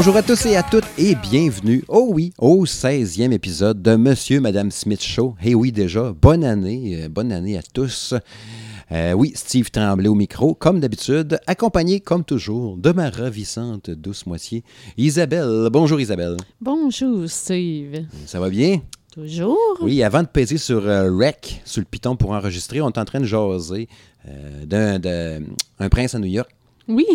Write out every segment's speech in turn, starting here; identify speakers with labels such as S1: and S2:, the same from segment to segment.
S1: Bonjour à tous et à toutes et bienvenue, oh oui, au 16e épisode de Monsieur Madame Smith Show. Eh oui, déjà, bonne année, euh, bonne année à tous. Euh, oui, Steve Tremblay au micro, comme d'habitude, accompagné, comme toujours, de ma ravissante douce moitié, Isabelle. Bonjour Isabelle.
S2: Bonjour Steve.
S1: Ça va bien?
S2: Toujours?
S1: Oui, avant de peser sur euh, Rec, sur le piton pour enregistrer, on est en train de jaser euh, d'un, un prince à New York.
S2: Oui.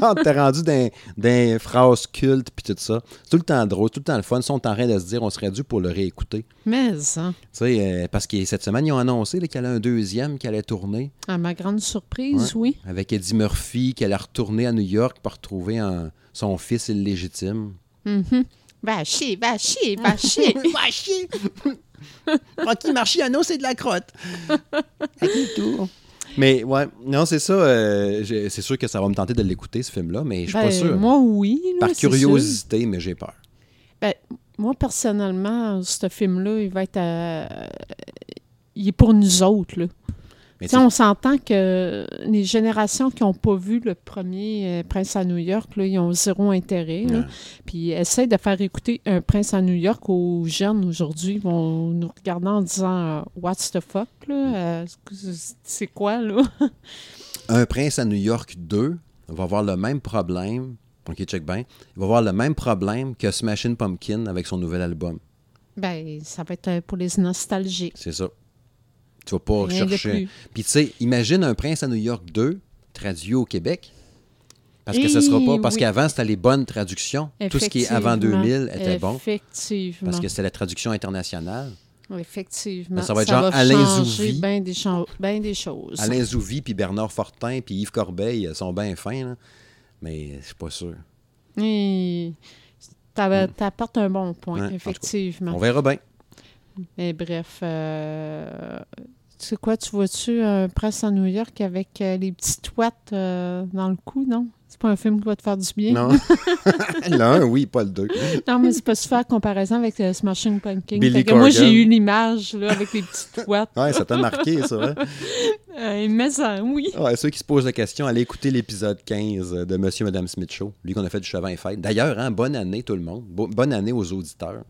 S1: On t'es rendu dans des phrases cultes puis tout ça. C'est tout le temps drôle, tout le temps le fun. Ils sont en train de se dire on serait dû pour le réécouter.
S2: Mais, hein,
S1: Tu sais, euh, parce que cette semaine, ils ont annoncé qu'il y un deuxième qui allait tourner
S2: à ma grande surprise, oui.
S1: avec Eddie Murphy, qui allait retourner à New York pour retrouver un- son fils illégitime.
S2: Mhm. Va chier, va chier, va chier.
S1: Va chier! Marciano, c'est de la crotte. À qui tour? Mais ouais, non, c'est ça. euh, j'ai- c'est sûr que ça va me tenter de l'écouter, ce film-là, mais je suis pas
S2: Ben,
S1: sûr.
S2: Moi, oui. là,
S1: Par
S2: c'est sûr.
S1: curiosité, mais j'ai peur.
S2: Ben, moi, personnellement, ce film-là, il va être. il est pour nous autres, là.
S1: Mais
S2: on s'entend que les générations qui n'ont pas vu le premier euh, Prince à New York, là, ils ont zéro intérêt. là. Puis essaye de faire écouter un Prince à New York aux jeunes aujourd'hui. Ils vont nous regarder en disant What's the fuck? Là? Euh, c'est quoi, là?
S1: Un prince à New York 2 va avoir le même problème. Ok, check bien. Il va avoir le même problème que Smashing Pumpkin avec son nouvel album.
S2: Ben, ça va être euh, pour les nostalgiques.
S1: C'est ça. Tu vas pas
S2: Rien
S1: chercher. Puis tu sais, imagine un prince à New York 2 traduit au Québec. Parce que ce sera pas. Parce
S2: Oui.
S1: qu'avant, c'était les bonnes traductions. Tout ce qui est avant
S2: Effectivement.
S1: 2000 était bon.
S2: Effectivement.
S1: Parce que c'était la traduction internationale.
S2: Effectivement.
S1: Ça va être genre
S2: va
S1: Alain
S2: changer
S1: Zouvi.
S2: bien des, cho- ben des choses.
S1: Alain Zouvi, puis Bernard Fortin, puis Yves Corbeil sont bien fins, là. Mais je suis pas sûr.
S2: Et t'avais- T'apportes un bon point,
S1: Hmm. Ouais, cas,
S2: effectivement.
S1: On verra bien.
S2: Mais bref, euh, tu sais quoi, tu vois-tu un presse à New York avec euh, les petits toites euh, dans le cou, non? C'est pas un film qui va te faire du bien?
S1: Non. L'un, oui, pas le deux.
S2: Non, mais c'est pas se faire comparaison avec euh, Smashing Pumpkin.
S1: Billy
S2: que moi, j'ai eu l'image là, avec les petites toites.
S1: Ouais, ça t'a marqué, ça. hein?
S2: Euh, mais ça, oui.
S1: Ouais, ceux qui se posent la question, allez écouter l'épisode 15 de Monsieur et Madame Smith Show, lui qu'on a fait du cheval et fête. D'ailleurs, hein, bonne année tout le monde. Bo- bonne année aux auditeurs.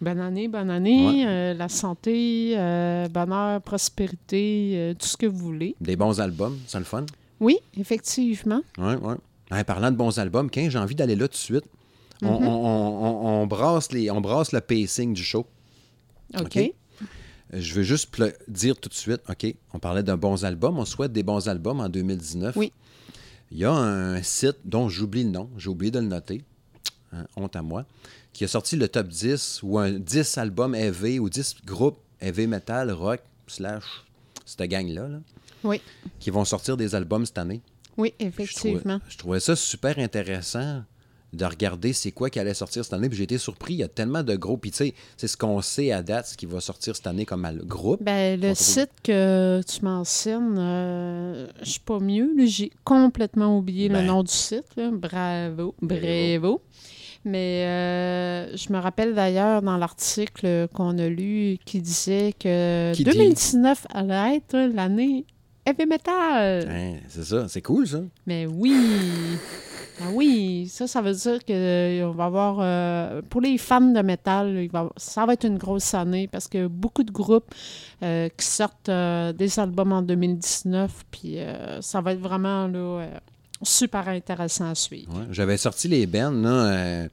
S2: Bonne année, bonne année.
S1: Ouais.
S2: euh, la santé, euh, bonheur, prospérité, euh, tout ce que vous voulez.
S1: Des bons albums, c'est le fun.
S2: Oui, effectivement.
S1: Ouais. Hein, parlant de bons albums, 15, j'ai envie d'aller là tout de suite. On,
S2: Mhm.
S1: on- on- on- on brasse les, on brasse le pacing du show.
S2: OK.
S1: Je veux juste dire tout de suite, OK, on parlait d'un bons album, on souhaite des bons albums en 2019.
S2: Oui.
S1: Il y a un site dont j'oublie le nom, j'ai oublié de le noter, hein, honte à moi, qui a sorti le top 10 ou un 10 albums heavy ou 10 groupes heavy metal, rock, slash, cette gang-là, là,
S2: Oui,
S1: qui vont sortir des albums cette année.
S2: oui,
S1: Je
S2: effectivement.
S1: trouvais, je trouvais ça super intéressant de regarder c'est quoi qui allait sortir cette année. Puis j'ai été surpris, il y a tellement de gros. Puis tu sais, c'est ce qu'on sait à date, ce qui va sortir cette année comme groupe.
S2: Ben, le
S1: trouve-
S2: site que tu mentionnes, euh, je suis pas mieux. J'ai complètement oublié
S1: Ben.
S2: le nom du site. là. Bravo, bravo. Mais euh, je me rappelle d'ailleurs dans l'article qu'on a lu qui disait que
S1: Qui dit?
S2: 2019 allait être l'année heavy metal.
S1: Hein, c'est ça, c'est cool ça.
S2: Mais oui, ah oui, ça, ça veut dire qu'on va avoir, euh, pour les fans de métal, il va- ça va être une grosse année parce que beaucoup de groupes euh, qui sortent euh, des albums en 2019, puis euh, ça va être vraiment là, euh, super intéressant à suivre.
S1: Ouais, J'avais sorti les là. euh,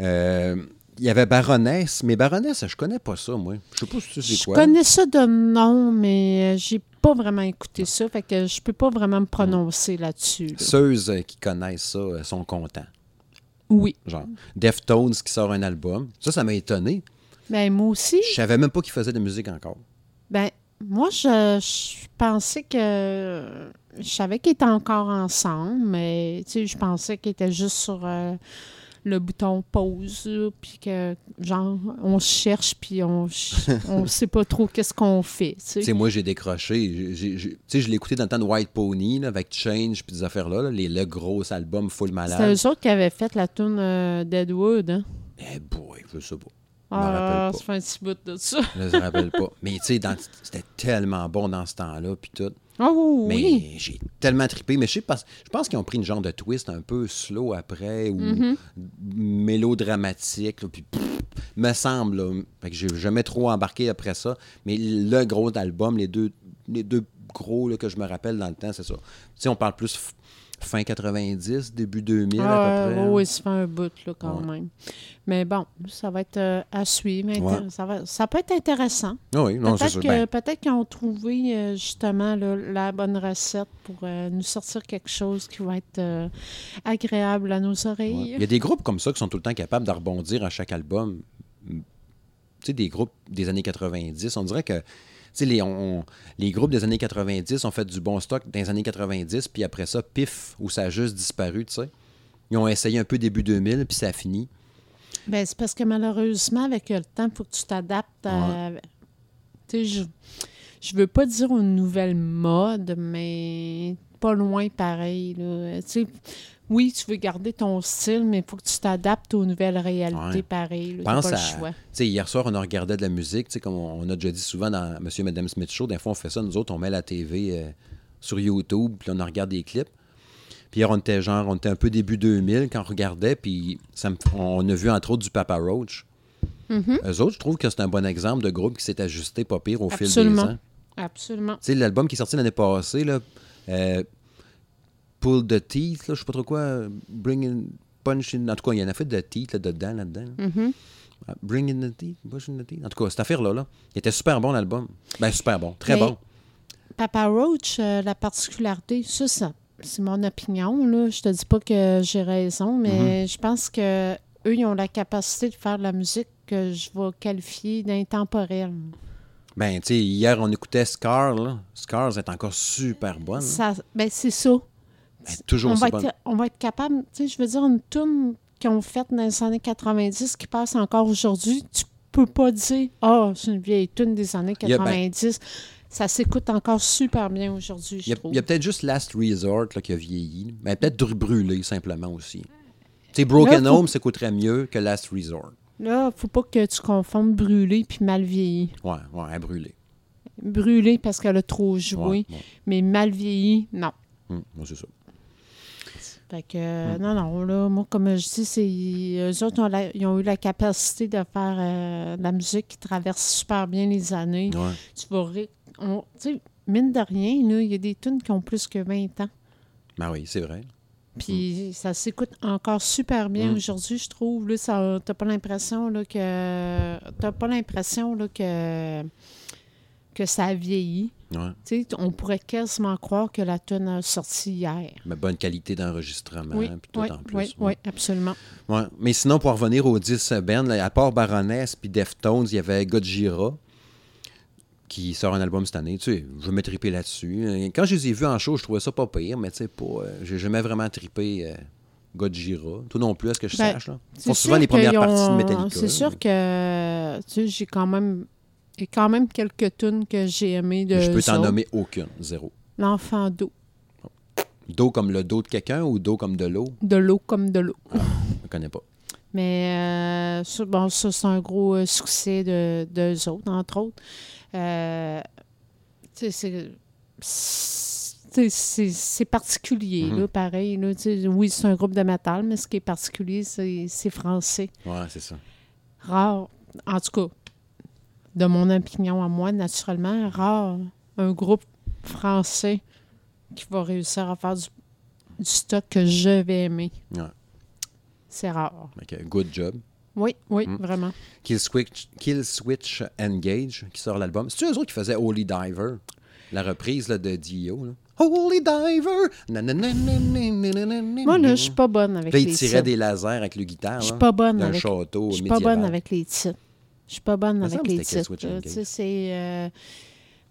S1: euh, il y avait Baroness, mais Baroness, je connais pas ça, moi. Je sais pas si tu sais
S2: Je
S1: quoi.
S2: connais ça de nom, mais euh, j'ai pas vraiment écouté ça, fait que je peux pas vraiment me prononcer là-dessus. là.
S1: Ceux qui connaissent ça sont contents.
S2: Oui,
S1: Genre, Deftones qui sort un album. Ça, ça m'a étonné.
S2: ben moi aussi.
S1: Je savais même pas qu'ils faisaient de musique encore.
S2: Ben, moi, je, je pensais que. Je savais qu'ils étaient encore ensemble, mais tu sais, je pensais qu'ils étaient juste sur euh, le bouton pause, puis que, genre, on se cherche, puis on, on sait pas trop qu'est-ce qu'on fait, sais.
S1: moi, j'ai décroché. Sais, je l'ai écouté dans le temps de White Pony, là, avec Change puis des affaires-là, là, les, le gros album full
S2: C'était
S1: malade.
S2: eux autres qui avaient fait la tune euh, Deadwood, hein?
S1: Eh boy, je sais pas.
S2: Ah,
S1: rappelle pas.
S2: ça fait un petit bout de ça.
S1: Je me rappelle pas. Mais tu sais, c'était tellement bon dans ce temps-là, puis tout.
S2: Oh
S1: Mais
S2: oui.
S1: j'ai tellement trippé. Mais je sais pas, je pense qu'ils ont pris une genre de twist un peu slow après ou
S2: Mm-hmm.
S1: mélodramatique. là, puis pff, me semble. Là, fait que j'ai jamais trop embarqué après ça. Mais le gros album, les deux, les deux gros là, que je me rappelle dans le temps, c'est ça. Tu sais, on parle plus fin 90, début 2000 à
S2: Ah,
S1: peu près.
S2: oui, ça fait un bout, là, quand
S1: Ouais.
S2: même. Mais bon, ça va être euh, à suivre.
S1: Ouais.
S2: Ça, va- ça peut être intéressant.
S1: Ah oui, non, c'est
S2: Peut-être que-
S1: Ben,
S2: peut-être qu'ils ont trouvé euh, justement là, la bonne recette pour euh, nous sortir quelque chose qui va être agréable à nos
S1: ouais.
S2: oreilles.
S1: Il y a des groupes comme ça qui sont tout le temps capables de rebondir à chaque album. Tu sais, des groupes des années 90, on dirait que les, on- les groupes des années 90 ont fait du bon stock dans les années 90, puis après ça, pif, où ça a juste disparu, tu sais. Ils ont essayé un peu début 2000, puis ça a fini.
S2: Ben, c'est parce que malheureusement, avec le temps, il faut que tu t'adaptes à. Tu sais, je, je veux pas dire une nouvelle mode, mais pas loin pareil. Là. Tu sais, oui, tu veux garder ton style, mais il faut que tu t'adaptes aux nouvelles réalités
S1: Ouais.
S2: pareil. là. T'as
S1: Pense
S2: pas
S1: à.
S2: le choix.
S1: Hier soir, on a regardé de la musique, comme on, on a déjà dit souvent dans Monsieur et Madame Smith Show. Des fois, on fait ça, nous autres, on met la TV euh, sur YouTube, puis on en regarde des clips. Puis hier, on était genre, on était un peu début 2000 quand on regardait, puis ça me- on a vu entre autres du Papa Roach.
S2: Mhm.
S1: Eux autres, je trouve que c'est un bon exemple de groupe qui s'est ajusté pas pire au fil
S2: Absolument.
S1: des ans.
S2: Absolument.
S1: Tu sais, l'album qui est sorti l'année passée, là, euh, Pull the Teeth, je sais pas trop quoi, Bring in, Punch in, en tout cas, il y en a fait de Teeth là, dedans, là-dedans. là.
S2: Mhm.
S1: Ah, Bring in the Teeth, Push in the Teeth. En tout cas, cette affaire-là, là, il était super bon, l'album. Ben, super bon, très
S2: Mais-
S1: bon.
S2: Papa Roach, euh, la particularité, ça, ça c'est mon opinion. Là. Je te dis pas que j'ai raison, mais
S1: Mm-hmm.
S2: je pense que eux, ils ont la capacité de faire de la musique que je vais qualifier d'intemporelle.
S1: Ben, tu sais, hier, on écoutait Scar, là. Scars est encore super bonne.
S2: Ça, ben, c'est ça.
S1: Est toujours
S2: On va, être, on va être capable, tu sais, je veux dire, une tune qu'ils ont faite dans les années 90 qui passe encore aujourd'hui, tu peux pas dire « Ah, c'est une vieille tune des années
S1: Il y a- ben-
S2: 90 Ça s'écoute encore super bien aujourd'hui,
S1: Il
S2: je
S1: y a,
S2: trouve.
S1: il y a peut-être juste Last Resort là, qui a vieilli. Mais peut-être brûlé, simplement aussi. Tu sais, Broken
S2: Là, faut-
S1: Home s'écouterait mieux que Last Resort.
S2: Là, faut pas que tu confondes brûlé puis mal vieilli.
S1: Ouais, ouais, est brûlée.
S2: Brûlé parce qu'elle a trop joué,
S1: Ouais, ouais.
S2: mais mal vieilli, non.
S1: Hum, c'est ça.
S2: Fait que, euh, non, non, là, moi, comme je dis, c'est, eux autres, ont la- ils ont eu la capacité de faire euh, de la musique qui traverse super bien les années.
S1: Ouais.
S2: Tu vas ré- on- mine de rien, il y a des tunes qui ont plus que 20 ans.
S1: Ben oui, c'est vrai.
S2: Puis ça s'écoute encore super bien
S1: Mm.
S2: aujourd'hui, je trouve. Là, ça, t'as pas l'impression là, que. T'as pas l'impression là, que, que ça a vieilli.
S1: Ouais.
S2: On pourrait quasiment croire que la tune a sorti hier.
S1: Mais bonne qualité d'enregistrement,
S2: oui,
S1: puis tout
S2: oui,
S1: en plus.
S2: oui,
S1: ouais.
S2: oui, absolument.
S1: Ouais. Mais sinon, pour revenir aux 10 bands, là, à part Baroness puis Deftones, il y avait Godzilla qui sort un album cette année. Tu sais, je vais me triper là-dessus. Euh, Quand je les ai vus en show, je trouvais ça pas pire, mais tu sais, pas. euh, j'ai jamais vraiment trippé euh, Godzilla. Toi non plus, à ce que je
S2: Ben,
S1: sache. Là? Ils
S2: C'est
S1: font souvent
S2: sûr
S1: les premières
S2: ont-
S1: parties de Metallica.
S2: C'est sûr que, tu sais, j'ai quand même... A quand même quelques tunes que j'ai aimées de
S1: je peux
S2: eux
S1: t'en nommer aucune. Zéro.
S2: L'enfant d'eau.
S1: D'eau comme le dos de quelqu'un ou d'eau comme de l'eau?
S2: De l'eau comme de l'eau.
S1: Je ne connais pas.
S2: Mais euh, bon, ça, c'est un gros euh, succès de d'eux autres, entre autres. Euh, c'est- particulier,
S1: Mhm.
S2: là, pareil. Là, oui, c'est un groupe de métal, mais ce qui est particulier, c'est français.
S1: Ouais, c'est ça.
S2: Rare, en tout cas, de mon opinion à moi, naturellement, rare un groupe français qui va réussir à faire du, du stock que je vais aimer.
S1: Ouais.
S2: C'est rare.
S1: Ok, good job.
S2: Oui, oui,
S1: Mm.
S2: vraiment.
S1: Kill Switch, Kill Switch Engage, qui sort l'album. C'est-tu eux autres qui faisaient Holy Diver? La reprise là, de Dio. Là. Holy Diver! Moi,
S2: Moi, là, je suis pas bonne avec
S1: Là,
S2: les
S1: il tirait
S2: titres.
S1: des lasers avec le guitare.
S2: Je suis pas bonne avec
S1: château
S2: Je suis pas bonne avec les titres. Je suis pas bonne
S1: me
S2: avec les titres. C'est... euh,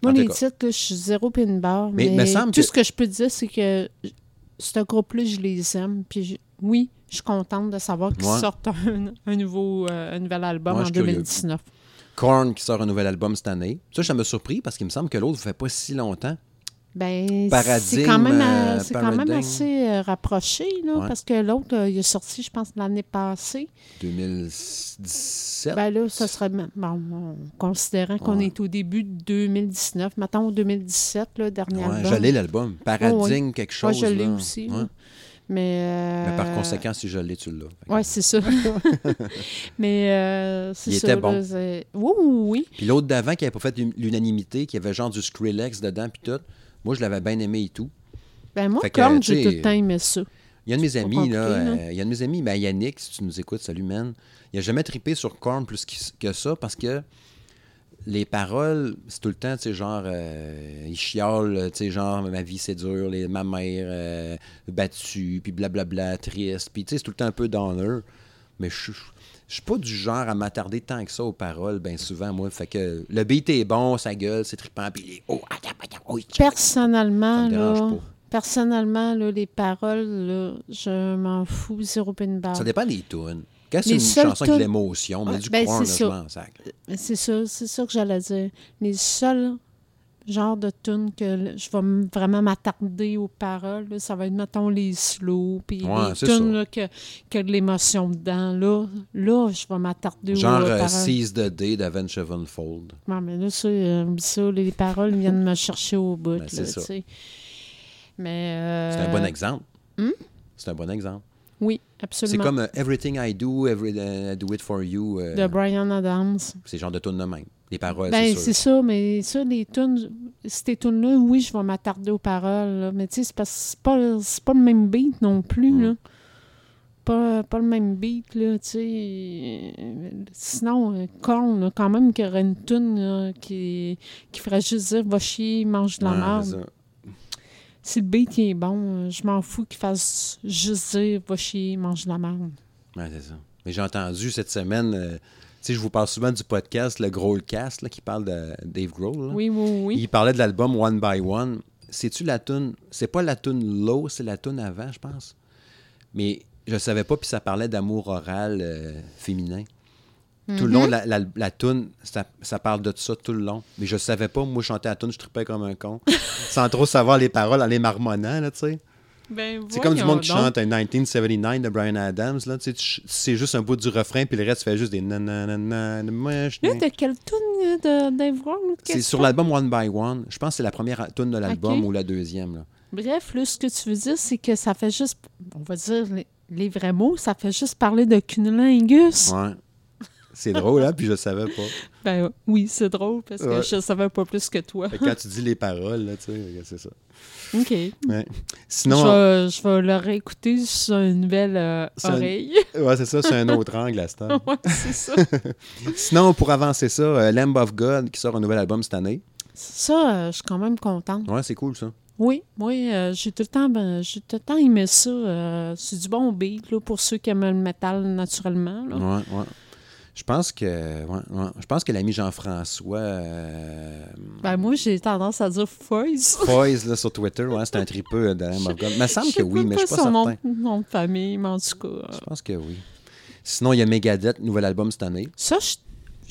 S2: Moi, les titres, je suis zéro pin bar.
S1: Mais me
S2: tout
S1: que-
S2: ce que je peux dire, c'est que ce groupe-là, je les aime. Puis je- oui, je suis contente de savoir qu'ils
S1: Ouais.
S2: sortent un, un nouveau, euh, un nouvel album
S1: Ouais,
S2: en
S1: suis curieux.
S2: 2019.
S1: Korn qui sort un nouvel album cette année. Ça, ça m'a surpris parce qu'il me semble que l'autre ne fait pas si longtemps.
S2: Ben,
S1: Paradigme,
S2: c'est quand même,
S1: euh,
S2: euh, c'est quand même assez euh, rapproché, là,
S1: Ouais.
S2: parce que l'autre, euh, il est sorti, je pense, l'année passée.
S1: 2017. 2017.
S2: Ben là, ça serait, bon, considérant qu'on est au début de 2019, mettons 2017, le dernier
S1: ouais, l'ai l'album. Paradigme, quelque
S2: Moi,
S1: chose.
S2: je l'ai
S1: là.
S2: aussi. Là. Mais, euh,
S1: Mais par conséquent, si je l'ai, tu l'as.
S2: Oui, c'est ça. Mais euh, c'est
S1: Il était
S2: là,
S1: bon.
S2: Oui, oui, oui.
S1: Puis l'autre d'avant qui n'avait pas fait l'unanimité, qui avait genre du Skrillex dedans, puis tout. Moi, je l'avais bien aimé et tout.
S2: Ben moi, Korn,
S1: tu
S2: j'ai tout le temps aimé ça.
S1: Il y a un de mes amis, là, euh, il y a un de mes amis, ben Yannick, si tu nous écoutes, salut man. Il a jamais trippé sur Korn plus que ça parce que les paroles, c'est tout le temps, tu sais, genre, euh, il chiale, tu sais, genre, ma vie c'est dur, les, ma mère euh, battue, puis blablabla, triste, puis tu sais, c'est tout le temps un peu downer. Mais je je suis pas du genre à m'attarder tant que ça aux paroles, bien souvent, moi. Fait que le beat est bon, sa gueule, c'est trippant, puis les. Oh, oh,
S2: Personnellement, là, personnellement là, les paroles, là, je m'en fous, zéro pin barre.
S1: Ça dépend des tunes. Quand c'est une
S2: seules
S1: chanson avec l'émotion, mais
S2: Ouais,
S1: du
S2: ben, c'est ça. C'est ça, c'est ça que j'allais dire. Les seuls genres de tunes que je vais vraiment m'attarder aux paroles, là, ça va être, mettons, les slow, puis
S1: Ouais,
S2: les
S1: c'est
S2: tunes là, que, que de l'émotion dedans. Là, là je vais m'attarder aux
S1: Genre euh,
S2: paroles.
S1: Seize the Day d'Avenge Sevenfold.
S2: Non, mais là, ça, euh, ça, les paroles viennent me chercher au bout.
S1: Ben, c'est ça.
S2: Mais. euh,
S1: C'est un bon exemple.
S2: hmm?
S1: C'est un bon exemple.
S2: Oui,
S1: C'est
S2: absolument.
S1: comme euh, Everything I Do, every, uh, I Do It For You.
S2: De Brian Adams.
S1: c'est le genre de tune de même. Les paroles,
S2: ben,
S1: c'est
S2: ça, mais ça, les tunes, ces tunes-là, oui, je vais m'attarder aux paroles. là. Mais tu sais, c'est parce que c'est pas, pas le même beat non plus,
S1: Mm.
S2: là. Pas, pas le même beat, là, tu sais. Sinon, euh, Korn, là, quand même, qu'il y aurait une tune là, qui, qui ferait juste dire « Va chier, mange de la merde. Si le beat il est bon, euh, je m'en fous qu'il fasse juste dire « Va chier, mange de la merde
S1: Ouais, c'est ça. Mais j'ai entendu cette semaine, euh, sais, je vous parle souvent du podcast, le Grohlcast, là, qui parle de Dave Grohl. ». là.
S2: Oui, oui, oui.
S1: Il parlait de l'album One by One. C'est-tu la tune C'est pas la tune Low, c'est la tune avant, je pense. Mais je savais pas, puis ça parlait d'amour oral euh, féminin. Tout le long,
S2: Mhm.
S1: la, la, la toune, ça, ça parle de ça tout le long. Mais je savais pas, moi, je chantais la toune, je tripais comme un con. sans trop savoir les paroles en les marmonnant, là, tu sais.
S2: Ben,
S1: C'est comme du monde qui
S2: donc.
S1: chante un 1979 de Brian Adams, là, tu sais, tu ch- c'est juste un bout du refrain, puis le reste, tu fais juste des nananana,
S2: de quelle tune de Dave
S1: C'est sur l'album One by One. Je pense que c'est la première tune de l'album ou la deuxième, là.
S2: Bref, là, ce que tu veux dire, c'est que ça fait juste, on va dire les, les vrais mots, ça fait juste parler de cunnilingus.
S1: Ouais. C'est drôle, hein, puis je savais pas.
S2: Ben oui, c'est drôle parce que
S1: Ouais.
S2: je savais pas plus que toi.
S1: Fait que quand tu dis les paroles, là, tu sais, c'est ça.
S2: OK.
S1: Ouais.
S2: Je
S1: Sinon,
S2: vais, je vais le réécouter sur une nouvelle euh,
S1: C'est un-
S2: oreille.
S1: ouais, c'est ça, c'est un autre angle à ce temps.
S2: ouais, c'est ça.
S1: Sinon, pour avancer ça, euh, Lamb of God qui sort un nouvel album cette année.
S2: Ça, euh, je suis quand même contente.
S1: Ouais, c'est cool ça.
S2: Oui, oui, euh, j'ai tout le temps, ben, j'ai tout le temps aimé ça. euh, c'est du bon beat là, pour ceux qui aiment le métal naturellement. là.
S1: Ouais, ouais. Je pense que, ouais, ouais. Je pense que l'ami Jean-François euh,
S2: Ben moi, j'ai tendance à dire Foyce.
S1: Foyz, là, sur Twitter, ouais, c'est un tripeux of God. Il me semble que oui, mais je suis pas
S2: son nom,
S1: certain.
S2: nom de famille, mais en tout cas. euh,
S1: Je pense que oui. Sinon, il y a Megadeth, nouvel album cette année.
S2: Ça, je,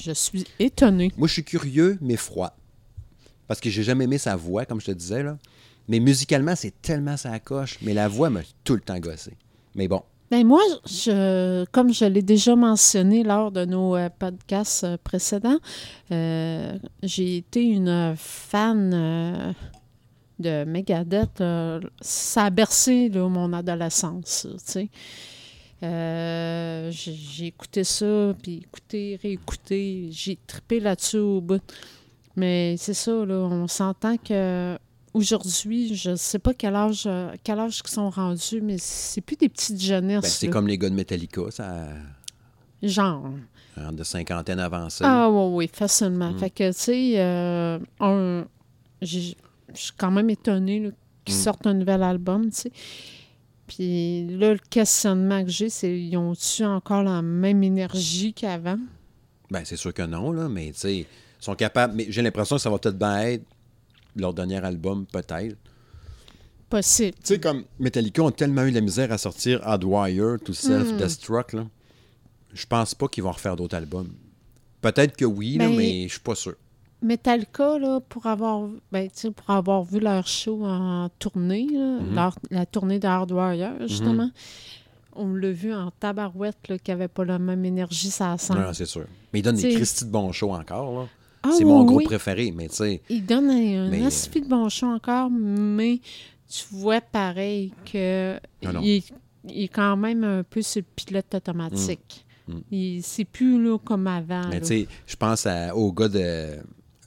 S2: je suis étonnée.
S1: Moi, je suis curieux, mais froid. Parce que j'ai jamais aimé sa voix, comme je te disais, là. Mais musicalement, c'est tellement sa coche. Mais la voix m'a tout le temps gossé. Mais bon.
S2: Ben moi, je, comme je l'ai déjà mentionné lors de nos euh, podcasts euh, précédents, euh, j'ai été une fan de Megadeth. ça a bercé mon adolescence, tu sais. J'ai j'ai écouté ça, puis écouté, réécouté. J'ai trippé là-dessus au bout. Mais c'est ça, là, on s'entend que aujourd'hui, je sais pas quel âge, euh, quel âge qu'ils sont rendus, mais c'est plus des petites jeunesses.
S1: Ben, c'est
S2: là.
S1: comme les gars de Metallica, ça
S2: Genre.
S1: de cinquantaine avancée.
S2: Ah oui, oui, facilement.
S1: Mm.
S2: Fait que, tu sais, euh, un- je suis quand même étonnée qu'ils
S1: Mm.
S2: sortent un nouvel album, tu sais. Puis là, le questionnement que j'ai, c'est ils ont-tu encore la même énergie qu'avant?
S1: Ben, c'est sûr que non, là, mais tu sais, ils sont capables. Mais j'ai l'impression que ça va peut-être bien être leur dernier album, peut-être.
S2: Possible.
S1: Tu sais, comme Metallica ont tellement eu de la misère à sortir Hardwire, tout Self-Destruct, là. Je pense pas qu'ils vont refaire d'autres albums. Peut-être que oui, là,
S2: Ben,
S1: mais je suis pas sûr.
S2: Metallica, là, pour avoir, ben, tu sais, pour avoir vu leur show en tournée, là,
S1: Mhm.
S2: leur- la tournée de Hardwire, justement, on l'a vu en tabarouette, là, qui avait pas la même énergie, ça sent.
S1: Non, c'est sûr. Mais il donne des Christy de bons shows encore, là.
S2: Ah,
S1: c'est mon
S2: oui.
S1: préféré, mais tu sais,
S2: Il donne un,
S1: Mais,
S2: un de bon show encore, mais tu vois pareil que
S1: Non, non.
S2: Il, est, il est quand même un peu sur le pilote automatique.
S1: Mm. Mm.
S2: Il C'est plus là, comme avant.
S1: mais tu sais, je pense à- au gars de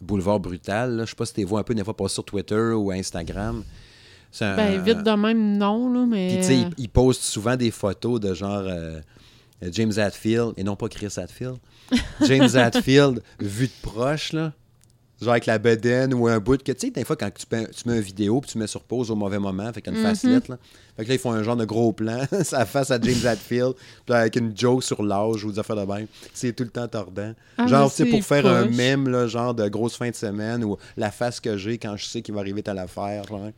S1: Boulevard Brutal, je sais pas si tu vois un peu des fois passer sur Twitter ou Instagram. Un-
S2: Ben, vite de même, non, là, mais...
S1: Puis, tu sais, il, il poste souvent des photos de genre euh, James Hatfield, et non pas Chris Hatfield. James Hatfield, vu de proche, là. Genre avec la bedaine ou un bout que, tu sais, des fois, quand tu, mets- tu mets une vidéo puis tu mets sur pause au mauvais moment, fait qu'il y a une facelette, là. Fait que là, ils font un genre de gros plan, sa face à James Hatfield, puis avec une joke sur l'âge ou des affaires de même. C'est tout le temps tordant.
S2: Ah,
S1: genre,
S2: c'est
S1: pour faire un mème, là, genre de grosse fin de semaine ou la face que j'ai quand je sais qu'il va arriver telle affaire. genre.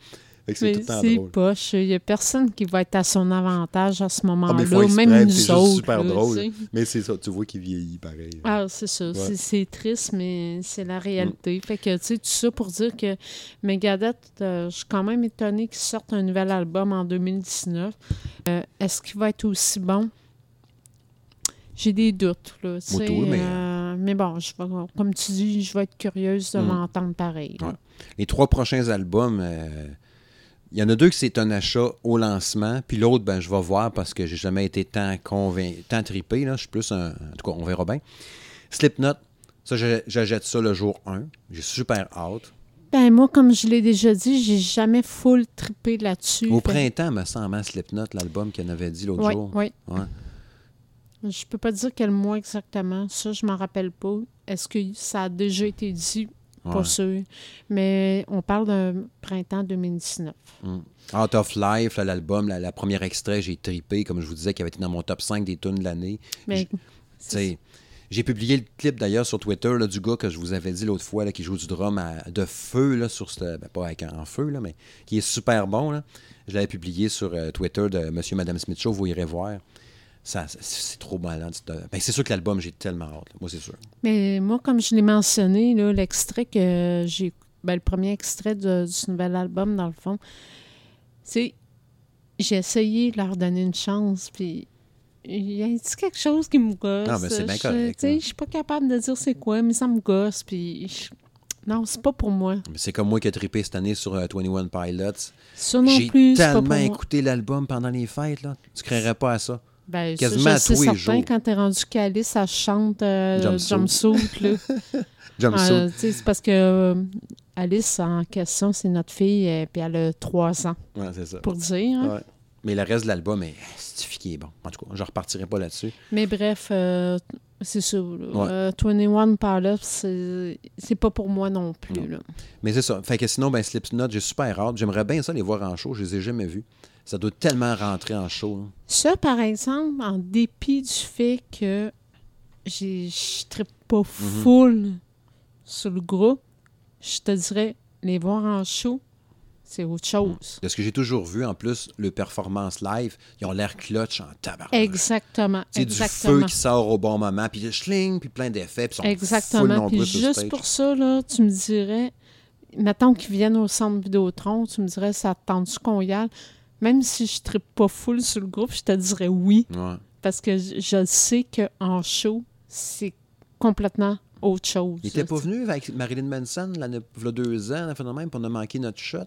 S1: C'est
S2: c'est poche. Il n'y a personne qui va être à son avantage à ce
S1: Ah,
S2: moment-là,
S1: exprès,
S2: même
S1: c'est
S2: nous autres.
S1: super
S2: là,
S1: drôle. Mais c'est ça, tu vois qu'il vieillit pareil.
S2: Ah, c'est ça. C'est- C'est triste, mais c'est la réalité. Fait que, tu sais, tout ça pour dire que Megadeth, euh, je suis quand même étonnée qu'ils sortent un nouvel album en 2019. Euh, Est-ce qu'il va être aussi bon? J'ai des doutes, là,
S1: mais-
S2: euh, mais bon, je vais, comme tu dis, je vais être curieuse de
S1: Mm.
S2: l'entendre pareil.
S1: Ouais. Les trois prochains albums, euh, il y en a deux que c'est un achat au lancement, puis l'autre, ben, je vais voir parce que j'ai jamais été tant convaincu, tant trippé. Là. Je suis plus un. En tout cas, on verra bien. Slipknot, ça, j'achète ça le jour 1. J'ai super hâte.
S2: Ben, moi, comme je l'ai déjà dit, j'ai jamais full trippé là-dessus.
S1: Au
S2: Fait-
S1: printemps, me semble, hein, Slipknot, l'album qu'on avait dit l'autre
S2: Oui,
S1: jour.
S2: oui.
S1: Ouais.
S2: Je peux pas dire quel mois exactement. Ça, je m'en rappelle pas. Est-ce que ça a déjà été dit? Pas sûr. Mais on parle d'un printemps 2019.
S1: Out of Life, l'album, la, la première extrait, j'ai trippé, comme je vous disais, qui avait été dans mon top 5 des tunes de l'année.
S2: Mais
S1: J'ai publié le clip d'ailleurs sur Twitter là, du gars que je vous avais dit l'autre fois là, qui joue du drum à- de feu là, sur ce. ben, pas avec en feu, là, mais qui est super bon. Là. Je l'avais publié sur euh, Twitter de Monsieur Madame Smith Show, vous irez voir. Ça, c'est- trop malade. c'est, euh, Ben, c'est sûr que l'album, j'ai tellement hâte. là. Moi, c'est sûr.
S2: Mais moi, comme je l'ai mentionné, l'extrait que j'ai. Ben, le premier extrait de- du nouvel album, dans le fond, c'est. J'ai essayé de leur donner une chance, puis. Il y a quelque chose qui me gosse.
S1: Non, mais c'est bien
S2: Je-
S1: correct.
S2: Je suis pas capable de dire c'est quoi, mais ça me gosse, puis. je- Non, c'est pas pour moi.
S1: C'est comme moi qui ai trippé cette année sur euh, 21 Pilots.
S2: Ça non
S1: J'ai
S2: pas
S1: tellement
S2: pour moi.
S1: écouté l'album pendant les fêtes. Là. Tu créerais pas à ça.
S2: Ben,
S1: Quasiment
S2: ça,
S1: à
S2: je sais
S1: tous les
S2: certain,
S1: jours.
S2: quand t'es rendu calice, ça chante euh,
S1: Jumpsuit.
S2: Jumpsuit. Euh, c'est parce que euh, Alice, en question, c'est notre fille, euh, puis elle a trois ans,
S1: Ouais, c'est ça.
S2: pour dire. hein.
S1: Ouais. Mais le reste de l'album est bon. En tout cas, je repartirai pas là-dessus.
S2: Mais bref, euh, c'est là.
S1: Ouais.
S2: Euh, 21 Pilots, c'est c'est pas pour moi non plus.
S1: Non.
S2: là.
S1: Mais c'est ça. Fait que sinon, ben, Slipknot, j'ai super hâte. J'aimerais bien ça les voir en show. Je les ai jamais vus. Ça doit tellement rentrer en show. hein.
S2: Ça, par exemple, en dépit du fait que je ne pas
S1: Mhm.
S2: full sur le groupe, je te dirais, les voir en show, c'est autre chose.
S1: De ce que j'ai toujours vu, en plus, le performance live, ils ont l'air clutch en tabac.
S2: Exactement.
S1: C'est du feu qui sort au bon moment, puis le schling, puis plein d'effets, puis ils sont full
S2: Exactement. Puis juste
S1: stage.
S2: pour ça, là, tu me dirais, mettons qu'ils viennent au centre Vidéotron, tu me dirais, ça te tente-tu qu'on y aille? Même si je ne pas full sur le groupe, je te dirais oui,
S1: Ouais.
S2: parce que je, je sais qu'en show, c'est complètement autre chose.
S1: Il était pas venu avec Marilyn Manson, l'année, il y a deux ans, un phénomène, puis on a manqué notre shot.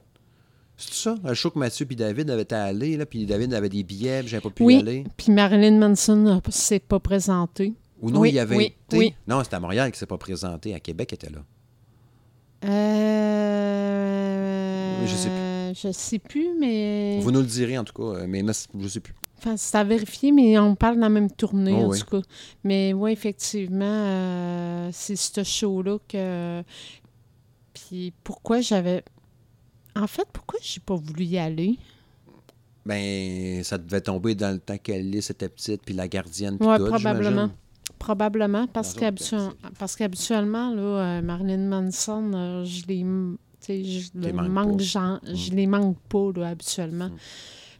S1: C'est ça? Le show que Mathieu et David avaient été allés, là, puis David avait des billets, puis j'avais pas pu y
S2: Oui.
S1: aller.
S2: Puis Marilyn Manson ne s'est pas présentée.
S1: Ou non,
S2: Oui,
S1: il y avait
S2: oui,
S1: été?
S2: oui.
S1: Non, c'était à Montréal qui s'est pas présenté. À Québec, il était là.
S2: Euh...
S1: Je sais
S2: Je sais plus, mais...
S1: Vous nous le direz, en tout cas, euh, mais je sais plus.
S2: Enfin, c'est à vérifier, mais on parle de la même tournée,
S1: Oh
S2: en
S1: oui.
S2: tout cas. Mais oui, effectivement, euh, c'est ce show-là que... Puis pourquoi j'avais... En fait, pourquoi j'ai pas voulu y aller?
S1: Ben, ça devait tomber dans le temps qu'Alice était petite, puis la gardienne, puis
S2: Oui,
S1: tout,
S2: probablement. Probablement, parce
S1: Dans
S2: qu'habitu-
S1: d'autres
S2: parce qu'habituellement, là, euh, Marilyn Manson, euh, je sais, je
S1: les
S2: manque, je
S1: Mm.
S2: les manque pas, là, habituellement.
S1: Mm.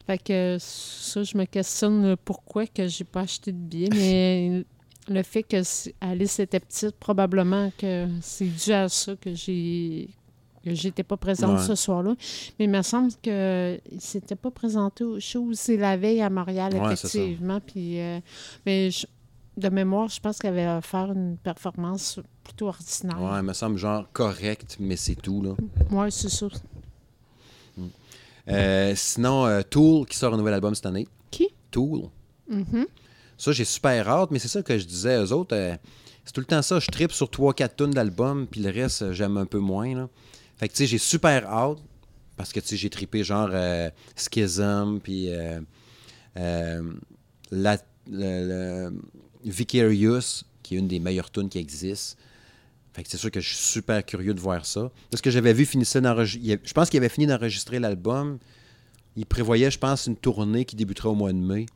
S2: Fait que ça, je me questionne euh, pourquoi que j'ai pas acheté de billets, mais le fait que Alice était petite, probablement que c'est dû à ça que j'ai j'étais pas présente
S1: Ouais.
S2: ce soir-là. Mais il me semble que il s'était pas présenté au show. C'est la veille à Montréal,
S1: Ouais,
S2: effectivement. Puis, euh, mais je- de mémoire, je pense qu'elle avait offert une performance plutôt ordinaire.
S1: Ouais, il me semble genre correct, mais c'est tout, là.
S2: Ouais, c'est ça.
S1: Euh, sinon, euh, Tool qui sort un nouvel album cette année.
S2: Qui?
S1: Tool.
S2: Mhm.
S1: Ça, j'ai super hâte, mais c'est ça que je disais aux autres. euh, c'est tout le temps ça. Je tripe sur 3-4 tonnes d'albums, puis le reste, j'aime un peu moins. Là. Fait que, tu sais, j'ai super hâte, parce que, tu sais, j'ai trippé genre Schism, puis la, le- le Vicarious, qui est une des meilleures tunes qui existent. Fait que c'est sûr que je suis super curieux de voir ça. Parce que j'avais vu finissait d'enregistrer. Je pense qu'il avait fini d'enregistrer l'album. Il prévoyait, je pense, une tournée qui débuterait au mois de mai.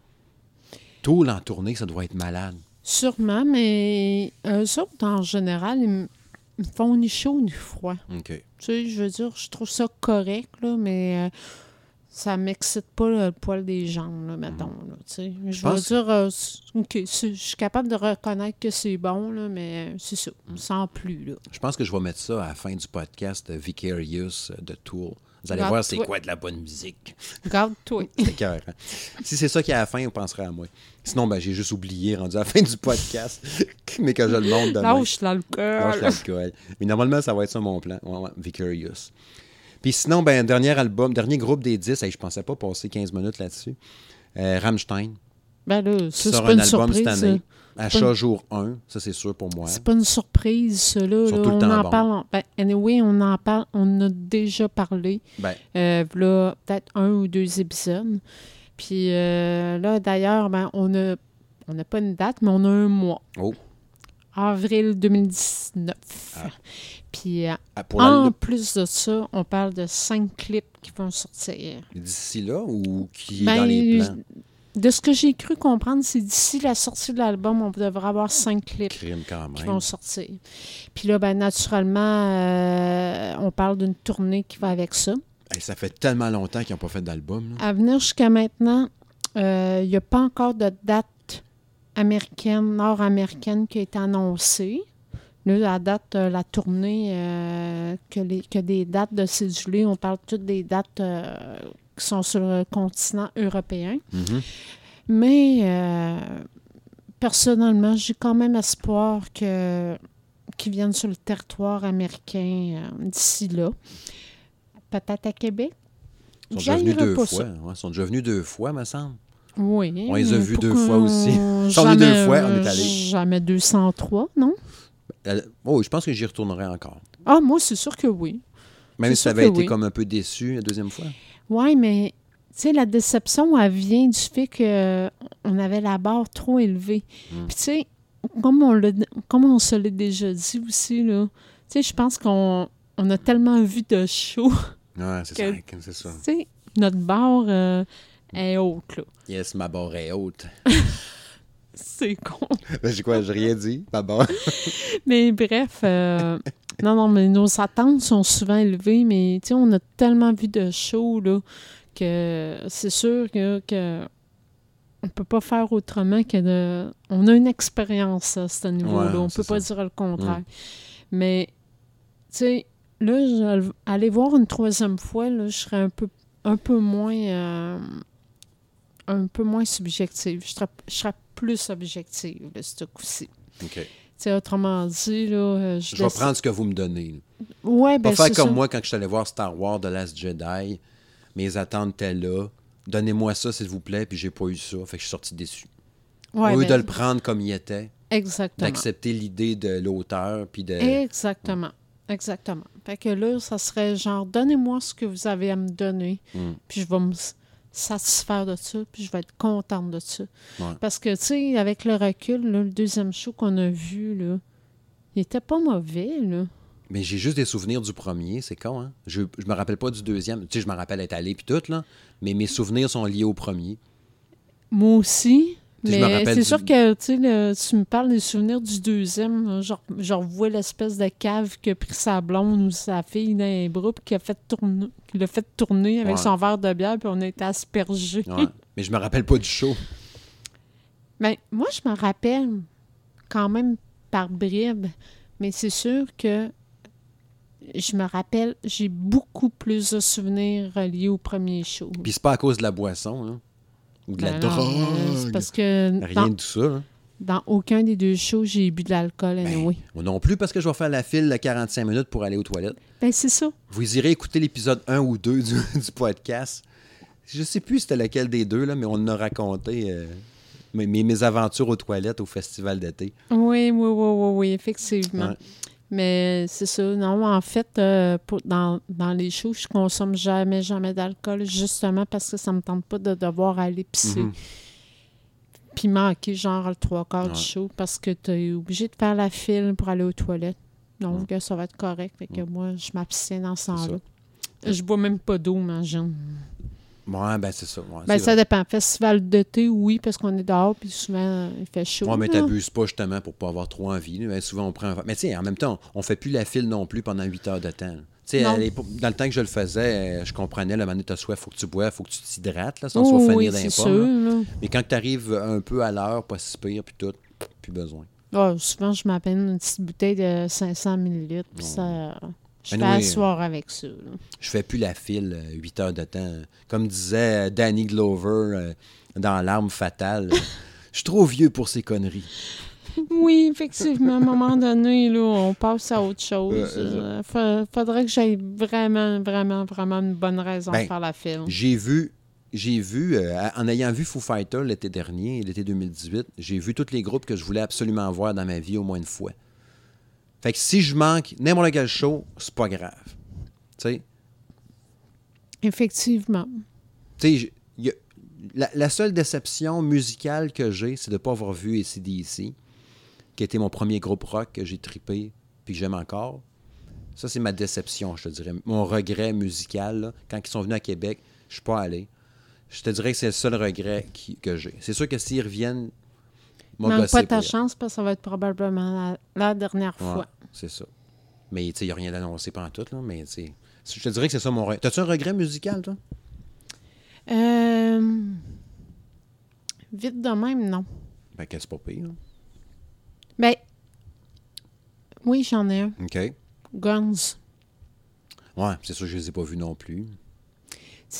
S1: Tool en tournée, ça doit être malade.
S2: Sûrement, mais eux autres, en général, ils me font ni chaud ni froid.
S1: OK.
S2: Tu sais, je veux dire, je trouve ça correct, là, mais euh, ça m'excite pas là, le poil des jambes, là, mettons. Là, tu sais. je veux dire, euh, OK, je suis capable de reconnaître que c'est bon, là, mais c'est ça, sans plus. Là.
S1: Je pense que je vais mettre ça à la fin du podcast euh, Vicarious euh, de Tool. Vous allez voir c'est quoi de la bonne musique.
S2: Regarde-toi.
S1: C'est cœur. hein. Si c'est ça qui est à la fin, vous penserez à moi. Sinon, ben, j'ai juste oublié, rendu à la fin du podcast, mais que je le montre demain.
S2: Lâche l'alcool.
S1: Lâche l'alcool. Mais normalement, ça va être ça mon plan. Vicarious. Puis sinon, ben, dernier album, dernier groupe des 10, hey, je pensais pas passer 15 minutes là-dessus. Euh, Rammstein,
S2: Ben là, ça,
S1: sort
S2: pas
S1: un
S2: une
S1: album
S2: surprise.
S1: cette année. Achat
S2: une-
S1: jour 1, ça c'est sûr pour moi.
S2: C'est pas une surprise, ça, là. On
S1: temps
S2: en parle. en- Ben, anyway, on en parle. On a déjà parlé.
S1: Ben,
S2: Euh, là, peut-être un ou deux épisodes. Puis euh, là, d'ailleurs, ben, on a on n'a pas une date, mais on a un mois.
S1: Oh.
S2: Avril 2019.
S1: Ah.
S2: Puis euh,
S1: ah, la-
S2: en plus de ça, on parle de cinq clips qui vont sortir.
S1: d'ici là ou qui est
S2: Ben,
S1: dans les plans?
S2: De ce que j'ai cru comprendre, c'est d'ici la sortie de l'album, on devrait avoir cinq clips
S1: quand
S2: qui vont sortir. Puis là, ben, naturellement, euh, on parle d'une tournée qui va avec ça.
S1: Hey, ça fait tellement longtemps qu'ils n'ont pas fait d'album.
S2: À venir jusqu'à maintenant, euh, il n'y a pas encore de date américaine, nord-américaine qui a été annoncée. Là, la date, euh, la tournée, euh, que, les, que des dates de cédulés, on parle toutes des dates euh, qui sont sur le continent européen.
S1: Mhm.
S2: Mais personnellement, j'ai quand même espoir que qu'ils viennent sur le territoire américain d'ici là. Peut-être à Québec.
S1: Ils sont déjà venus deux fois.
S2: ça.
S1: Ouais, ils sont déjà venus deux fois, me semble.
S2: Oui.
S1: On les a vus deux fois aussi. Ils sont venus deux fois, on est allés.
S2: Jamais 203, non?
S1: Euh, Oh, je pense que j'y retournerai encore.
S2: Ah, moi, c'est sûr que oui.
S1: Même si ça avait été
S2: oui.
S1: comme un peu déçu la deuxième fois.
S2: Oui, mais tu sais, la déception, elle vient du fait qu'on avait la barre trop élevée.
S1: Mm.
S2: Puis tu sais, comme on, l'a- comme on se l'est déjà dit aussi, là, tu sais, je pense qu'on on a tellement vu de shows,
S1: Ouais, c'est ça. C'est ça.
S2: tu sais, notre barre euh, est haute, là.
S1: Yes, ma barre est haute.
S2: C'est con.
S1: Ben, J'ai quoi? J'ai rien dit. Ma barre.
S2: Mais bref, euh, non, non, mais nos attentes sont souvent élevées, mais tu sais, on a tellement vu de shows, là, que c'est sûr que, que on peut pas faire autrement que de... On a une expérience à ce niveau-là,
S1: Ouais,
S2: on peut pas dire le contraire. Mais, tu sais, là, je- aller voir une troisième fois, là, je serais un peu, un peu moins... euh, un peu moins subjective. Je serais, je serais plus objective, là, ce coup-ci.
S1: OK.
S2: Autrement dit, là, euh, je,
S1: Je vais
S2: laisse-
S1: prendre ce que vous me donnez. là.
S2: Ouais,
S1: Pas
S2: ben,
S1: faire comme
S2: ça.
S1: moi quand je suis allé voir Star Wars The Last Jedi. Mes attentes étaient là. Donnez-moi ça, s'il vous plaît, puis j'ai pas eu ça. Fait que je suis sorti déçu.
S2: Ouais,
S1: Au lieu
S2: ben,
S1: de le prendre comme il était,
S2: Exactement.
S1: d'accepter l'idée de l'auteur, puis de...
S2: Exactement. Exactement. Fait que là, ça serait genre, donnez-moi ce que vous avez à me donner,
S1: Mm.
S2: puis je vais me satisfaire de ça, puis je vais être contente de ça.
S1: Ouais.
S2: Parce que, tu sais, avec le recul, là, le deuxième show qu'on a vu, là, il était pas mauvais, là.
S1: Mais j'ai juste des souvenirs du premier, c'est con, hein? Je, je me rappelle pas du deuxième. Tu sais, je me rappelle être allé puis tout, là. Mais mes souvenirs sont liés au premier.
S2: Moi aussi. Mais c'est
S1: du-
S2: sûr que, tu sais, le- tu me parles des souvenirs du deuxième, là, genre, je revois l'espèce de cave qui a pris sa blonde ou sa fille dans les bras, puis qui a fait tourner, qui l'a fait tourner avec
S1: Ouais.
S2: son verre de bière, puis on a été aspergés.
S1: Ouais. Mais je me rappelle pas du show.
S2: Mais moi, je me rappelle quand même par bribes, mais c'est sûr que je me rappelle, j'ai beaucoup plus de souvenirs reliés au premier show.
S1: Puis c'est pas à cause de la boisson, hein? Ou de la
S2: Ben non,
S1: drogue.
S2: C'est parce que
S1: Rien
S2: dans,
S1: de tout ça. hein.
S2: dans aucun des deux shows, j'ai bu de l'alcool, anyway.
S1: Moi non plus, parce que je vais faire la file de 45 minutes pour aller aux toilettes.
S2: Ben, c'est ça.
S1: Vous irez écouter l'épisode 1 ou 2 du, du podcast. Je sais plus c'était lequel des deux, là, mais on a raconté euh, mes, mes- mes aventures aux toilettes au festival d'été.
S2: Oui, oui, oui, oui, oui, effectivement.
S1: Ouais.
S2: Mais c'est ça. Non, en fait, euh, pour- dans, dans les shows, je consomme jamais, jamais d'alcool, justement parce que ça me tente pas de devoir aller pisser.
S1: Mhm.
S2: Puis manquer, genre, le trois quarts
S1: Ouais.
S2: du show parce que tu es obligé de faire la file pour aller aux toilettes. Donc, ça va être correct. Fait que moi, je m'abstiens dans ce temps-là. Je bois même pas d'eau, imagine.
S1: Ouais, ben c'est ça. Ouais,
S2: Ben, ça
S1: vrai.
S2: dépend. Festival d'été, oui, parce qu'on est dehors, puis souvent, il fait chaud.
S1: Ouais, mais t'abuses pas justement pour pas avoir trop envie. Ben, souvent, on prend. Mais tu sais, en même temps, on fait plus la file non plus pendant 8 heures de temps. Tu dans le temps que je le faisais, euh, je comprenais, le moment donné, t'as soif, faut que tu bois, faut que tu t'hydrates, là, tu
S2: Oh, oui,
S1: finir
S2: c'est
S1: d'un. Mais quand tu arrives un peu à l'heure, pas si pire, puis tout, plus besoin.
S2: Ah, souvent, je m'appelle une petite bouteille de 500 ml, puis ça... Je fais
S1: oui.
S2: asseoir avec ça. là.
S1: Je fais plus la file euh, 8 heures de temps. Comme disait euh, Danny Glover euh, dans L'arme fatale, euh, je suis trop vieux pour ces conneries.
S2: Oui, effectivement, à un moment donné, là, on passe à autre chose. Euh, fa- faudrait que j'aie vraiment, vraiment, vraiment une bonne raison
S1: Ben,
S2: de faire la film.
S1: J'ai vu, j'ai vu, euh, en ayant vu Foo Fighters l'été dernier, l'été 2018, j'ai vu tous les groupes que je voulais absolument voir dans ma vie au moins une fois. Fait que si je manque n'importe quel show, c'est pas grave. Tu sais,
S2: Effectivement.
S1: tu sais, la, la seule déception musicale que j'ai, c'est de ne pas avoir vu ACDC, qui était mon premier groupe rock que j'ai trippé puis que j'aime encore. Ça, c'est ma déception, je te dirais. Mon regret musical, là, quand ils sont venus à Québec, je suis pas allé. Je te dirais que c'est le seul regret qui- que j'ai. C'est sûr que s'ils reviennent,
S2: Manque pas ta
S1: pour-
S2: chance parce que ça va être probablement la, la dernière
S1: Ouais,
S2: fois.
S1: c'est ça. Mais tu sais, il n'y a rien d'annoncé pendant tout, là, mais tu sais, je te dirais que c'est ça mon regret. T'as-tu un regret musical, toi?
S2: Euh, Vite de même, non.
S1: Ben, que c'est pas pire. là.
S2: Ben, oui, j'en ai un.
S1: OK.
S2: Guns.
S1: Ouais, c'est sûr que je les ai pas vus non plus.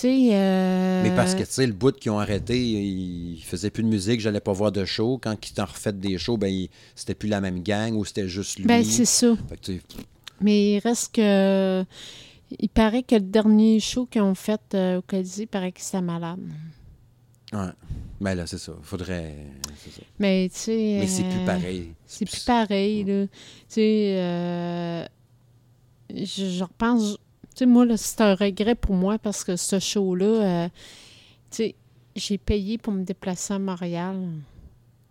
S2: Euh,
S1: Mais parce que, tu sais, le bout qu'ils ont arrêté, ils faisaient plus de musique, j'allais pas voir de show. Quand ils t'en refait des shows, ben, il- c'était plus la même gang ou c'était juste lui.
S2: Ben, c'est ça. Mais il reste que. Il paraît que le dernier show qu'ils ont fait euh, au Colisée, il paraît que c'était malade.
S1: ouais. Ben là, c'est ça. Faudrait. ça.
S2: Mais tu sais.
S1: Mais c'est plus
S2: euh,
S1: pareil.
S2: C'est plus pareil, là. Tu sais, je, je repense. Tu sais, moi, là, c'est un regret pour moi parce que ce show-là, euh, tu sais, j'ai payé pour me déplacer à Montréal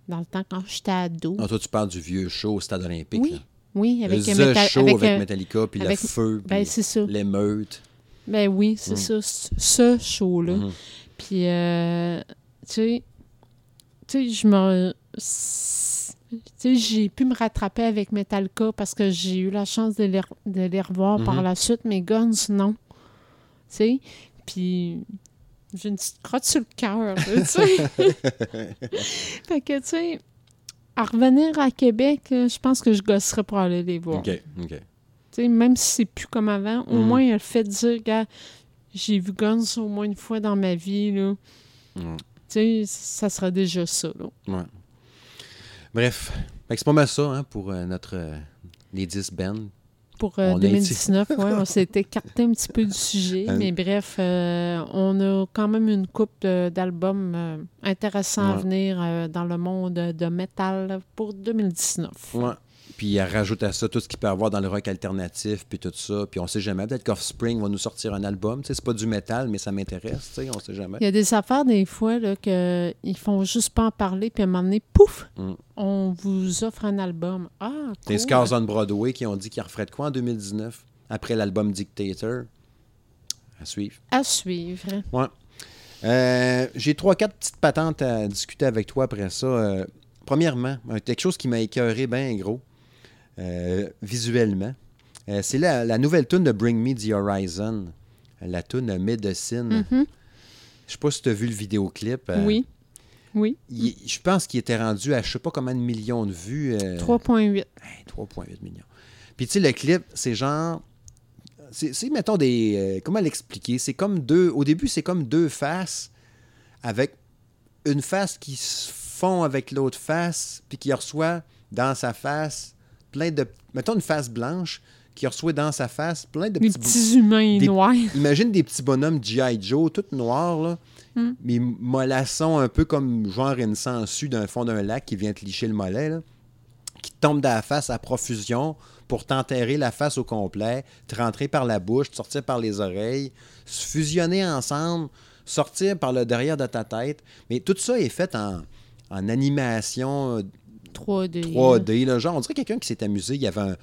S2: dans le temps quand j'étais ado.
S1: Non, toi, tu parles du vieux show au Stade olympique.
S2: Oui,
S1: là.
S2: Oui, avec
S1: le
S2: métal-
S1: show
S2: avec
S1: avec,
S2: un-
S1: Metallica, puis
S2: avec-
S1: le feu,
S2: Ben,
S1: puis l'émeute.
S2: Ben oui, c'est
S1: Mm.
S2: ça. Ce show-là.
S1: Mhm.
S2: Puis, euh, tu sais, tu sais, je me. J'ai pu me rattraper avec Metallica parce que j'ai eu la chance de les, de les revoir par
S1: Mhm.
S2: la suite, mais Guns, non. Tu sais, puis j'ai une petite crotte sur le cœur, là, tu sais. fait que, tu sais, à revenir à Québec, je pense que je gosserais pour aller les voir.
S1: OK, OK.
S2: Tu sais, même si c'est plus comme avant, au
S1: Mhm.
S2: moins, il a le fait de dire, gars, j'ai vu Guns au moins une fois dans ma vie, là.
S1: Ouais.
S2: Tu sais, ça sera déjà ça, là.
S1: Ouais. Bref, c'est pas mal ça hein, pour euh, notre euh, les 10 bands.
S2: Pour euh,
S1: On a
S2: 2019, ouais, on s'est écarté un petit peu du sujet,
S1: Hein?
S2: mais bref, euh, on a quand même une coupe d'albums euh, intéressants à venir euh, dans le monde de métal pour 2019.
S1: Ouais. Puis elle rajoute à ça tout ce qu'il peut avoir dans le rock alternatif, puis tout ça. Puis on sait jamais, peut-être qu'Offspring va nous sortir un album. C'est pas du métal, mais ça m'intéresse, tu sais, on sait jamais.
S2: Il y a des affaires, des fois, là, que ils font juste pas en parler, puis à un moment donné, pouf,
S1: Mm.
S2: on vous offre un album. Ah,
S1: Les
S2: cool.
S1: Scars on Broadway qui ont dit qu'ils referaient de quoi en 2019, après l'album Dictator? À suivre.
S2: À suivre.
S1: Euh, J'ai trois, quatre petites patentes à discuter avec toi après ça. Euh, premièrement, un- quelque chose qui m'a écœuré bien gros, euh, visuellement. Euh, C'est la, la nouvelle tune de Bring Me the Horizon, la tune Medicine.
S2: Mhm.
S1: Je sais pas si tu as vu le vidéoclip. euh,
S2: Oui. Oui.
S1: il- je pense qu'il était rendu à je sais pas combien de millions de vues. euh,
S2: 3,8.
S1: Hey, 3,8 millions. Puis tu sais, le clip, c'est genre C'est, c'est, mettons, des. euh, comment l'expliquer? C'est comme deux. Au début, c'est comme deux faces avec une face qui se fond avec l'autre face, puis qui reçoit dans sa face plein de. Mettons une face blanche qui reçoit dans sa face plein de
S2: Des
S1: petits.
S2: petits humains
S1: des-
S2: noirs.
S1: Imagine des petits bonhommes G.I. Joe, tout noirs, là,
S2: Hmm.
S1: mais mollassons, un peu comme genre une sangsue d'un fond d'un lac qui vient te licher le mollet, là, qui tombe dans la face à profusion pour t'enterrer la face au complet, te rentrer par la bouche, te sortir par les oreilles, se fusionner ensemble, sortir par le derrière de ta tête. Mais tout ça est fait en, en animation euh,
S2: 3D.
S1: 3D. Là, genre, on dirait quelqu'un qui s'est amusé. Il y avait un,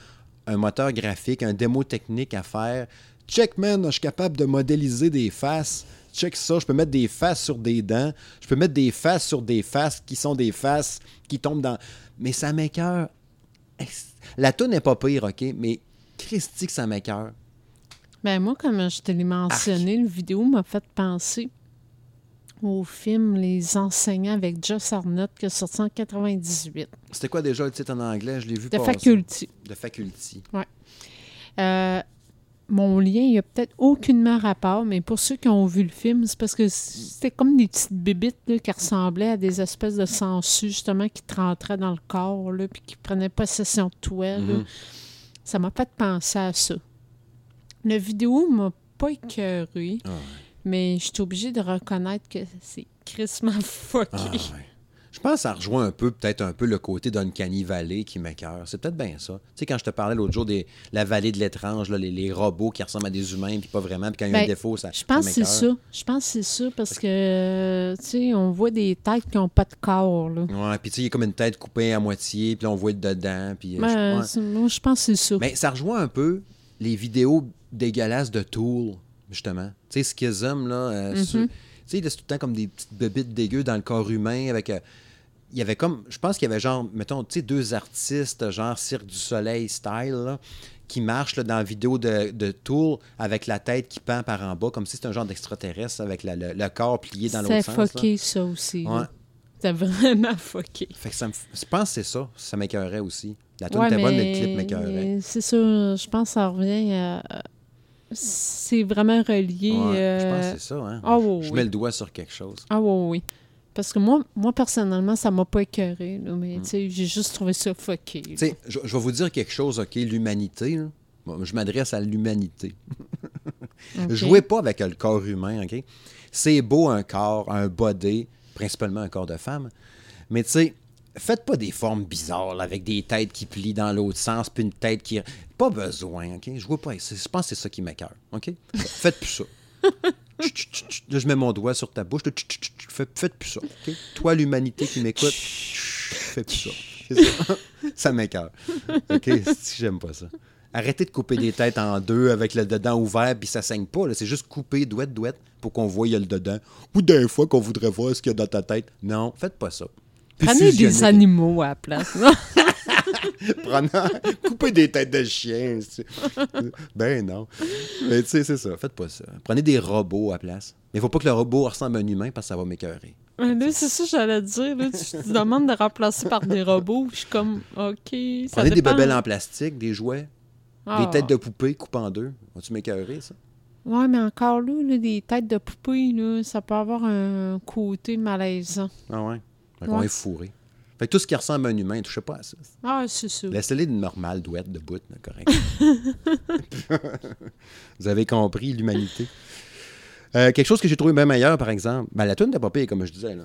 S1: un moteur graphique, un démo technique à faire. Check, man, je suis capable de modéliser des faces. Check ça, je peux mettre des faces sur des dents. Je peux mettre des faces sur des faces qui sont des faces qui tombent dans. Mais ça m'écœure. La toune n'est pas pire, OK? Mais Christy que ça m'écœure.
S2: Ben moi, comme je te l'ai mentionné, le vidéo m'a fait penser au film Les enseignants avec Joss Arnott qui est sorti en 98.
S1: C'était quoi déjà le titre en anglais? Je l'ai vu
S2: De
S1: passer.
S2: Faculty.
S1: De Faculty.
S2: Euh, mon lien, il n'y a peut-être aucunement rapport, mais pour ceux qui ont vu le film, c'est parce que c'était comme des petites bébites là, qui ressemblaient à des espèces de sangsues, justement, qui te rentraient dans le corps, là, puis qui prenaient possession de toi.
S1: Mhm.
S2: Ça m'a fait penser à ça. La vidéo m'a pas écœurée,
S1: Ah ouais.
S2: Mais je suis obligée de reconnaître que c'est crissement fucké.
S1: Ah, ouais. Je pense que ça rejoint un peu, peut-être un peu le côté d'Uncanny Valley qui m'écœure. C'est peut-être bien ça. Tu sais, quand je te parlais l'autre jour de la vallée de l'étrange, là, les, les robots qui ressemblent à des humains, puis pas vraiment, puis quand il y a un
S2: Ben,
S1: défaut, ça
S2: Je pense que c'est ça. Je pense que c'est ça parce que, euh, tu sais, on voit des têtes qui n'ont pas de corps, là.
S1: Ouais, puis tu sais, il y a comme une tête coupée à moitié, puis là, on voit dedans, puis...
S2: Ben,
S1: je- ouais.
S2: c'est- moi, je pense que c'est ça.
S1: Mais ça rejoint un peu les vidéos dégueulasses de Tool, justement. Tu sais, Schism, là, euh,
S2: Mhm.
S1: sur- tu sais, c'est tout le temps comme des petites bébites dégueu dans le corps humain avec... euh, il y avait comme... Je pense qu'il y avait genre, mettons, tu sais, deux artistes, genre Cirque du Soleil style, là, qui marchent là, dans la vidéo de, de Tool avec la tête qui pend par en bas, comme si c'était un genre d'extraterrestre avec la- le, le corps plié dans
S2: C'est
S1: l'autre sens. là.
S2: fucké, ça aussi.
S1: Ouais.
S2: C'est vraiment fucké.
S1: Fait que ça me... Je pense que c'est ça. Ça m'écœurait aussi. La tune
S2: Ouais,
S1: était bonne, mais le clip m'écœurait.
S2: C'est ça, je pense que ça revient à... C'est vraiment relié...
S1: Ouais, Je
S2: euh,
S1: pense que c'est ça, hein.
S2: Ah oui,
S1: je
S2: oui.
S1: mets le doigt sur quelque chose.
S2: Ah oui, oui. Parce que moi, moi personnellement, ça m'a pas écœuré, là,
S1: Mm.
S2: mais sais, j'ai juste trouvé ça fucké.
S1: je, je vais vous dire quelque chose, OK? L'humanité, je m'adresse à l'humanité. Jouez pas avec le corps humain, OK? C'est beau un corps, un body, principalement un corps de femme. Mais tu sais, faites pas des formes bizarres, avec des têtes qui plient dans l'autre sens, puis une tête qui. Pas besoin, OK? Je vois pas. Je pense que c'est ça qui m'écœure, OK? Faites plus ça. Je mets mon doigt sur ta bouche. Faites, plus ça. OK? Toi, l'humanité qui m'écoute, fais plus ça. Ça. m'écœure. OK? Si j'aime pas ça. Arrêtez de couper des têtes en deux avec le dedans ouvert, puis ça saigne pas. C'est juste couper douette, douette, pour qu'on voie y a le dedans. Ou d'un fois qu'on voudrait voir ce qu'il y a dans ta tête. Non, faites pas ça.
S2: Prenez des animaux à la place.
S1: Prenant- couper des têtes de chiens. ben non. Mais tu sais, c'est ça. Faites pas ça. Prenez des robots à la place. Mais il faut pas que le robot ressemble à un humain parce que ça va m'écœurer.
S2: Là, c'est ça que j'allais dire. Là, tu te demandes de remplacer par des robots. Je suis comme, OK, ça
S1: Prenez des babelles en plastique, des jouets,
S2: Ah.
S1: des têtes de poupées coupées en deux. Vas-tu m'écœurer, ça?
S2: Ouais, mais encore là, là, des têtes de poupées, là, ça peut avoir un côté malaisant.
S1: Ah ouais?
S2: Ouais.
S1: est fourré. Fait que tout ce qui ressemble à un humain, touchez pas à ça.
S2: Ah, c'est ça.
S1: Laissez-les de normal, douette, de bout, correct. Vous avez compris l'humanité. Euh, quelque chose que j'ai trouvé bien meilleur, par exemple. Ben, la tune pas pire, comme je disais. Là.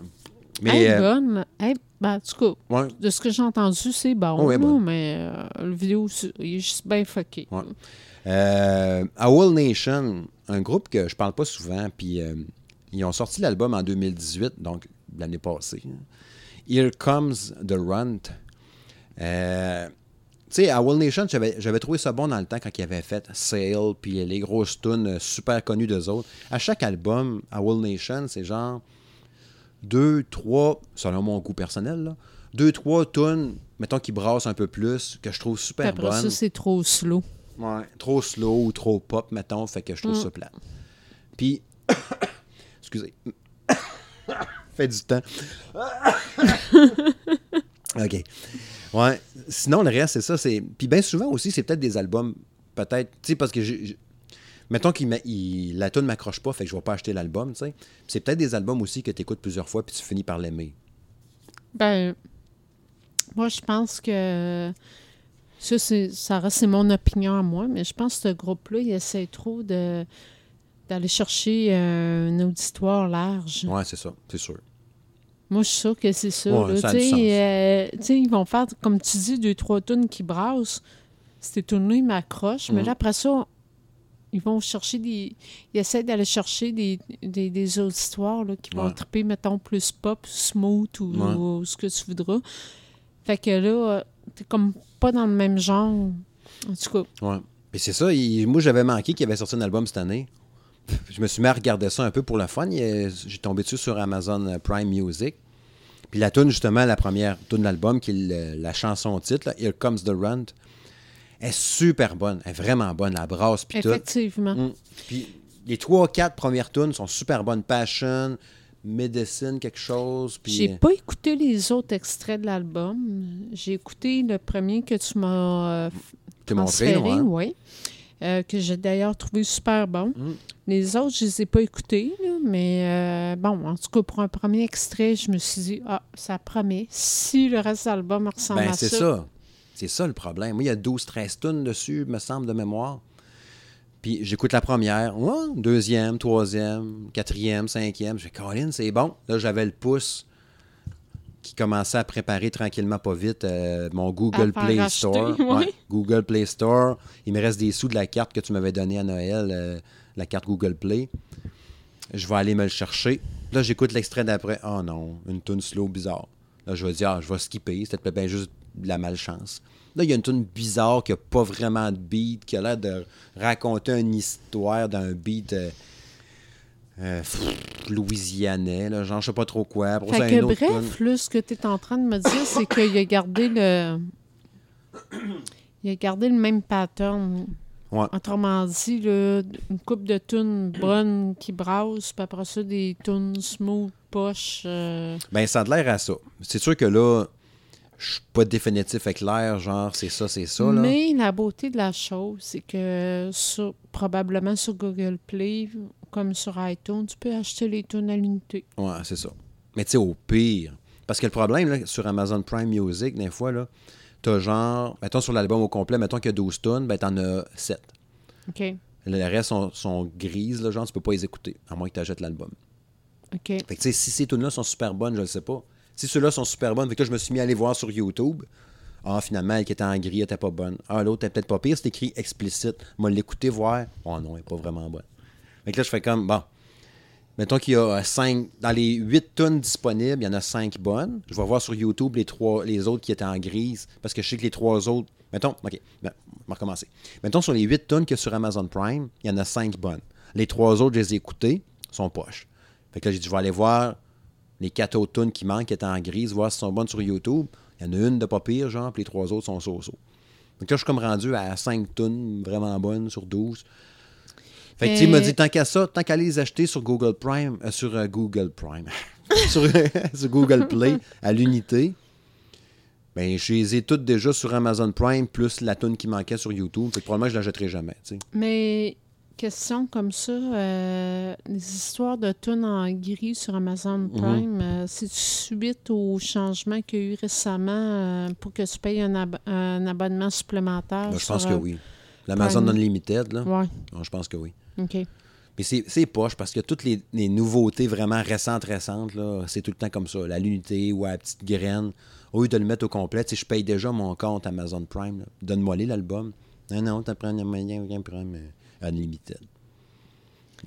S1: Mais,
S2: Elle est
S1: euh,
S2: bonne. Elle- ben, en tout cas,
S1: ouais,
S2: de ce que j'ai entendu, c'est bon.
S1: Oh,
S2: mais euh, le vidéo, il est juste bien fucké.
S1: Ouais. Owl Nation, un groupe que je parle pas souvent, puis ils ont sorti l'album en 2018, donc l'année passée. Here Comes the Runt. Euh, tu sais, Owl Nation, j'avais trouvé ça bon dans le temps quand ils avaient fait Sail, puis les grosses tunes euh, super connues d'eux autres. À chaque album, Owl Nation, c'est genre deux, trois, selon mon goût personnel, là, deux, trois tunes, mettons, qui brassent un peu plus, que je trouve super
S2: après
S1: bonnes.
S2: ça, c'est trop slow.
S1: Ouais, trop slow ou trop pop, mettons, fait que je trouve
S2: Mm.
S1: ça plate. Puis, excusez, fait du temps. OK. Ouais, sinon, le reste, c'est ça. c'est Puis bien souvent aussi, c'est peut-être des albums, peut-être, tu sais, parce que j'ai- Mettons que la tune ne m'accroche pas, fait que je vais pas acheter l'album, tu sais. C'est peut-être des albums aussi que tu écoutes plusieurs fois puis tu finis par l'aimer.
S2: Ben, moi, je pense que ça, ça reste c'est mon opinion à moi, mais je pense que ce groupe-là, il essaie trop de d'aller chercher euh, un auditoire large.
S1: Oui, c'est ça, c'est sûr.
S2: Moi, je suis sûre que c'est ça. Euh, ils vont faire, comme tu dis, deux, trois tonnes qui brassent. C'était tourné, ils m'accrochent. Mais mm. là, après ça, ils vont chercher des. Ils essaient d'aller chercher des, des, des auditoires là, qui vont triper, mettons, plus pop, smooth ou, ce que tu voudras. Fait que là, t'es comme pas dans le même genre. En tout cas.
S1: Ouais. Et c'est ça. moi, j'avais manqué qu'il avait sorti un album cette année. Je me suis mis à regarder ça un peu pour le fun. J'ai tombé dessus sur Amazon Prime Music. Puis la tune justement, la première tune de l'album, qui est la chanson titre, Here Comes the Runt, est super bonne. Elle est vraiment bonne. La brasse, puis
S2: tout. Effectivement. Mm.
S1: Puis les trois, quatre premières tunes sont super bonnes. Passion, Medicine, quelque chose. Puis...
S2: J'ai pas écouté les autres extraits de l'album. J'ai écouté le premier que tu m'as euh, montré, oui. Euh, que j'ai d'ailleurs trouvé super bon. Mm. Les autres, je les ai pas écoutés, mais euh, bon, en tout cas, pour un premier extrait, je me suis dit, ah, ça promet. Si le reste de l'album ressemble ben, à
S1: ça. c'est ça. C'est ça le problème. Moi, il y a 12-13 tonnes dessus, me semble, de mémoire. Puis j'écoute la première, deuxième, troisième, quatrième, cinquième. Je fais, Colin, c'est bon. Là, j'avais le pouce qui commençait à préparer tranquillement, pas vite, euh, mon Google Play Store. Google Play Store. Il me reste des sous de la carte que tu m'avais donnée à Noël, euh, la carte Google Play. Je vais aller me le chercher. Là, j'écoute l'extrait d'après. Oh non, une tune slow bizarre. Là, je vais dire, ah, je vais skipper. C'était peut-être juste de la malchance. Là, il y a une tune bizarre qui n'a pas vraiment de beat, qui a l'air de raconter une histoire d'un beat. Euh, euh, louisianais, là, genre je sais pas trop quoi.
S2: Fait que bref, là, ce que tu es en train de me dire, c'est qu'il a gardé le. Il a gardé le même pattern.
S1: Ouais.
S2: Autrement dit, là, une coupe de tunes bonnes qui brassent, puis après ça, des tunes smooth, poche. Euh.
S1: Ben, ça a l'air à ça. C'est sûr que là, je suis pas définitif avec l'air, genre c'est ça, c'est ça. Là.
S2: Mais la beauté de la chose, c'est que sur, probablement sur Google Play, comme sur iTunes, tu peux acheter les tunes à l'unité.
S1: Ouais, c'est ça. Mais tu sais, au pire, parce que le problème, là, sur Amazon Prime Music, des fois, là, t'as genre, mettons sur l'album au complet, mettons qu'il y a 12 tunes, ben t'en as 7.
S2: OK.
S1: Le reste sont, grises, là, genre, tu peux pas les écouter, à moins que tu achètes l'album.
S2: OK. Fait
S1: que tu sais, si ces tunes-là sont super bonnes, je le sais pas. Si ceux-là sont super bonnes, fait que je me suis mis à aller voir sur YouTube. Ah, finalement, elle qui était en gris, elle était pas bonne. Ah, l'autre, elle peut-être pas pire, c'est écrit explicite. Moi, l'écouter, voir. Oh non, elle n'est pas vraiment bonne. Que là, je fais comme, bon. Mettons qu'il y a cinq. Dans les huit tonnes disponibles, il y en a cinq bonnes. Je vais voir sur YouTube les, les autres qui étaient en grise. Parce que je sais que les trois autres. Mettons, OK, ben, on va recommencer. Mettons sur les huit tonnes qu'il y a sur Amazon Prime, il y en a cinq bonnes. Les trois autres, je les ai écoutées, sont poches. Fait que là, j'ai dit, je vais aller voir les quatre autres tunes qui manquent, qui étaient en grise, voir si sont bonnes sur YouTube. Il y en a une de pas pire, genre, puis les trois autres sont so-so. Donc là, je suis comme rendu à 5 tunes vraiment bonnes sur 12. Fait que, tu me dit, tant qu'à ça, tant qu'à les acheter sur Google Prime, euh, sur euh, Google Prime, sur, Google Play, à l'unité, ben, je les ai toutes déjà sur Amazon Prime, plus la tune qui manquait sur YouTube. Fait que probablement, je la jetterai jamais, tu sais.
S2: Mais question comme ça, euh, les histoires de tunes en gris sur Amazon mhm. Prime, c'est suite au changement qu'il y a eu récemment pour que tu payes un, abonnement supplémentaire?
S1: Ben, je pense que oui. L'Amazon Unlimited, là?
S2: Oui.
S1: je pense que oui.
S2: OK.
S1: Mais c'est poche parce que toutes les, nouveautés vraiment récentes, récentes, c'est tout le temps comme ça. La l'unité ou la petite graine. Au lieu de le mettre au complet, je paye déjà mon compte Amazon Prime. Donne-moi l'album. Non, non, tu prends un moyen, Prime. Unlimited.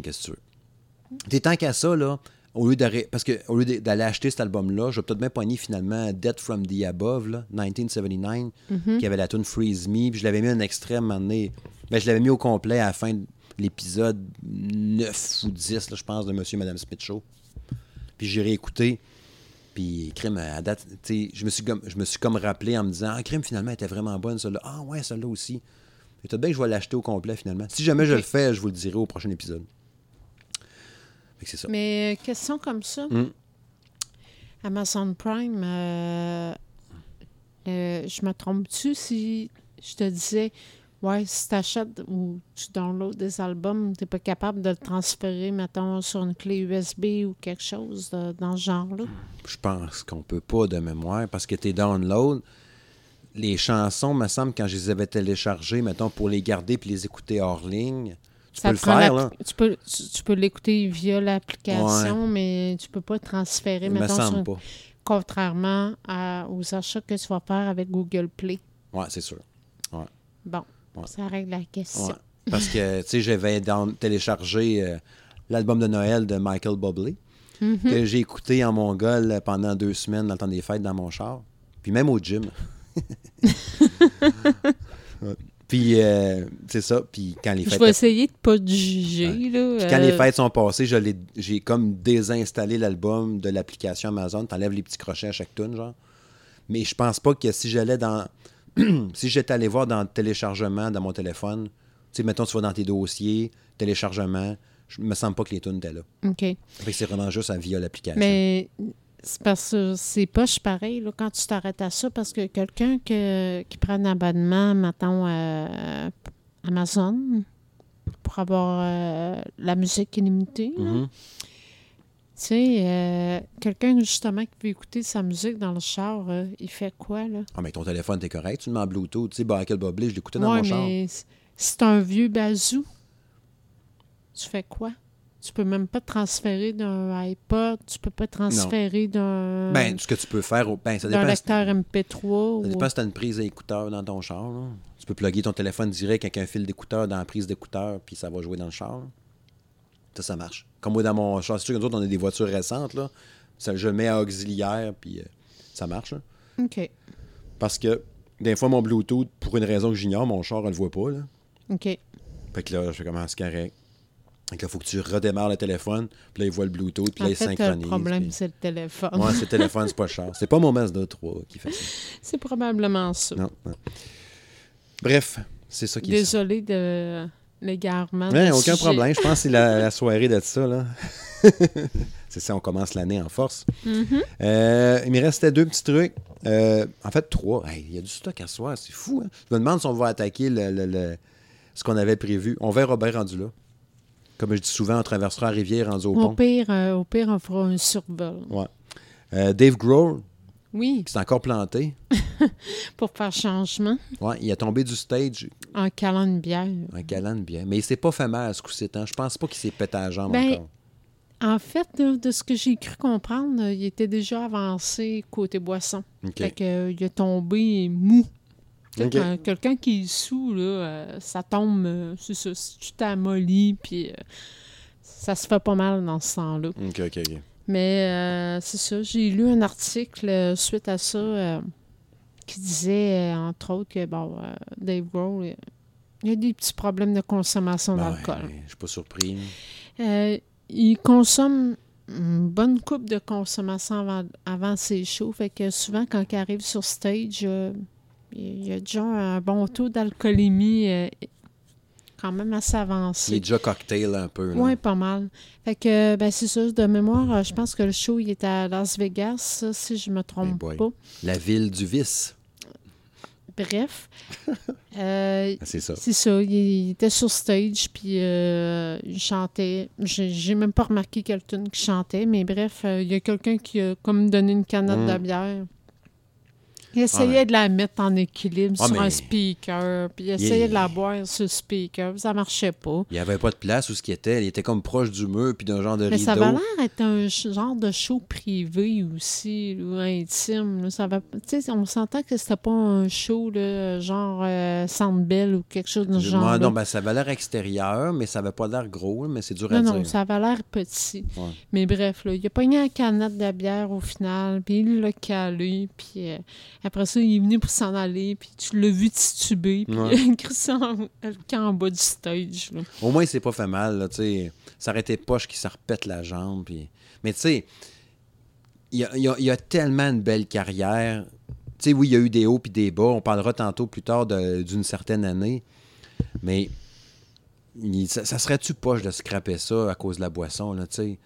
S1: Qu'est-ce que tu veux? T'es tant qu'à ça, là, au lieu parce que au lieu d'aller acheter cet album-là, je vais peut-être même pogner finalement Dead from the Above, là, 1979, mm-hmm. qui avait la tune Freeze Me, puis je l'avais mis un extrait à un moment donné. Ben, je l'avais mis au complet à la fin l'épisode 9 ou 10, là, je pense, de Monsieur et Madame Smith Show. Puis j'ai réécouté. Puis, crime, à date, je me, suis comme, je me suis comme rappelé en me disant Ah, crime, finalement, elle était vraiment bonne, celle-là. Ah, ouais, celle-là aussi. Et peut-être bien que je vais l'acheter au complet finalement. Si jamais je le fais, je vous le dirai au prochain épisode. c'est ça.
S2: Mais euh, question comme ça. Hmm. Amazon Prime, euh, euh, je me trompe-tu si je te disais Ouais, si tu achètes ou tu downloads des albums, tu n'es pas capable de le transférer, mettons, sur une clé USB ou quelque chose de- dans ce genre-là.
S1: Je pense qu'on peut pas de mémoire parce que tes downloads, les chansons, me semble, quand je les avais téléchargées, mettons, pour les garder puis les écouter hors ligne, tu peux le faire, là.
S2: Tu peux, tu, tu peux l'écouter via l'application, mais tu peux pas transférer,
S1: Il me
S2: mettons, sur
S1: semble pas.
S2: contrairement à- aux achats que tu vas faire avec Google Play.
S1: Ouais, c'est sûr.
S2: Bon,
S1: Ouais.
S2: ça règle la question.
S1: Ouais. Parce que, tu sais, j'avais téléchargé euh, l'album de Noël de Michael Bublé,
S2: Mhm.
S1: que j'ai écouté en mongol pendant deux semaines dans le temps des fêtes dans mon char. Puis même au gym. Puis, euh, c'est ça. Puis quand les
S2: Je
S1: fêtes...
S2: vais essayer de pas te juger. Là,
S1: Puis quand les
S2: euh,
S1: fêtes sont passées, je j'ai comme désinstallé l'album de l'application Amazon. T'enlèves les petits crochets à chaque tune, genre. Mais je pense pas que si j'allais dans... si j'étais allé voir dans le téléchargement dans mon téléphone, tu sais, mettons, tu vas dans tes dossiers, téléchargement, je me semble pas que les tunes étaient là.
S2: OK.
S1: Fait que c'est vraiment juste via l'application.
S2: Mais c'est parce que c'est poche pareil là, quand tu t'arrêtes à ça parce que quelqu'un que- qui prend un abonnement, mettons, à Amazon pour avoir euh, la musique illimitée, là,
S1: Mhm.
S2: Tu sais, euh, quelqu'un justement qui veut écouter sa musique dans le char, euh, il fait quoi là?
S1: Ah, mais ton téléphone, t'es correct. Tu le mets en Bluetooth. Tu sais, Michael Bublé, je l'écoutais dans
S2: Ouais,
S1: mon char.
S2: mais c- si c'est un vieux bazou, tu fais quoi? Tu peux même pas transférer d'un iPod, tu peux pas transférer d'un
S1: Ben, ce que tu peux faire, au- ben, ça
S2: d'un
S1: dépend.
S2: lecteur MP3.
S1: Ça
S2: ou-
S1: dépend si tu as une prise d'écouteur dans ton char. là. Tu peux plugger ton téléphone direct avec un fil d'écouteur dans la prise d'écouteur, puis ça va jouer dans le char. là. Ça, ça marche. Comme moi, dans mon char, c'est sûr que nous autres, on a des voitures récentes. Là. Ça, je mets à auxiliaire, puis euh, ça marche. là.
S2: OK.
S1: Parce que, des fois, mon Bluetooth, pour une raison que j'ignore, mon char, elle le voit pas. Là.
S2: OK.
S1: Fait que là, je fais comment c'est correct. Fait que là, il faut que tu redémarres le téléphone, puis là, il voit le Bluetooth, puis là, il
S2: fait, le
S1: synchronise.
S2: problème,
S1: puis-
S2: c'est le téléphone.
S1: Ouais, c'est le téléphone, c'est pas cher. C'est pas mon Mazda 3 qui fait ça.
S2: C'est probablement ça.
S1: Non, non. Bref, c'est ça qui est ça.
S2: Désolée de l'égarement.
S1: Ouais, aucun
S2: sujet.
S1: problème. Je pense que c'est la, la soirée de ça. là. c'est ça, on commence l'année en force.
S2: Mhm.
S1: Euh, il me restait deux petits trucs. Euh, en fait, trois. Hey, Il y a du stock à soir, c'est fou. Hein? Je me demande si on va attaquer le, le- le- ce qu'on avait prévu. On verra bien rendu là. Comme je dis souvent, on traversera la rivière rendu au
S2: Au
S1: pont.
S2: pire, euh, au pire, on fera un survol.
S1: Ouais. Dave Grohl,
S2: Oui,
S1: qui s'est encore planté.
S2: pour faire changement,
S1: Ouais, il est tombé du stage
S2: en calant une bière.
S1: un galant de bien. Mais il s'est pas fait mal à ce coup-ci. hein. Je pense pas qu'il s'est pété à la jambe
S2: Ben,
S1: encore.
S2: En fait, de ce que j'ai cru comprendre, euh, il était déjà avancé côté boisson.
S1: OK.
S2: Fait que, euh, il est tombé mou. Quelqu'un qui est sous, là, euh, ça tombe, euh, c'est ça, si tu t'amollis, puis ça se fait pas mal dans ce temps-là.
S1: OK, OK, OK.
S2: Mais euh, c'est ça, j'ai lu un article euh, suite à ça euh, qui disait, entre autres, que bon, Dave Grohl, il y a des petits problèmes de consommation
S1: Ben
S2: d'alcool.
S1: ouais, je suis pas surpris.
S2: Il consomme une bonne coupe de consommation avant, avant ses shows. Fait que souvent, quand il arrive sur stage, il y a déjà un bon taux d'alcoolémie euh, quand même assez
S1: Il est
S2: avancé.
S1: déjà cocktail un peu.
S2: Oui, pas mal. Fait que, ben, c'est ça, de mémoire, euh, je pense que le show, il était à Las Vegas, si je me trompe
S1: boy.
S2: pas.
S1: La ville du vice.
S2: Bref. Euh,
S1: C'est ça.
S2: C'est ça, il, il était sur stage, puis euh, il chantait. J'ai même pas remarqué quelle tune qu'il chantait, mais bref, euh, il y a quelqu'un qui a comme donné une canette
S1: Mm.
S2: de bière. Il essayait
S1: Ah ouais.
S2: de la mettre en équilibre
S1: Ah,
S2: sur
S1: mais-
S2: un speaker, puis il
S1: Il-
S2: essayait de la boire sur le speaker, ça marchait pas.
S1: Il n'y avait pas de place où ce qui était. Il était comme proche du mur puis d'un genre de
S2: Mais
S1: rideau.
S2: ça avait l'air d'être un genre de show privé aussi, ou intime. là. Ça va, tu sais, on s'entend que c'était pas un show là, genre euh, Sandbell ou quelque chose de genre. là.
S1: non, ben, ça avait l'air extérieur, mais ça avait pas l'air gros, mais c'est dur à
S2: Non,
S1: dire.
S2: non, ça avait l'air petit.
S1: Ouais.
S2: Mais bref, là, il a pogné la canette de bière au final, puis il l'a calé, puis euh, après ça, il est venu pour s'en aller, puis tu l'as vu tituber, puis
S1: Ouais.
S2: il a crissé en, en bas du stage. Là.
S1: Au moins, il s'est pas fait mal. Là, tu sais. ça aurait été poche qui se repète la jambe. puis- Mais tu sais, il y a, il y a- il y a tellement une belle carrière. Tu sais, oui, il y a eu des hauts puis des bas. On parlera tantôt plus tard d'une certaine année. Mais il- ça, ça serait-tu poche de scraper ça à cause de la boisson, là, tu sais?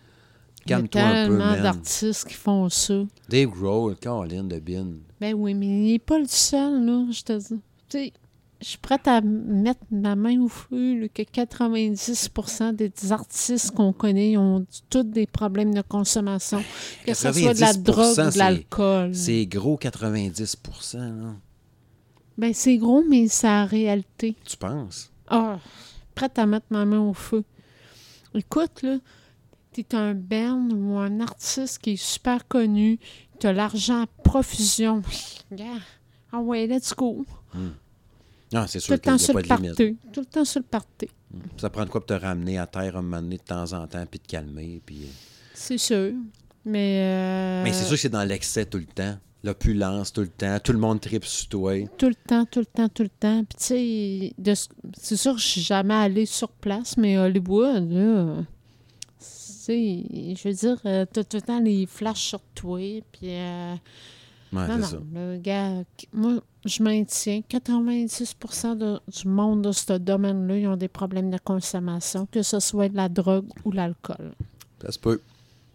S2: Il y a
S1: un peu,
S2: tellement d'artistes qui font ça.
S1: Dave Grohl, Caroline de Bin.
S2: Ben oui, mais il n'est pas le seul, là, je te dis. Tu sais, je suis prête à mettre ma main au feu là, que 90% des artistes qu'on connaît ont tous des problèmes de consommation, que ce soit de la
S1: 90%,
S2: drogue ou de l'alcool.
S1: C'est gros 90 là.
S2: Ben, c'est gros, mais c'est la réalité.
S1: Tu penses?
S2: Ah, prête à mettre ma main au feu. Écoute, là, t'es un band ou un artiste qui est super connu, t'as l'argent à profusion. Regarde. Ah ouais, let's go.
S1: Non, c'est
S2: Tout
S1: sûr qu'il n'y
S2: temps
S1: a
S2: sur
S1: pas de limite.
S2: party. Tout le temps sur le party.
S1: Ça prend de quoi pour te ramener à terre un moment donné de temps en temps, puis te calmer. Puis...
S2: C'est sûr. Mais. euh,
S1: Mais c'est sûr que c'est dans l'excès tout le temps. L'opulence tout le temps. Tout le monde tripe sur toi.
S2: Tout le temps, tout le temps, tout le temps. Puis, tu sais, de ce- c'est sûr que je suis jamais allée sur place, mais Hollywood, là. Tu sais, je veux dire, euh, t'as tout le temps les flashs sur toi, puis. euh,
S1: Ouais,
S2: non, non,
S1: ça.
S2: le gars, moi, je maintiens 90 de- du monde de ce domaine-là, ils ont des problèmes de consommation, que ce soit de la drogue ou l'alcool.
S1: Ça se peut.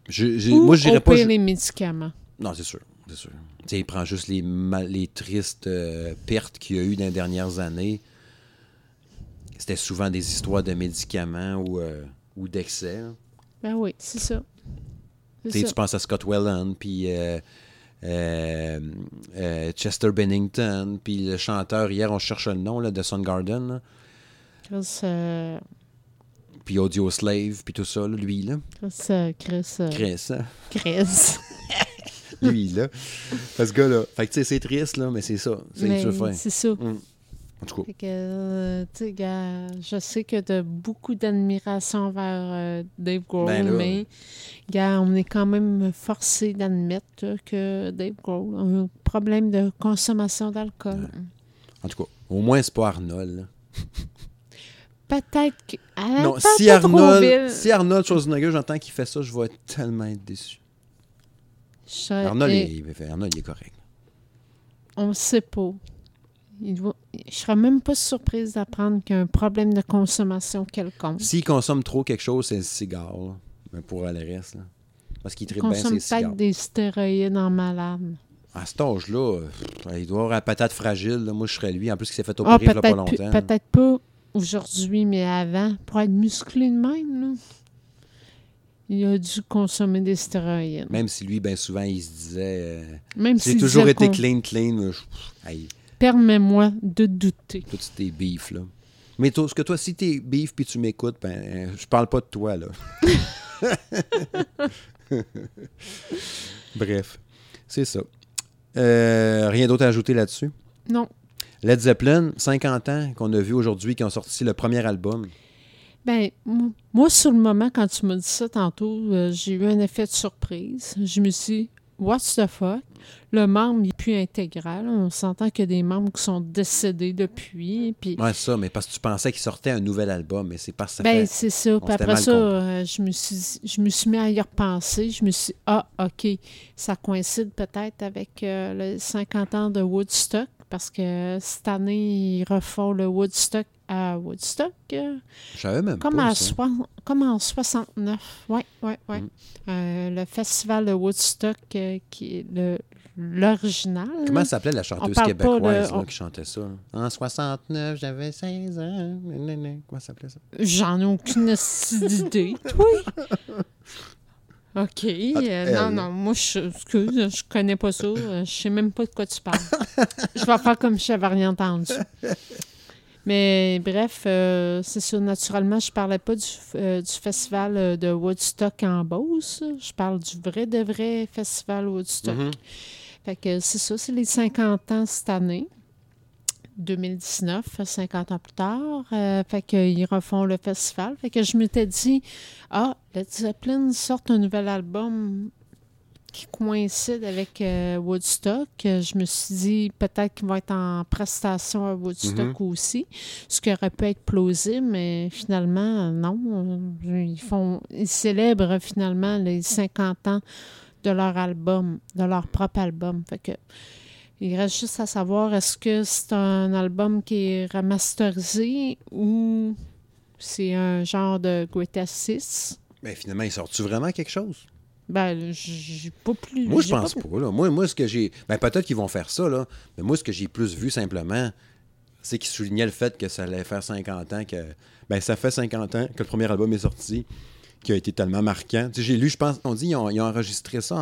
S1: Je- j'ai-
S2: Ou
S1: moi, je dirais pas. je-
S2: les médicaments.
S1: Non, c'est sûr. C'est sûr. Il prend juste les, mal- les tristes euh, pertes qu'il y a eu dans les dernières années. C'était souvent des histoires de médicaments ou, euh, ou d'excès. là.
S2: Ben oui, c'est ça. C'est
S1: Tu sais,
S2: ça.
S1: tu penses à Scott Welland, puis euh, euh, euh, Chester Bennington, puis le chanteur, hier, on cherche le nom là, de Soundgarden, là,
S2: Chris, euh,
S1: puis Audio Slave, puis tout ça, là, lui, là.
S2: Chris, euh, Chris,
S1: Chris, hein?
S2: Chris.
S1: lui, là. Ce gars-là. Fait que, tu sais, c'est triste, là, mais c'est ça. C'est ça
S2: c'est ça.
S1: En tout cas,
S2: Fait que, euh, je sais que tu as beaucoup d'admiration vers euh, Dave Grohl,
S1: Ben
S2: mais, gars, on est quand même forcé d'admettre que Dave Grohl a un problème de consommation d'alcool.
S1: en tout cas, au moins, c'est pas Arnold.
S2: Peut-être que. Ah,
S1: Non, si Arnold, si Arnold Schwarzenegger, j'entends qu'il fait ça, je vais tellement être déçu.
S2: Je
S1: Arnold, Arnold, il est correct.
S2: On ne sait pas. Il doit- Je serais même pas surprise d'apprendre qu'il y a un problème de consommation quelconque.
S1: S'il consomme trop quelque chose, c'est le cigare, là. Mais pour le reste, là. Parce qu'il
S2: Il
S1: tripe bien
S2: consomme
S1: ses cigares.
S2: peut-être des stéroïdes en malade.
S1: À cet âge-là, euh, il doit avoir la patate fragile. là. Moi, je serais lui. En plus, il s'est fait
S2: Ah,
S1: opérer il y a pas longtemps.
S2: peut-être pas aujourd'hui, mais avant, pour être musclé de même, là, il a dû consommer des stéroïdes.
S1: Même si lui, bien souvent, il se disait... euh,
S2: Même
S1: J'ai toujours été clean, clean. mais je-
S2: Permets-moi de douter.
S1: tout tes beefs, là. Mais toi, ce que toi, si t'es beef puis tu m'écoutes, ben, je parle pas de toi, là. Bref, c'est ça. Euh, rien d'autre à ajouter là-dessus?
S2: Non.
S1: Led Zeppelin, 50 ans, qu'on a vu aujourd'hui, qui ont sorti le premier album.
S2: Ben, moi, sur le moment, quand tu m'as dit ça tantôt, euh, j'ai eu un effet de surprise. Je me suis dit, what's the fuck? Le membre n'est plus intégral. On s'entend qu'il y a des membres qui sont décédés depuis. Puis,
S1: Ouais, ça, mais parce que tu pensais qu'il sortait un nouvel album, mais c'est parce que ça
S2: ben, c'est ça. Puis après ça, euh, je, me suis, je me suis mis à y repenser. Je me suis dit, ah, OK, ça coïncide peut-être avec euh, le 50 ans de Woodstock, parce que cette année, ils refont le Woodstock à Woodstock.
S1: Je savais même
S2: Comme,
S1: pas ça.
S2: soi- comme en 69. Oui, oui, oui.
S1: Mm.
S2: Euh, le festival de Woodstock, euh, qui est le- l'original.
S1: Comment s'appelait la chanteuse québécoise
S2: de-
S1: là,
S2: on-
S1: qui chantait ça? En 69, j'avais 16 ans. Comment ça s'appelait ça?
S2: J'en ai aucune d'idée. Oui. OK. euh, non, non, moi, je, excuse, je connais pas ça. euh, Je sais même pas de quoi tu parles. je vais faire comme si j'avais rien entendu. Mais bref, euh, c'est ça. Naturellement, je parlais pas du, euh, du festival euh, de Woodstock en Beauce. Je parle du vrai de vrai festival Woodstock.
S1: Mhm.
S2: Fait que c'est ça, c'est les 50 ans cette année. 2019, 50 ans plus tard. Euh, fait qu'ils refont le festival. Fait que je m'étais dit, ah, Led Zeppelin sort un nouvel album qui coïncide avec euh, Woodstock. Je me suis dit, peut-être qu'il va être en prestation à Woodstock aussi, ce qui aurait pu être plausible, mais finalement, non. Ils, font, ils célèbrent finalement les 50 ans de leur album, de leur propre album. Fait que il reste juste à savoir est-ce que c'est un album qui est remasterisé ou c'est un genre de Greatest 6.
S1: Mais finalement, il sort-tu vraiment quelque chose?
S2: Ben, j'ai pas plus.
S1: Moi, je pense pas. là. Moi, moi, ce que j'ai. Ben, peut-être qu'ils vont faire ça, là. Mais moi, ce que j'ai plus vu simplement, c'est qu'il soulignait le fait que ça allait faire 50 ans que. Ben, ça fait 50 ans que le premier album est sorti, qui a été tellement marquant. Tu sais, j'ai lu, je pense, on dit, ils ont, ils ont enregistré ça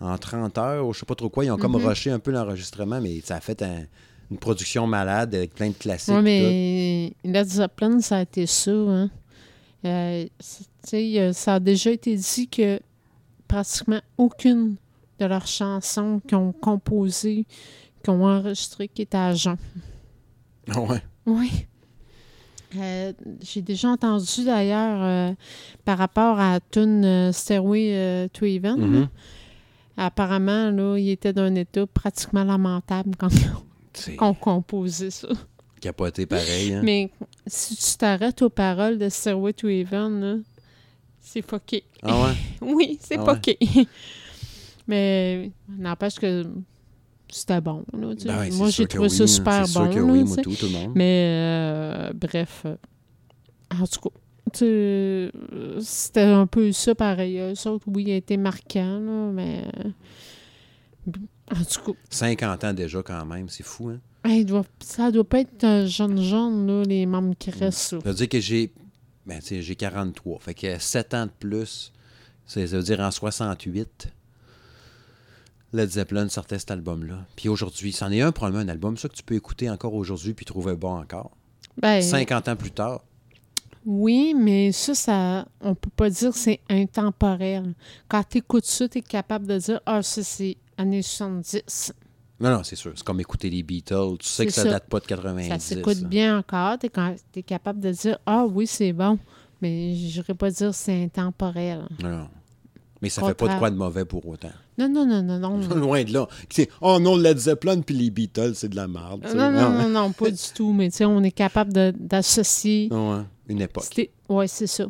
S1: en, en 30 heures, ou je sais pas trop quoi. Ils ont comme
S2: Mhm.
S1: rushé un peu l'enregistrement, mais ça a fait un- une production malade avec plein de classiques.
S2: Oui, mais Led Zeppelin, ça a été ça. Hein. Euh, c'est- tu sais, euh, ça a déjà été dit que pratiquement aucune de leurs chansons qu'ils ont composées, qu'ils ont enregistrées, qui est à
S1: tout. Ah ouais?
S2: Oui. Euh, J'ai déjà entendu d'ailleurs euh, par rapport à la tune euh, Stairway to Heaven.
S1: Mhm.
S2: Apparemment, là, il était d'un état pratiquement lamentable quand on composait ça.
S1: capoté pareil. hein?
S2: Mais si tu t'arrêtes aux paroles de Stairway to Heaven, là, c'est fucké.
S1: Ah ouais?
S2: Oui, c'est
S1: Ah ouais?
S2: Mais n'empêche que c'était bon. là, tu.
S1: Ben
S2: moi, j'ai trouvé ça
S1: hein.
S2: super bon.
S1: sûr
S2: là,
S1: moi tout, tout le monde.
S2: Mais euh, bref, euh, en tout cas, euh, c'était un peu ça pareil. Eux autres, oui, il a été marquant, là, mais euh, en tout cas,
S1: 50 ans déjà quand même, c'est fou, hein?
S2: hey, doit- ça doit pas être un jeune jeune, là, les membres qui restent. là.
S1: Ça veut dire que j'ai. Ben, j'ai 43. Fait que 7 ans de plus. Ça veut dire en 68. Led Zeppelin sortait cet album-là. Puis aujourd'hui, c'en est un, probablement un album, ça que tu peux écouter encore aujourd'hui puis trouver bon encore.
S2: Ben,
S1: 50 ans plus tard.
S2: Oui, mais ça, ça, on peut pas dire que c'est intemporel. Quand tu écoutes ça, tu es capable de dire Ah, ça, c'est années 70.
S1: Non, non, c'est sûr. C'est comme écouter les Beatles. Tu sais que ça,
S2: ça.
S1: date pas de 90.
S2: Ça s'écoute bien encore. Tu es, capable de dire Ah, oui, c'est bon. Mais je n'irais pas dire que c'est intemporel.
S1: Non, non. Mais ça fait pas de
S2: Contraire.
S1: quoi de mauvais pour autant.
S2: Non, non, non, non, non. non,
S1: Loin de là. Oh non, Led Zeppelin puis les Beatles, c'est de la merde. sais.
S2: non, non, non, pas du tout. Mais tu sais, on est capable de- d'associer.
S1: Non, Une époque.
S2: Oui, c'est ça.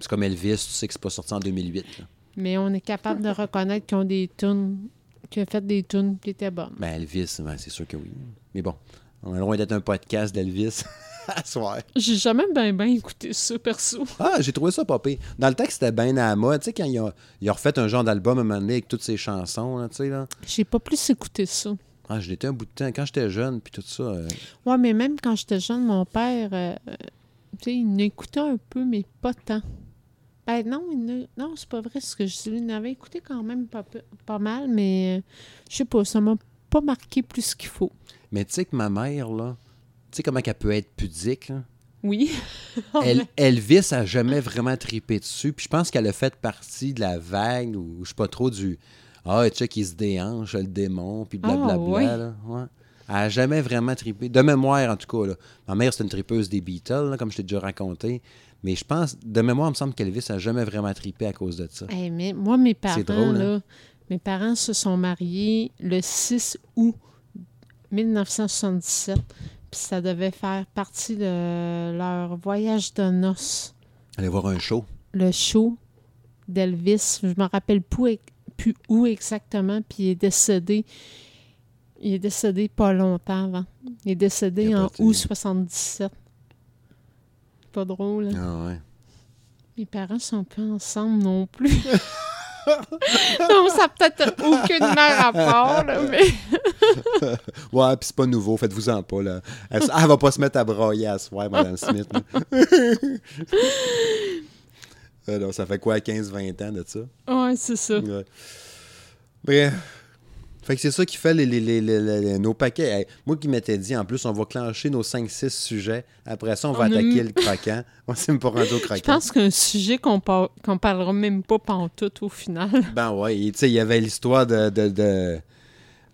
S1: C'est comme Elvis, tu sais que c'est pas sorti en 2008. là.
S2: Mais on est capable de reconnaître qu'ils ont des tunes, qu'ils ont fait des tunes qui étaient bonnes.
S1: Ben, Elvis, ben, c'est sûr que oui. Mais bon, on est loin d'être un podcast d'Elvis à soir.
S2: J'ai jamais bien, écouté ça, perso.
S1: Ah, j'ai trouvé ça pire. Dans le texte, c'était bien à la mode. Tu sais, quand il a, il a refait un genre d'album à un moment donné avec toutes ses chansons, là, tu sais, là.
S2: J'ai pas plus écouté ça.
S1: Ah, je l'étais un bout de temps. Quand j'étais jeune, puis tout ça. euh,
S2: Ouais, mais même quand j'étais jeune, mon père, euh, euh, tu sais, il écoutait un peu, mais pas tant. Ben non, n'a- non, c'est pas vrai ce que je en avait écouté quand même pas, mal, mais euh, je sais pas, ça m'a pas marqué plus qu'il faut.
S1: Mais tu sais que ma mère, là, tu sais comment qu'elle peut être pudique, là?
S2: Oui.
S1: Elle, Elvis a jamais vraiment tripé dessus. Puis je pense qu'elle a fait partie de la vague, ou je sais pas trop, du Ah, tu sais qu'il se déhanche, le démon, puis blablabla.
S2: Ah,
S1: là. Ouais. Elle a jamais vraiment trippé. De mémoire, en tout cas. Là. Ma mère, c'était une tripeuse des Beatles, là, comme je t'ai déjà raconté. Mais je pense, de mémoire, il me semble qu'Elvis a jamais vraiment trippé à cause de ça.
S2: Eh, mais moi, mes parents,
S1: drôle, hein?
S2: mes parents se sont mariés le 6 août 1977. Puis ça devait faire partie de leur voyage de noces.
S1: Aller voir un show.
S2: le show d'Elvis. Je me rappelle plus, plus où exactement, puis il est décédé. Il est décédé pas longtemps avant. Il est décédé
S1: Il
S2: en août 77. Pas drôle.
S1: Ah ouais.
S2: Mes parents sont pas ensemble non plus. Donc, ça n'a peut-être aucunement rapport, là, mais...
S1: Ouais, puis c'est pas nouveau, faites-vous-en pas, là. Elle, elle va pas se mettre à brailler à soir, Mme Smith. Alors, ça fait quoi, 15-20 ans de ça?
S2: Ouais, c'est ça.
S1: Ouais. Bref. Fait que c'est ça qui fait les, les- les- nos paquets. Hey, moi qui m'étais dit, en plus, on va clencher nos 5-6 sujets. Après ça, on va
S2: On a
S1: attaquer le croquant. On s'est même pas rendu au
S2: Je
S1: croquant.
S2: pense qu'un sujet qu'on par- qu'on parlera même pas pantoute au final.
S1: Ben ouais, tu sais, il y avait l'histoire de, de- de-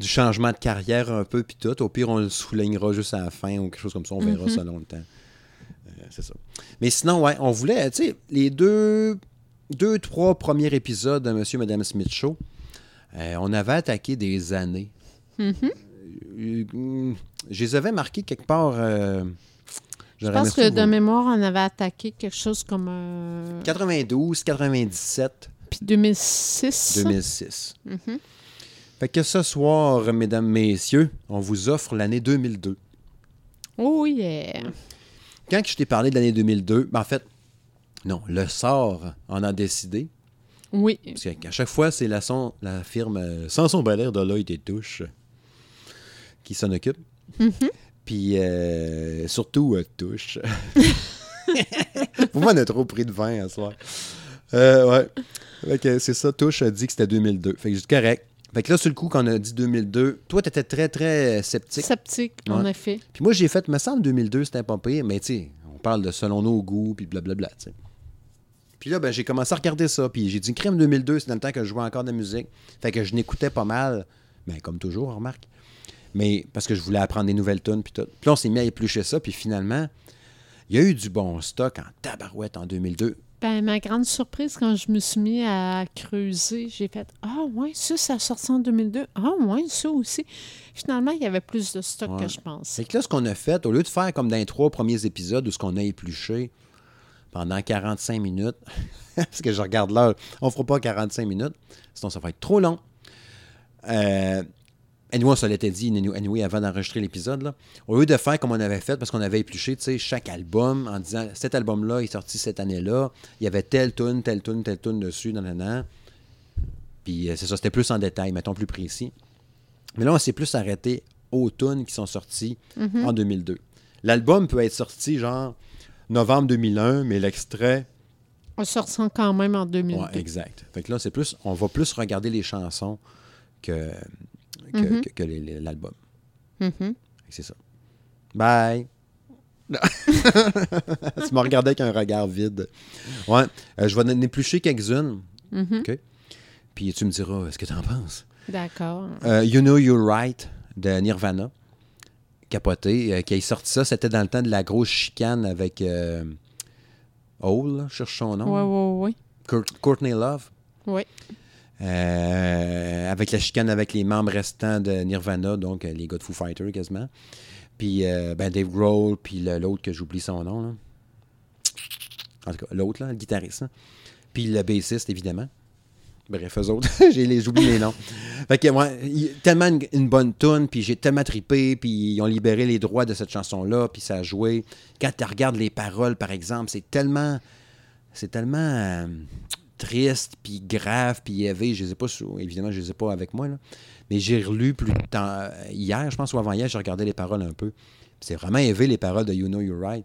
S1: du changement de carrière un peu, puis tout. Au pire, on le soulignera juste à la fin ou quelque chose comme ça. On verra
S2: Mhm.
S1: selon le temps. Euh, c'est ça. Mais sinon, ouais, on voulait, tu sais, les deux, deux, trois premiers épisodes de Monsieur et Madame Smith Show, euh, on avait attaqué des années.
S2: Mhm.
S1: Euh, je les avais marqués quelque part. euh,
S2: Je pense que
S1: vous-
S2: de mémoire, on avait attaqué quelque chose comme... euh,
S1: 92, 97,
S2: Puis 2006.
S1: 2006.
S2: Mhm.
S1: Fait que ce soir, mesdames, messieurs, on vous offre l'année 2002.
S2: Oh yeah!
S1: Quand je t'ai parlé de l'année 2002, ben en fait, non, le sort en a décidé.
S2: Oui.
S1: Parce qu'à chaque fois, c'est la, son- la firme euh, Sanson Belair de l'œil des touches qui s'en occupe.
S2: Mhm.
S1: Puis euh, surtout, euh, Touche. Pour moi, on a trop pris de vin à soir. Euh, ouais. Fait que c'est ça, Touche a dit que c'était 2002. Fait que j'ai dit correct. Fait que là, sur le coup, quand on a dit 2002, toi, t'étais très, très sceptique.
S2: Sceptique, en effet.
S1: Puis moi, j'ai fait, me semble, 2002, c'était pas pire, mais tu sais, on parle de selon nos goûts, puis blablabla, tu sais. Puis là, ben, j'ai commencé à regarder ça, puis j'ai dit, crème 2002, c'est dans le temps que je jouais encore de la musique. Fait que je n'écoutais pas mal, ben, comme toujours, remarque. Mais parce que je voulais apprendre des nouvelles tunes, puis tout. Puis là, on s'est mis à éplucher ça, puis finalement, il y a eu du bon stock en tabarouette en 2002.
S2: Ben, ma grande surprise, quand je me suis mis à creuser, j'ai fait Ah, ouais, ça, ça a sorti en 2002. Ah, ouais, ça aussi. Finalement, il y avait plus de stock
S1: Ouais.
S2: que je pensais.
S1: C'est que là, ce qu'on a fait, au lieu de faire comme dans les trois premiers épisodes où ce qu'on a épluché pendant 45 minutes, parce que je regarde l'heure, on fera pas 45 minutes, sinon ça va être trop long. Euh, anyway, on se l'était dit, anyway, avant d'enregistrer l'épisode, là. au lieu de faire comme on avait fait, parce qu'on avait épluché, tu sais, chaque album en disant, cet album-là est sorti cette année-là, il y avait telle tune, telle tune, telle tune dessus, nan. Puis euh, c'est ça, c'était plus en détail, mettons plus précis. Mais là, on s'est plus arrêté aux tunes qui sont sorties en 2002. L'album peut être sorti genre novembre 2001, mais l'extrait.
S2: On sorti quand même en 2002.
S1: Ouais, exact. Fait que là, c'est plus. On va plus regarder les chansons que, que,
S2: Mhm.
S1: que- que les- les- l'album.
S2: Mhm.
S1: Que C'est ça. Bye! tu m'as regardé avec un regard vide. Ouais. euh, je vais en éplucher quelques-unes.
S2: Mhm.
S1: OK? Puis tu me diras ce que tu en penses?
S2: D'accord.
S1: Euh, you Know You're Right de Nirvana, capoté, euh, qui a sorti ça, c'était dans le temps de la grosse chicane avec euh, Hole, là, je cherche son nom.
S2: Ouais, ouais.
S1: Court- Courtney Love.
S2: Ouais.
S1: Euh, avec la chicane avec les membres restants de Nirvana, donc euh, les gars de Foo Fighters quasiment. Puis euh, ben, Dave Grohl, puis l'autre que j'oublie son nom. Là. En tout cas, l'autre, là, le guitariste. là. Puis le bassiste, évidemment. Bref, eux autres, j'ai les- noms. Fait que, il- tellement une, bonne tune, puis j'ai tellement trippé, puis ils ont libéré les droits de cette chanson-là, puis ça a joué. Quand tu regardes les paroles, par exemple, c'est tellement. C'est tellement euh, triste, puis grave, puis élevé. Je les ai pas, évidemment, je les ai pas avec moi, là. Mais j'ai relu plus de temps. Hier, je pense, ou avant-hier, j'ai regardé les paroles un peu. C'est vraiment élevé, les paroles de You Know You're Right.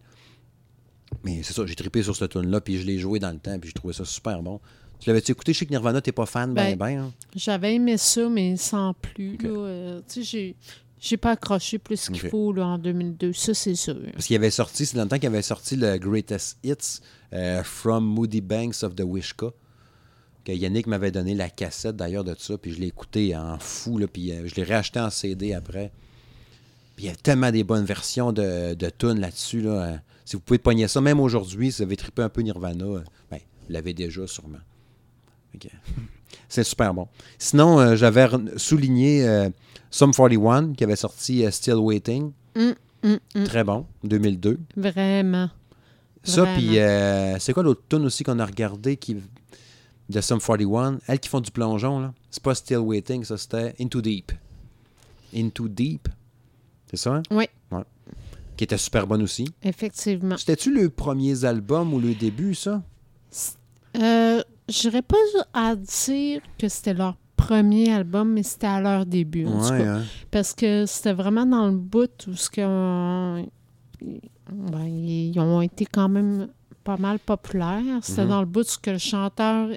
S1: Mais c'est ça, j'ai trippé sur cette tune là puis je l'ai joué dans le temps, puis j'ai trouvé ça super bon. Tu l'avais-tu écouté? Je sais que Nirvana, t'es pas fan, ben,
S2: Ben,
S1: ben. hein?
S2: J'avais aimé ça, mais sans plus. là. Euh, tu sais, j'ai. J'ai pas accroché plus qu'il faut là, en 2002, ça c'est sûr.
S1: Parce qu'il avait sorti, c'est dans le temps qu'il avait sorti le Greatest Hits euh, From Moody Banks of the Wishka. Que Yannick m'avait donné la cassette d'ailleurs de ça, puis je l'ai écouté en fou, là, puis euh, je l'ai réacheté en CD après. Puis il y a tellement des bonnes versions de, de tunes là-dessus. Là, euh, si vous pouvez pogner ça, même aujourd'hui, si vous avez trippé un peu Nirvana, ben, vous l'avez déjà sûrement. C'est super bon. Sinon, euh, j'avais souligné euh, Sum 41 qui avait sorti euh, Still Waiting.
S2: Hum, hum, hum.
S1: Très bon, 2002.
S2: Vraiment.
S1: Ça, puis euh, c'est quoi l'autre tune aussi qu'on a regardé qui, de Sum 41? Elles qui font du plongeon, là. C'est pas Still Waiting, ça c'était Into Deep. Into Deep. C'est ça? hein?
S2: Oui,
S1: Qui était super bonne aussi.
S2: effectivement.
S1: C'était-tu le premier album ou le début, ça?
S2: Euh, J'irais pas à dire que c'était leur premier album, mais c'était à leur début. en tout cas.
S1: hein?
S2: Parce que c'était vraiment dans le bout où ce que, euh, ben, ils ont été quand même pas mal populaires. C'était
S1: Mhm.
S2: dans le bout où ce que le chanteur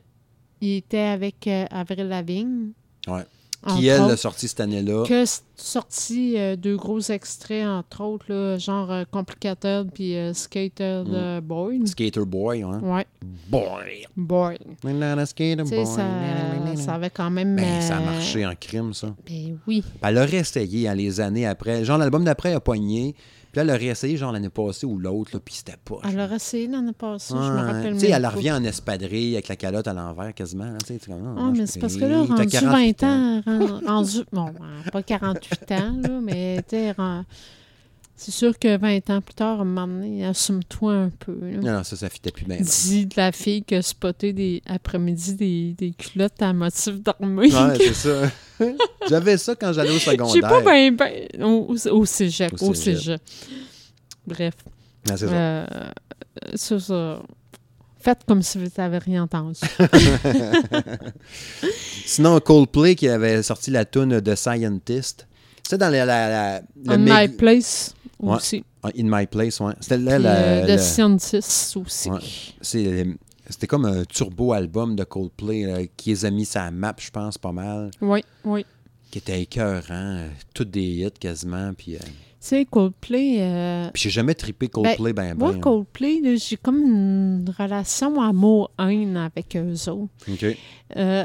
S2: il était avec euh, Avril Lavigne.
S1: Ouais. Qui, elle, a
S2: autres.
S1: sorti cette année-là.
S2: que sorti euh, deux gros extraits, entre autres, là, genre euh, Complicated puis euh, Skater
S1: Mm.
S2: Boy.
S1: Skater Boy, hein?
S2: Ouais,
S1: Boy!
S2: Boy.
S1: Skater boy.
S2: ça, ça avait quand même.
S1: Ben, ça a
S2: euh,
S1: marché en crime, ça.
S2: Ben oui.
S1: Puis elle a réessayé hein, les années après. Genre, l'album d'après a pogné. Puis là, elle a réessayé, genre, l'année passée ou l'autre, puis c'était pas.
S2: Elle a essayé l'année passée, je me
S1: Ouais.
S2: rappelle
S1: Tu sais, elle revient en espadrille avec la calotte à l'envers quasiment. hein, tu sais, comme, Ah,
S2: mais c'est parce que là, rendu
S1: 48
S2: 20 ans, ren- rendu, bon, euh, pas 48 ans, là, mais tu sais, c'est sûr que 20 ans plus tard, à un moment donné, assume-toi un peu. là.
S1: Non, non, ça, ça fitait plus bien.
S2: Dis de la fille qui a spoté des après-midi des, des culottes à motif d'armée.
S1: Ouais, c'est ça. J'avais ça quand j'allais au secondaire.
S2: J'ai pas bien, ben, au, au cégep,
S1: Au
S2: au
S1: cégep.
S2: Bref,
S1: Ouais, c'est ça.
S2: euh, ça. Faites comme si vous n'avez rien entendu.
S1: Sinon, Coldplay qui avait sorti la tune de Scientist. C'est dans la, la- la- le
S2: On My Place. Aussi.
S1: Ah, In My Place, ouais. C'était là, la-
S2: euh,
S1: la-
S2: The Scientist aussi.
S1: Ouais. c'est- C'était comme un turbo-album de Coldplay là, qui les a mis sa map, je pense, pas mal.
S2: Oui, oui.
S1: Qui était écœurant. euh, Toutes des hits quasiment. Puis, euh,
S2: Tu sais, Coldplay... euh,
S1: puis j'ai jamais trippé Coldplay ben,
S2: moi,
S1: ben.
S2: Coldplay, là, j'ai comme une relation amour-haine avec eux autres.
S1: OK.
S2: Euh,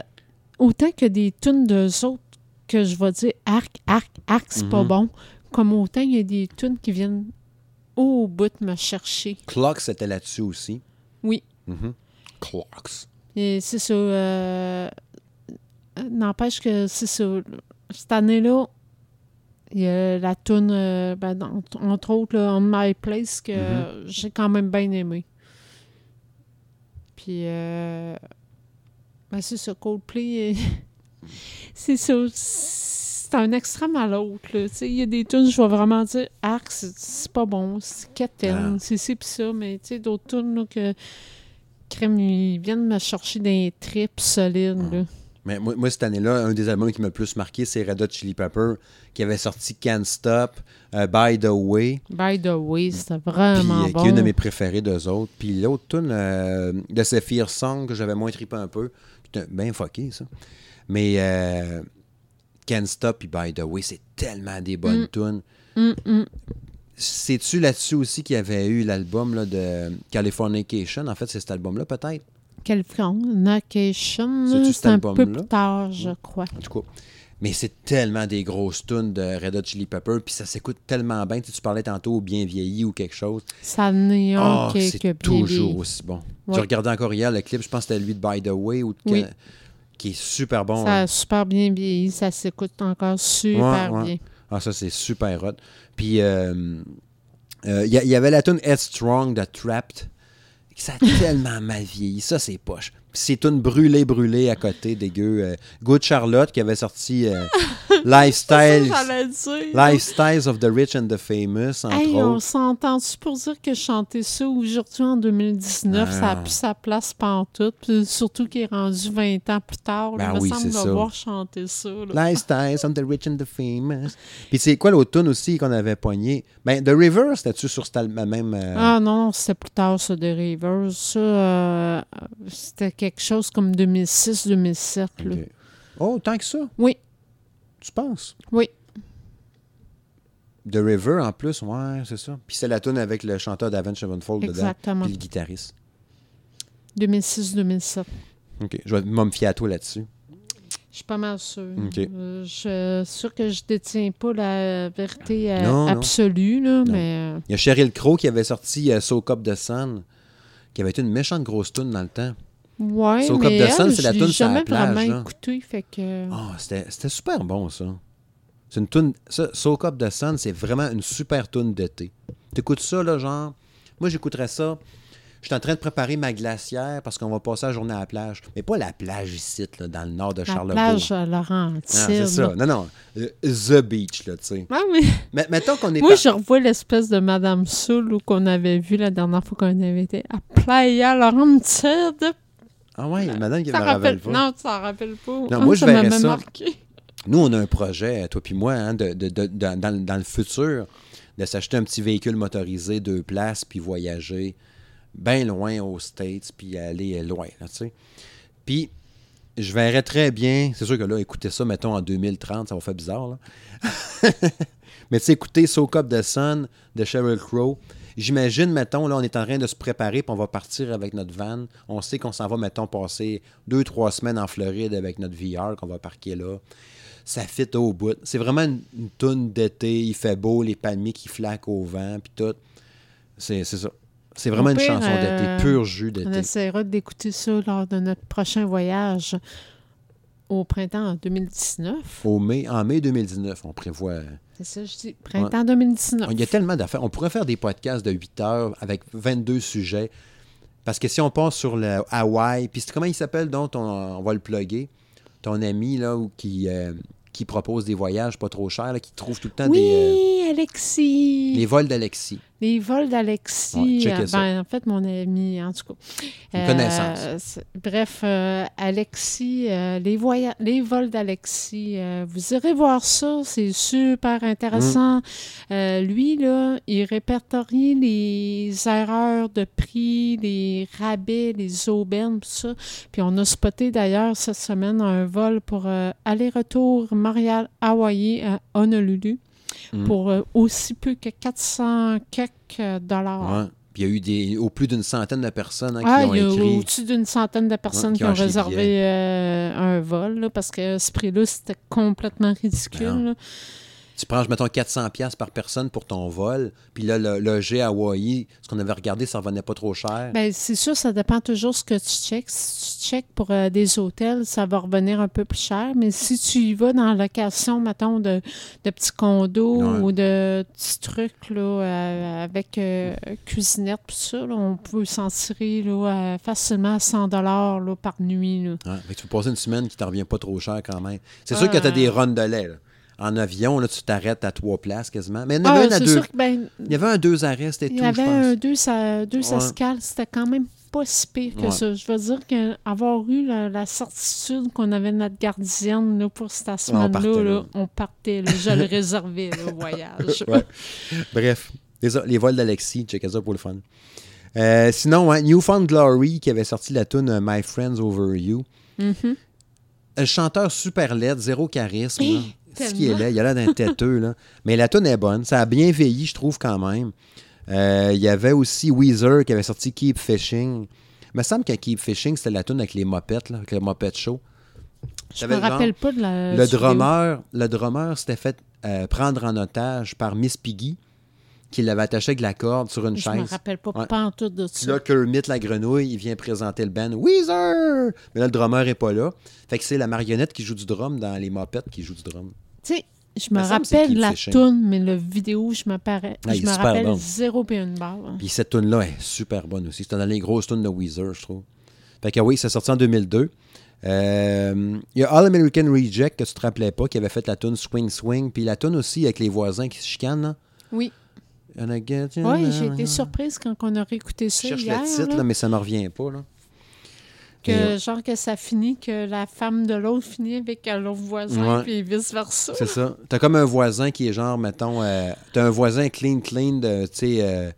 S2: autant que des tunes d'eux autres que je vais dire arc, arc, arc, c'est pas
S1: Mhm.
S2: bon, comme autant il y a des tunes qui viennent au bout de me chercher.
S1: Clocks c'était là-dessus aussi.
S2: Oui.
S1: Mhm. Clocks.
S2: Et c'est ça. euh, N'empêche que c'est ça. Cette année-là, il y a la tune, euh, ben, entre autres, là, On My Place, que
S1: Mhm.
S2: j'ai quand même bien aimé. Puis, euh, ben, c'est ça, Coldplay, c'est ça. C'est un extrême à l'autre. Il y a des tunes, je vais vraiment dire, arc, c'est- pas bon, c'est quétaine,
S1: Ah.
S2: c'est ci pis ça, mais tu sais, d'autres tunes là, que crème, ils viennent me chercher des tripes solides. là.
S1: Mais moi, moi, cette année-là, un des albums qui m'a le plus marqué, c'est Red Hot Chili Pepper, qui avait sorti Can't Stop, euh, By the Way,
S2: By the way, c'était
S1: puis,
S2: vraiment
S1: euh,
S2: bon.
S1: qui est une de mes préférées d'eux autres. Puis l'autre tune euh, de Sephir Song, que j'avais moins trippé un peu, c'était bien fucké, ça. Mais euh, Can't Stop et By the Way, c'est tellement des bonnes
S2: Mm.
S1: tunes.
S2: Hum, hum.
S1: C'est-tu là-dessus aussi qu'il y avait eu l'album de Californication? En fait, c'est cet album-là, peut-être?
S2: Californication,
S1: C'est-tu
S2: là,
S1: cet
S2: c'est un peu
S1: album-là?
S2: plus tard, je crois.
S1: En tout cas. Mais c'est tellement des grosses tunes de Red Hot Chili Pepper, puis ça s'écoute tellement bien. Tu, sais, tu parlais tantôt bien vieilli ou quelque chose.
S2: Ça en est un
S1: Ah,
S2: a bien
S1: toujours
S2: vieilli.
S1: aussi bon.
S2: Ouais.
S1: Tu regardais encore hier le clip, je pense que c'était lui de By the Way, ou de-
S2: Oui.
S1: Qui est super bon.
S2: Ça
S1: hein.
S2: a super bien vieilli, ça s'écoute encore super
S1: Ouais, ouais.
S2: bien.
S1: Ah, ça, c'est super hot. Puis, euh, euh, il y, a- il y avait la tune Headstrong de Trapped. Ça a tellement mal vieilli. Ça, c'est poche. C'est une brûlée, brûlée à côté, dégueu. Euh, Good Charlotte qui avait sorti euh, Lifestyles. Lifestyles of the Rich and the Famous, entre
S2: Hey, on s'entend-tu pour dire que chanter ça aujourd'hui en 2019, ça
S1: Ah.
S2: n'a plus sa place pantoute, puis surtout qu'il est rendu 20 ans plus tard.
S1: Ben
S2: il me
S1: oui,
S2: semble devoir chanter ça. là.
S1: Lifestyles of the Rich and the Famous. Puis c'est quoi l'autre tune aussi qu'on avait poigné? Ben, The River, c'était-tu sur cette même... euh,
S2: Ah non, c'était plus tard, ça, de Rivers. Ça, euh, c'était quelque chose comme 2006-2007. là.
S1: ok. Oh, tant que ça?
S2: Oui,
S1: Tu penses?
S2: oui.
S1: The River, en plus, ouais, c'est ça. Puis c'est la tune avec le chanteur d'Avenge Sevenfold dedans.
S2: Exactement.
S1: Puis le guitariste.
S2: 2006-2007.
S1: OK. Je vais me fier à toi là-dessus.
S2: Je suis pas mal sûre.
S1: OK.
S2: Euh, je suis sûre que je détiens pas la vérité euh,
S1: Non, non.
S2: absolue, là, mais... euh,
S1: Il y a Cheryl Crow qui avait sorti euh, Soak Up the Sun, qui avait été une méchante grosse tune dans le temps.
S2: Ouais,
S1: Soak Up
S2: mais
S1: the Sun,
S2: elle,
S1: c'est la
S2: l'ai
S1: sur la
S2: jamais
S1: plage,
S2: vraiment
S1: là.
S2: écouté, fait que...
S1: Ah, c'était super bon, ça. C'est une tune... Ça, Soak Up the Sun, c'est vraiment une super tune d'été. T'écoutes ça, là, genre... Moi, j'écouterais ça... Je suis en train de préparer ma glacière parce qu'on va passer la journée à la plage. Mais pas la plage ici, là, dans le nord de
S2: La
S1: Charlevoix.
S2: plage à Laurentide.
S1: Ah, c'est ça. Non, non. euh, The Beach, là, tu sais.
S2: Ah, mais
S1: Mais mettons qu'on est
S2: moi,
S1: par-
S2: je revois l'espèce de Madame Soul ou qu'on avait vu la dernière fois qu'on avait été à Playa Laurentide.
S1: Ah ouais, madame qui me
S2: rappelle...
S1: pas.
S2: Non, tu t'en rappelles pas.
S1: Non, moi, je
S2: ça
S1: verrais ça.
S2: marqué.
S1: Nous, on a un projet, toi puis moi, hein, de, de- de- dans, le futur, de s'acheter un petit véhicule motorisé, deux places, puis voyager bien loin aux States, puis aller loin, là, tu sais. Puis, je verrais très bien, c'est sûr que là, écouter ça, mettons, en 2030, ça va faire bizarre, là. Mais tu sais, écouter Soak Up the Sun de Sheryl Crow, j'imagine, mettons, là, on est en train de se préparer, puis on va partir avec notre van. On sait qu'on s'en va, mettons, passer deux, trois semaines en Floride avec notre VR, qu'on va parquer là ça fit au bout. C'est vraiment une, une toune d'été, il fait beau, les palmiers qui flaquent au vent, puis tout. C'est c'est ça. C'est vraiment une chanson
S2: euh,
S1: d'été, pur jus
S2: On
S1: d'été.
S2: essaiera d'écouter ça lors de notre prochain voyage au printemps en 2019.
S1: Au mai, en mai 2019, on prévoit.
S2: C'est ça, je dis. Printemps 2019.
S1: Il y a tellement d'affaires. On pourrait faire des podcasts de 8 heures avec 22 sujets. Parce que si on passe sur le Hawaï, puis comment il s'appelle donc, on, on va le plugger, ton ami là, qui, euh, qui propose des voyages pas trop chers, là, qui trouve tout le temps
S2: Oui,
S1: des, euh,
S2: Alexis.
S1: les vols d'Alexis.
S2: Les vols d'Alexis.
S1: Ouais,
S2: euh, ben, en fait, mon ami, en tout cas.
S1: Une connaissance.
S2: c'est- bref, euh, Alexis, euh, les, voya- les vols d'Alexis, euh, vous irez voir ça, c'est super intéressant.
S1: Mm.
S2: Euh, lui, là, il répertorie les erreurs de prix, les rabais, les aubaines, tout ça. Puis on a spoté d'ailleurs cette semaine un vol pour euh, aller-retour Montréal-Hawaii à Honolulu
S1: Mm.
S2: pour euh, aussi peu que 400 quelques dollars.
S1: Ouais. Puis il y a eu des, au plus d'une centaine de personnes hein, qui
S2: Ah,
S1: ont
S2: il y a
S1: écrit.
S2: au-dessus d'une centaine de personnes
S1: Ouais,
S2: qui,
S1: qui ont
S2: ont
S1: acheté le
S2: réservé euh, un vol, là, parce que ce prix-là, c'était complètement ridicule.
S1: Tu prends, mettons, 400$ piastres par personne pour ton vol. Puis là, le loger à Hawaii, ce qu'on avait regardé, ça revenait pas trop cher.
S2: Ben, c'est sûr, ça dépend toujours ce que tu checkes. Si tu checkes pour euh, des hôtels, ça va revenir un peu plus cher. Mais si tu y vas dans la location, mettons, de, de petits condos
S1: Ouais.
S2: ou de petits trucs là, euh, avec euh, cuisinette, tout ça, là, on peut s'en tirer là, facilement à 100 là, par nuit. Là.
S1: Ouais. Tu peux passer une semaine qui t'en revient pas trop cher quand même. C'est sûr que tu as des runs de lait. là. En avion, là, tu t'arrêtes à trois places quasiment. Mais il y en
S2: Ah,
S1: avait un à deux.
S2: que ben,
S1: Il y avait un deux arrêts, c'était
S2: Il
S1: tout,
S2: y
S1: je
S2: avait un deux, ça- deux
S1: Ouais.
S2: escales, c'était quand même pas si pire que
S1: Ouais.
S2: ça. Je veux dire qu'avoir eu la, la certitude qu'on avait notre gardienne là, pour cette semaine-là,
S1: partait,
S2: là,
S1: là.
S2: on partait. là. je le réservais, le voyage.
S1: Ouais. Bref, les, les vols d'Alexis, checkez ça pour le fun. Euh, sinon, hein, Newfound Glory qui avait sorti la tune euh, My Friends Over You.
S2: Mhm.
S1: Un chanteur super laid, zéro charisme.
S2: Eh.
S1: Ce qui est laid, il a l'air d'un têteux. Là. Mais la tune est bonne. Ça a bien vieilli, je trouve, quand même. Euh, Il y avait aussi Weezer qui avait sorti Keep Fishing. Il me semble que Keep Fishing, c'était la tune avec les mopettes, là, avec le mopette show.
S2: Je me
S1: le
S2: rappelle pas de la.
S1: Le drummer, le drummer s'était fait euh, prendre en otage par Miss Piggy, qui l'avait attaché avec la corde sur une
S2: Je me
S1: chaise.
S2: rappelle pas
S1: Ouais.
S2: tout de ça.
S1: là, Kermit la grenouille, il vient présenter le band Weezer! Mais là, le drummer est pas là. Fait que c'est la marionnette qui joue du drum dans les mopettes qui joue du drum.
S2: Tu sais, je me
S1: me c'est
S2: rappelle la toune, mais le vidéo, je me, parais-
S1: Ah,
S2: je me rappelle
S1: bon.
S2: zéro puis une barre.
S1: Puis cette tune-là est super bonne aussi. C'était dans les grosses tunes de Weezer, je trouve. Fait que oui, c'est sorti en 2002. Euh, Il y a All American Reject, que tu te rappelais pas, qui avait fait la tune Swing Swing. Puis la tune aussi avec les voisins qui se chicanent. là.
S2: Oui. Oui, j'ai été surprise quand on a réécouté
S1: Je
S2: ça
S1: cherche
S2: hier.
S1: le titre,
S2: là.
S1: là, mais ça me revient pas. Là.
S2: Que,
S1: Et,
S2: genre que ça finit, que la femme de l'autre finit avec euh, l'autre voisin,
S1: Ouais.
S2: puis vice-versa.
S1: C'est ça. T'as comme un voisin qui est genre, mettons, euh, t'as un voisin clean, clean, de, tu sais, euh,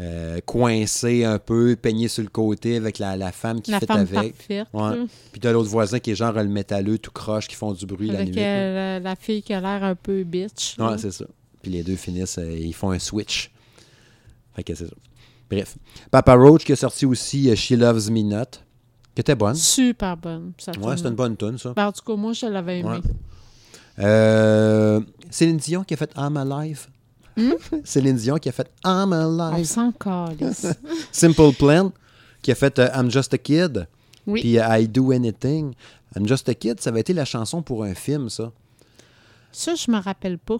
S1: euh, coincé un peu, peigné sur le côté avec la, la femme qui
S2: La
S1: fait
S2: femme
S1: avec.
S2: parfaite.
S1: Ouais.
S2: là,
S1: Puis t'as l'autre voisin qui est genre le métalleux tout croche, qui font du bruit la nuit.
S2: euh, la, la fille qui a l'air un peu bitch.
S1: Ouais, c'est ça. Puis les deux finissent, euh, ils font un switch. Fait que c'est ça. Bref. Papa Roach qui a sorti aussi euh, She Loves Me Not, qui était bonne.
S2: Super bonne. Ça
S1: Ouais, c'était une bonne tune, ça.
S2: Ben, en tout cas, moi, je l'avais aimé.
S1: Ouais. Euh, Céline Dion qui a fait I'm Alive.
S2: Hmm?
S1: Céline Dion qui a fait I'm
S2: On
S1: Alive.
S2: s'en calisse.
S1: Simple Plan qui a fait I'm Just a Kid.
S2: Oui.
S1: Puis I Do Anything. I'm Just a Kid, ça avait été la chanson pour un film, ça.
S2: Ça, je me rappelle pas.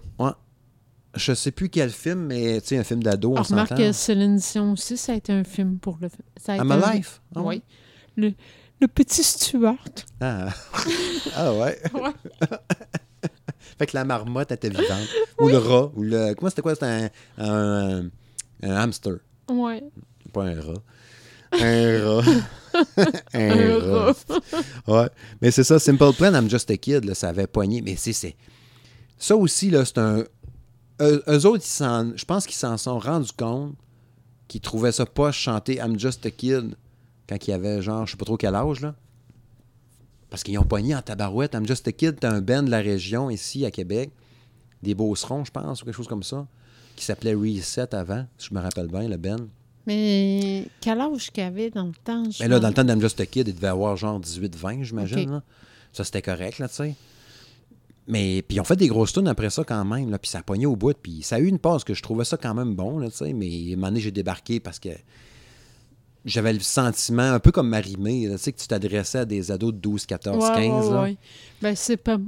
S1: Je sais plus quel film, mais tu sais, un film d'ado, on
S2: On remarque
S1: s'entend.
S2: que Céline Dion aussi, ça a été un film pour le. Ça a
S1: I'm
S2: été
S1: Alive. Ah?
S2: Oui. Le, le petit Stuart.
S1: Ah, ah ouais.
S2: Ouais.
S1: fait que la marmotte était vivante. Ou le rat. Ou le. Comment c'était quoi? C'était un, un, un hamster.
S2: Ouais.
S1: Pas un rat. Un rat. un,
S2: Un
S1: rat. Ouais. Mais c'est ça, Simple Plan, I'm Just a Kid, là, ça avait poigné. Mais c'est- Ça aussi, là, c'est un. Eux, eux autres, ils je pense qu'ils s'en sont rendus compte qu'ils trouvaient ça pas chanter I'm Just a Kid quand il avait genre, je sais pas trop quel âge, là. Parce qu'ils ont pogné en tabarouette. I'm Just a Kid, t'as un band de la région ici à Québec, des Beaucerons, je pense, ou quelque chose comme ça, qui s'appelait Reset avant, si je me rappelle bien, le band.
S2: Mais quel âge qu'il avait dans le temps? je
S1: Mais là, dans le temps d'Am Just a Kid, il devait avoir genre 18-20, j'imagine.
S2: Ok.
S1: là. Ça, c'était correct, là, tu sais. Mais puis ils ont fait des grosses tunes après ça quand même, là, puis ça a pogné au bout, puis ça a eu une passe que je trouvais ça quand même bon, là, tu sais, mais à un moment donné, j'ai débarqué parce que j'avais le sentiment, un peu comme Marimé, tu sais, que tu t'adressais à des ados de 12, 14,
S2: Ouais,
S1: 15,
S2: ouais,
S1: là.
S2: ouais. Ben, c'est pas.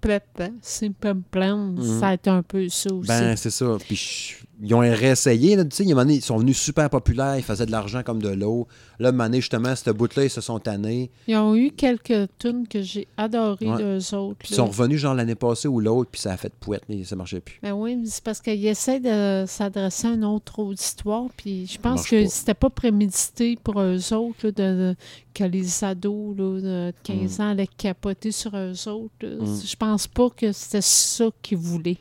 S2: pas- C'est pas plein.
S1: Mhm.
S2: Ça a été un peu ça aussi.
S1: Ben, c'est ça. Puis je- ils ont réessayé. Là, tu sais, il y a un moment donné, ils sont venus super populaires, ils faisaient de l'argent comme de l'eau. Là, à un moment donné, justement, cette bout-là, ils se sont tannés.
S2: Ils ont eu quelques tunes que j'ai adorées
S1: Ouais.
S2: d'eux autres.
S1: Puis ils sont revenus genre l'année passée ou l'autre, puis ça a fait pouette, mais ça marchait plus.
S2: Ben oui, mais c'est parce qu'ils essaient de s'adresser à une autre auditoire, puis je pense que c'était pas prémédité pour eux autres là, de, de- que les ados là, de 15 ans allaient capoter sur eux autres.
S1: Mm.
S2: Je pense pas que c'était ça qu'ils voulaient.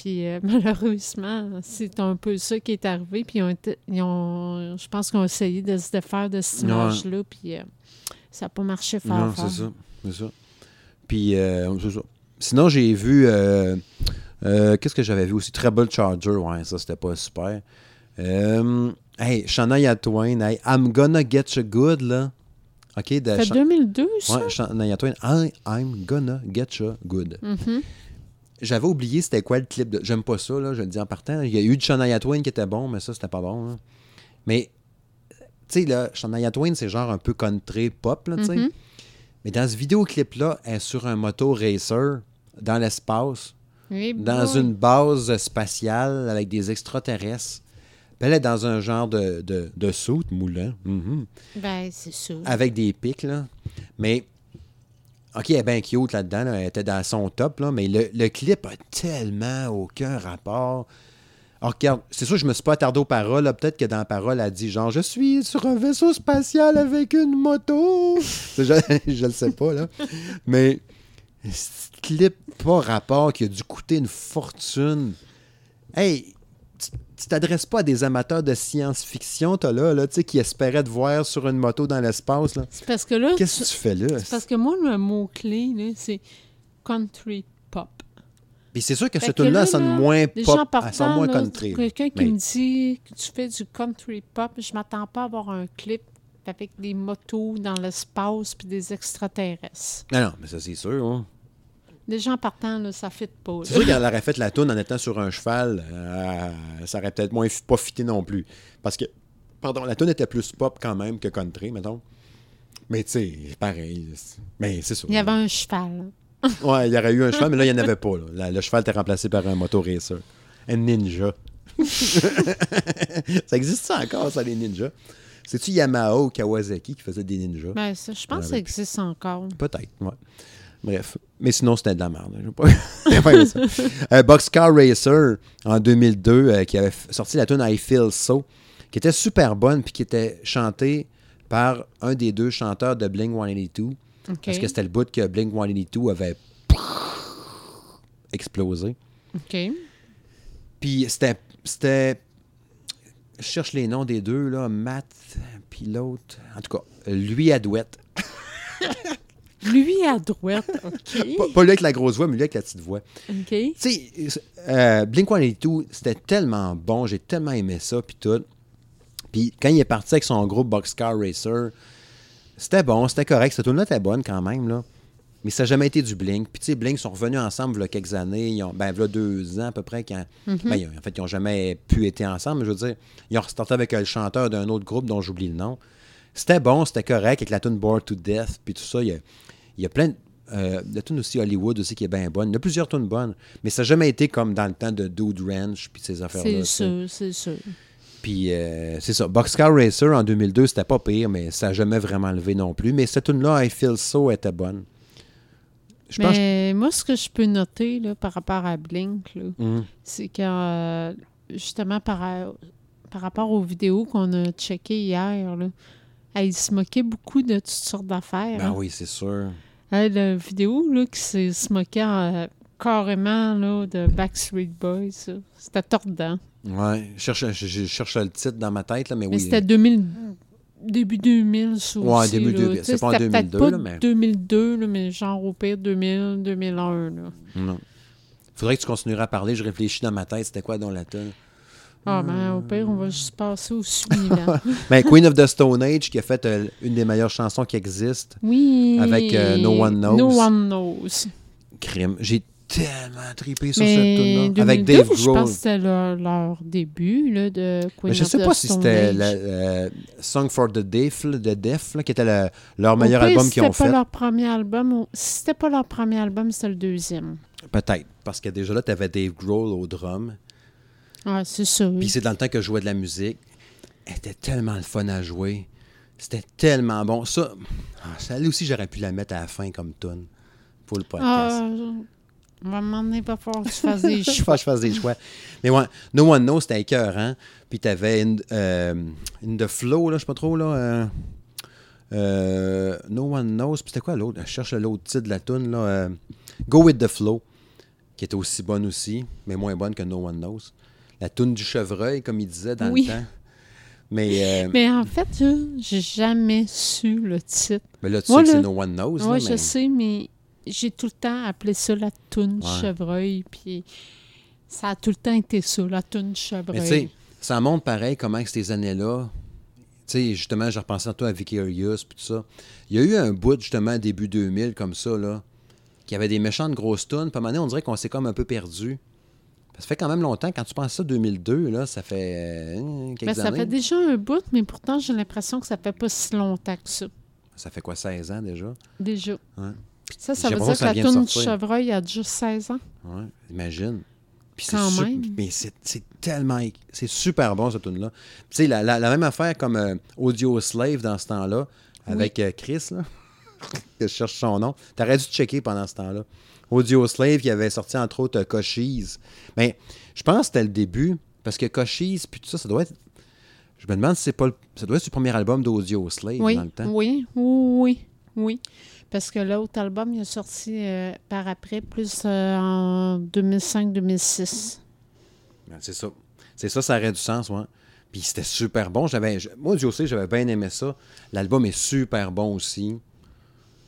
S2: Puis euh, malheureusement, c'est un peu ça qui est arrivé. Puis ils ont été- ils ont, je pense qu'ils ont essayé de se défaire de cette image-là, puis euh, ça n'a pas marché fort.
S1: Non, c'est ça. C'est ça. Puis, euh, c'est ça. Sinon, j'ai vu. Qu'est-ce que j'avais vu aussi? Treble Charger. Ouais, ça, c'était pas super. Hey, Shania Twain. Hey, I'm gonna get you good, là. OK, de
S2: Ça fait
S1: Sha-
S2: 2002, ça?
S1: Ouais, Shania Twain. I, I'm gonna get you good.
S2: Mhm.
S1: J'avais oublié c'était quoi le clip. de- J'aime pas ça, là, je le dis en partant. Il y a eu du Shania Twain qui était bon, mais ça, c'était pas bon. là. Mais, tu sais, là, Shania Twain, c'est genre un peu country pop, là, tu sais.
S2: Mhm.
S1: Mais dans ce vidéoclip-là, elle est sur un moto racer dans l'espace,
S2: Oui,
S1: dans une base spatiale avec des extraterrestres. Puis elle est dans un genre de, de, de soute moulant, mhm,
S2: Ben, c'est ça.
S1: avec des pics, là. Mais, OK, elle est bien là-dedans, là, elle était dans son top, mais le, clip a tellement aucun rapport. Alors, regarde, c'est sûr que je me suis pas attardé aux paroles. Peut-être que dans la parole, elle dit genre, je suis sur un vaisseau spatial avec une moto. Je, je le sais pas, là. Mais, ce clip, pas rapport, qui a dû coûter une fortune. Hey, tu t'adresses pas à des amateurs de science-fiction, toi, là, là tu sais, qui espéraient te voir sur une moto dans l'espace, là.
S2: C'est parce que là,
S1: Qu'est-ce que tu fais là?
S2: c'est parce que moi, le mot-clé, c'est country pop.
S1: Puis c'est sûr que cette tune-là
S2: là,
S1: sonne moins pop, elle sonne moins
S2: là,
S1: country.
S2: quelqu'un qui
S1: Mais-
S2: me dit que tu fais du country pop, je m'attends pas à avoir un clip avec des motos dans l'espace puis des extraterrestres.
S1: Non, non, mais ça, c'est sûr. hein.
S2: Les gens partant, là, ça fit pas.
S1: C'est sûr qu'elle aurait fait la toune en étant sur un cheval, euh, ça aurait peut-être moins pas fité non plus. Parce que, pardon, la toune était plus pop quand même que country, mettons. Mais tu sais, pareil. Mais c'est ça.
S2: Il y avait un cheval.
S1: Ouais, il y aurait eu un cheval, mais là, il n'y en avait pas. là. La- le cheval était remplacé par un moto racer. Un ninja. ça existe ça encore, ça, les ninjas? C'est-tu Yamaha ou Kawasaki qui faisait des ninjas?
S2: Ben, ça, je pense que ça existe encore.
S1: Peut-être, ouais. Bref. Mais sinon, c'était de la merde. hein. Pas- ça. Euh, Boxcar Racer, en 2002, euh, qui avait sorti la tune I Feel So, qui était super bonne, puis qui était chantée par un des deux chanteurs de Blink 182,
S2: OK.
S1: parce que c'était le bout que Blink 182 avait explosé.
S2: OK.
S1: Puis c'était. c'était je cherche les noms des deux, là. Matt, puis l'autre. En tout cas, lui à douette.
S2: Lui à droite, OK.
S1: Pas, pas lui avec la grosse voix, mais lui avec la petite voix.
S2: OK.
S1: Tu sais, euh, Blink-182, c'était tellement bon, j'ai tellement aimé ça, puis tout. Puis quand il est parti avec son groupe Boxcar Racer, c'était bon, c'était correct, cette tune-là était bonne quand même, là. Mais ça n'a jamais été du Blink. Puis tu sais, Blink sont revenus ensemble il y a quelques années, ils ont, ben, il y a deux ans à peu près, quand, ben, ils ont- en fait, ils n'ont jamais pu être ensemble, mais je veux dire, ils ont restarté avec euh, le chanteur d'un autre groupe dont j'oublie le nom. C'était bon, c'était correct, avec la tune Bored to Death, puis tout ça, il y a, il y a plein de... Euh, la tune aussi Hollywood aussi qui est bien bonne. Il y a plusieurs tunes bonnes, mais ça n'a jamais été comme dans le temps de Dude Ranch puis ces affaires-là.
S2: C'est sûr, c'est sûr.
S1: Puis euh, c'est ça. Boxcar Racer en 2002, c'était pas pire, mais ça n'a jamais vraiment levé non plus. Mais cette tune-là, I Feel So, était bonne. Je pense.
S2: Mais moi, ce que je peux noter là, par rapport à Blink,
S1: Hum.
S2: c'est que euh, justement par, par rapport aux vidéos qu'on a checkées hier, là, elle, se moquait beaucoup de toutes sortes d'affaires.
S1: Ben
S2: hein.
S1: oui, c'est sûr.
S2: Hey, la vidéo là, qui s'est- se moquait euh, carrément là, de Backstreet Boys, c'était tordant.
S1: Ouais. Je cherche, je, je cherche le titre dans ma tête, là, mais,
S2: Mais
S1: oui.
S2: c'était 2000, début 2000, ça
S1: Ouais,
S2: aussi,
S1: début
S2: là.
S1: 2000.
S2: Tu sais,
S1: C'est pas en
S2: c'était peut-être
S1: 2002,
S2: pas
S1: là, mais-
S2: 2002, là, mais genre au pire 2000, 2001. Là.
S1: Non. Faudrait que tu continueras à parler. Je réfléchis dans ma tête. C'était quoi dans la tune?
S2: Ah, ben, au pire, on va juste passer au suivant.
S1: Ben, Queen of the Stone Age, qui a fait euh, une des meilleures chansons qui existent.
S2: oui.
S1: Avec, euh, No One Knows.
S2: No One Knows.
S1: Crime. J'ai tellement tripé sur cette
S2: Mais
S1: tune-là. Avec
S2: 2002,
S1: Dave
S2: je
S1: Grohl.
S2: pense que c'était leur, leur début là, de Queen
S1: Mais je
S2: of
S1: sais
S2: the
S1: pas si c'était euh, Song for the Deaf, là, de Def, là, qui était le- leur meilleur
S2: pire,
S1: album qu'ils ont
S2: c'était
S1: fait.
S2: pas leur premier album. ou- Si c'était pas leur premier album, c'était le deuxième.
S1: Peut-être. Parce que déjà là, tu avais Dave Grohl au drum.
S2: Ah, c'est ça.
S1: Puis c'est dans le temps que je jouais de la musique. Elle était tellement le fun à jouer. C'était tellement bon. Ça, ah, celle-là aussi, j'aurais pu la mettre à la fin comme tune pour le podcast.
S2: Ah, on va m'emmener pas fort que tu fasses des
S1: je
S2: choix.
S1: que je fasse des choix. Mais ouais, No One Knows, c'était écœurant. Puis t'avais In, euh, In the Flow, là, je sais pas trop, là. euh, euh, no One Knows. Puis c'était quoi l'autre? Je cherche l'autre titre de la tune là. euh, Go With the Flow, qui était aussi bonne aussi, mais moins bonne que No One Knows. La tune du chevreuil, comme il disait dans
S2: Oui.
S1: le temps. Mais, euh,
S2: Mais en fait, j'ai jamais su le titre.
S1: mais là, tu
S2: Moi,
S1: sais que c'est No One Knows.
S2: Oui, je sais, mais j'ai tout le temps appelé ça la toune
S1: Ouais.
S2: chevreuil. Puis ça a tout le temps été ça, la toune
S1: Mais tu sais,
S2: chevreuil.
S1: ça montre pareil comment que ces années-là, tu sais, justement, je repensais tantôt à Vicarious puis tout ça. Il y a eu un bout, justement, début 2000, comme ça, là, qui avait des méchantes grosses tunes. Puis à un moment donné, on dirait qu'on s'est comme un peu perdu. Ça fait quand même longtemps. Quand tu penses ça, 2002, là, ça fait euh, quelques
S2: Ben, ça
S1: années.
S2: fait déjà un bout, mais pourtant, j'ai l'impression que ça fait pas si longtemps que ça.
S1: Ça fait quoi, 16 ans déjà?
S2: Déjà.
S1: Ouais.
S2: Ça, ça veut dire
S1: que ça
S2: que la toune du chevreuil a déjà 16 ans.
S1: Ouais, imagine. Puis c'est
S2: Quand même.
S1: Mais c'est tellement. C'est super bon, cette tune là Tu sais, la, la- la même affaire comme euh, Audio Slave dans ce temps-là, avec euh, Chris, là, je cherche son nom. T'aurais dû checker pendant ce temps-là. Audio Slave qui avait sorti entre autres Cochise. Mais je pense que c'était le début, parce que Cochise, puis tout ça, ça doit être. Je me demande si c'est pas le, ça doit être le premier album d'Audio Slave
S2: Oui,
S1: dans le temps.
S2: oui, oui, oui. Parce que l'autre album, il est sorti euh, par après, plus euh, en 2005-2006.
S1: Ben, c'est ça. C'est ça, ça aurait du sens, ouais. Puis c'était super bon. J'avais, moi, Dieu sait, j'avais bien aimé ça. L'album est super bon aussi.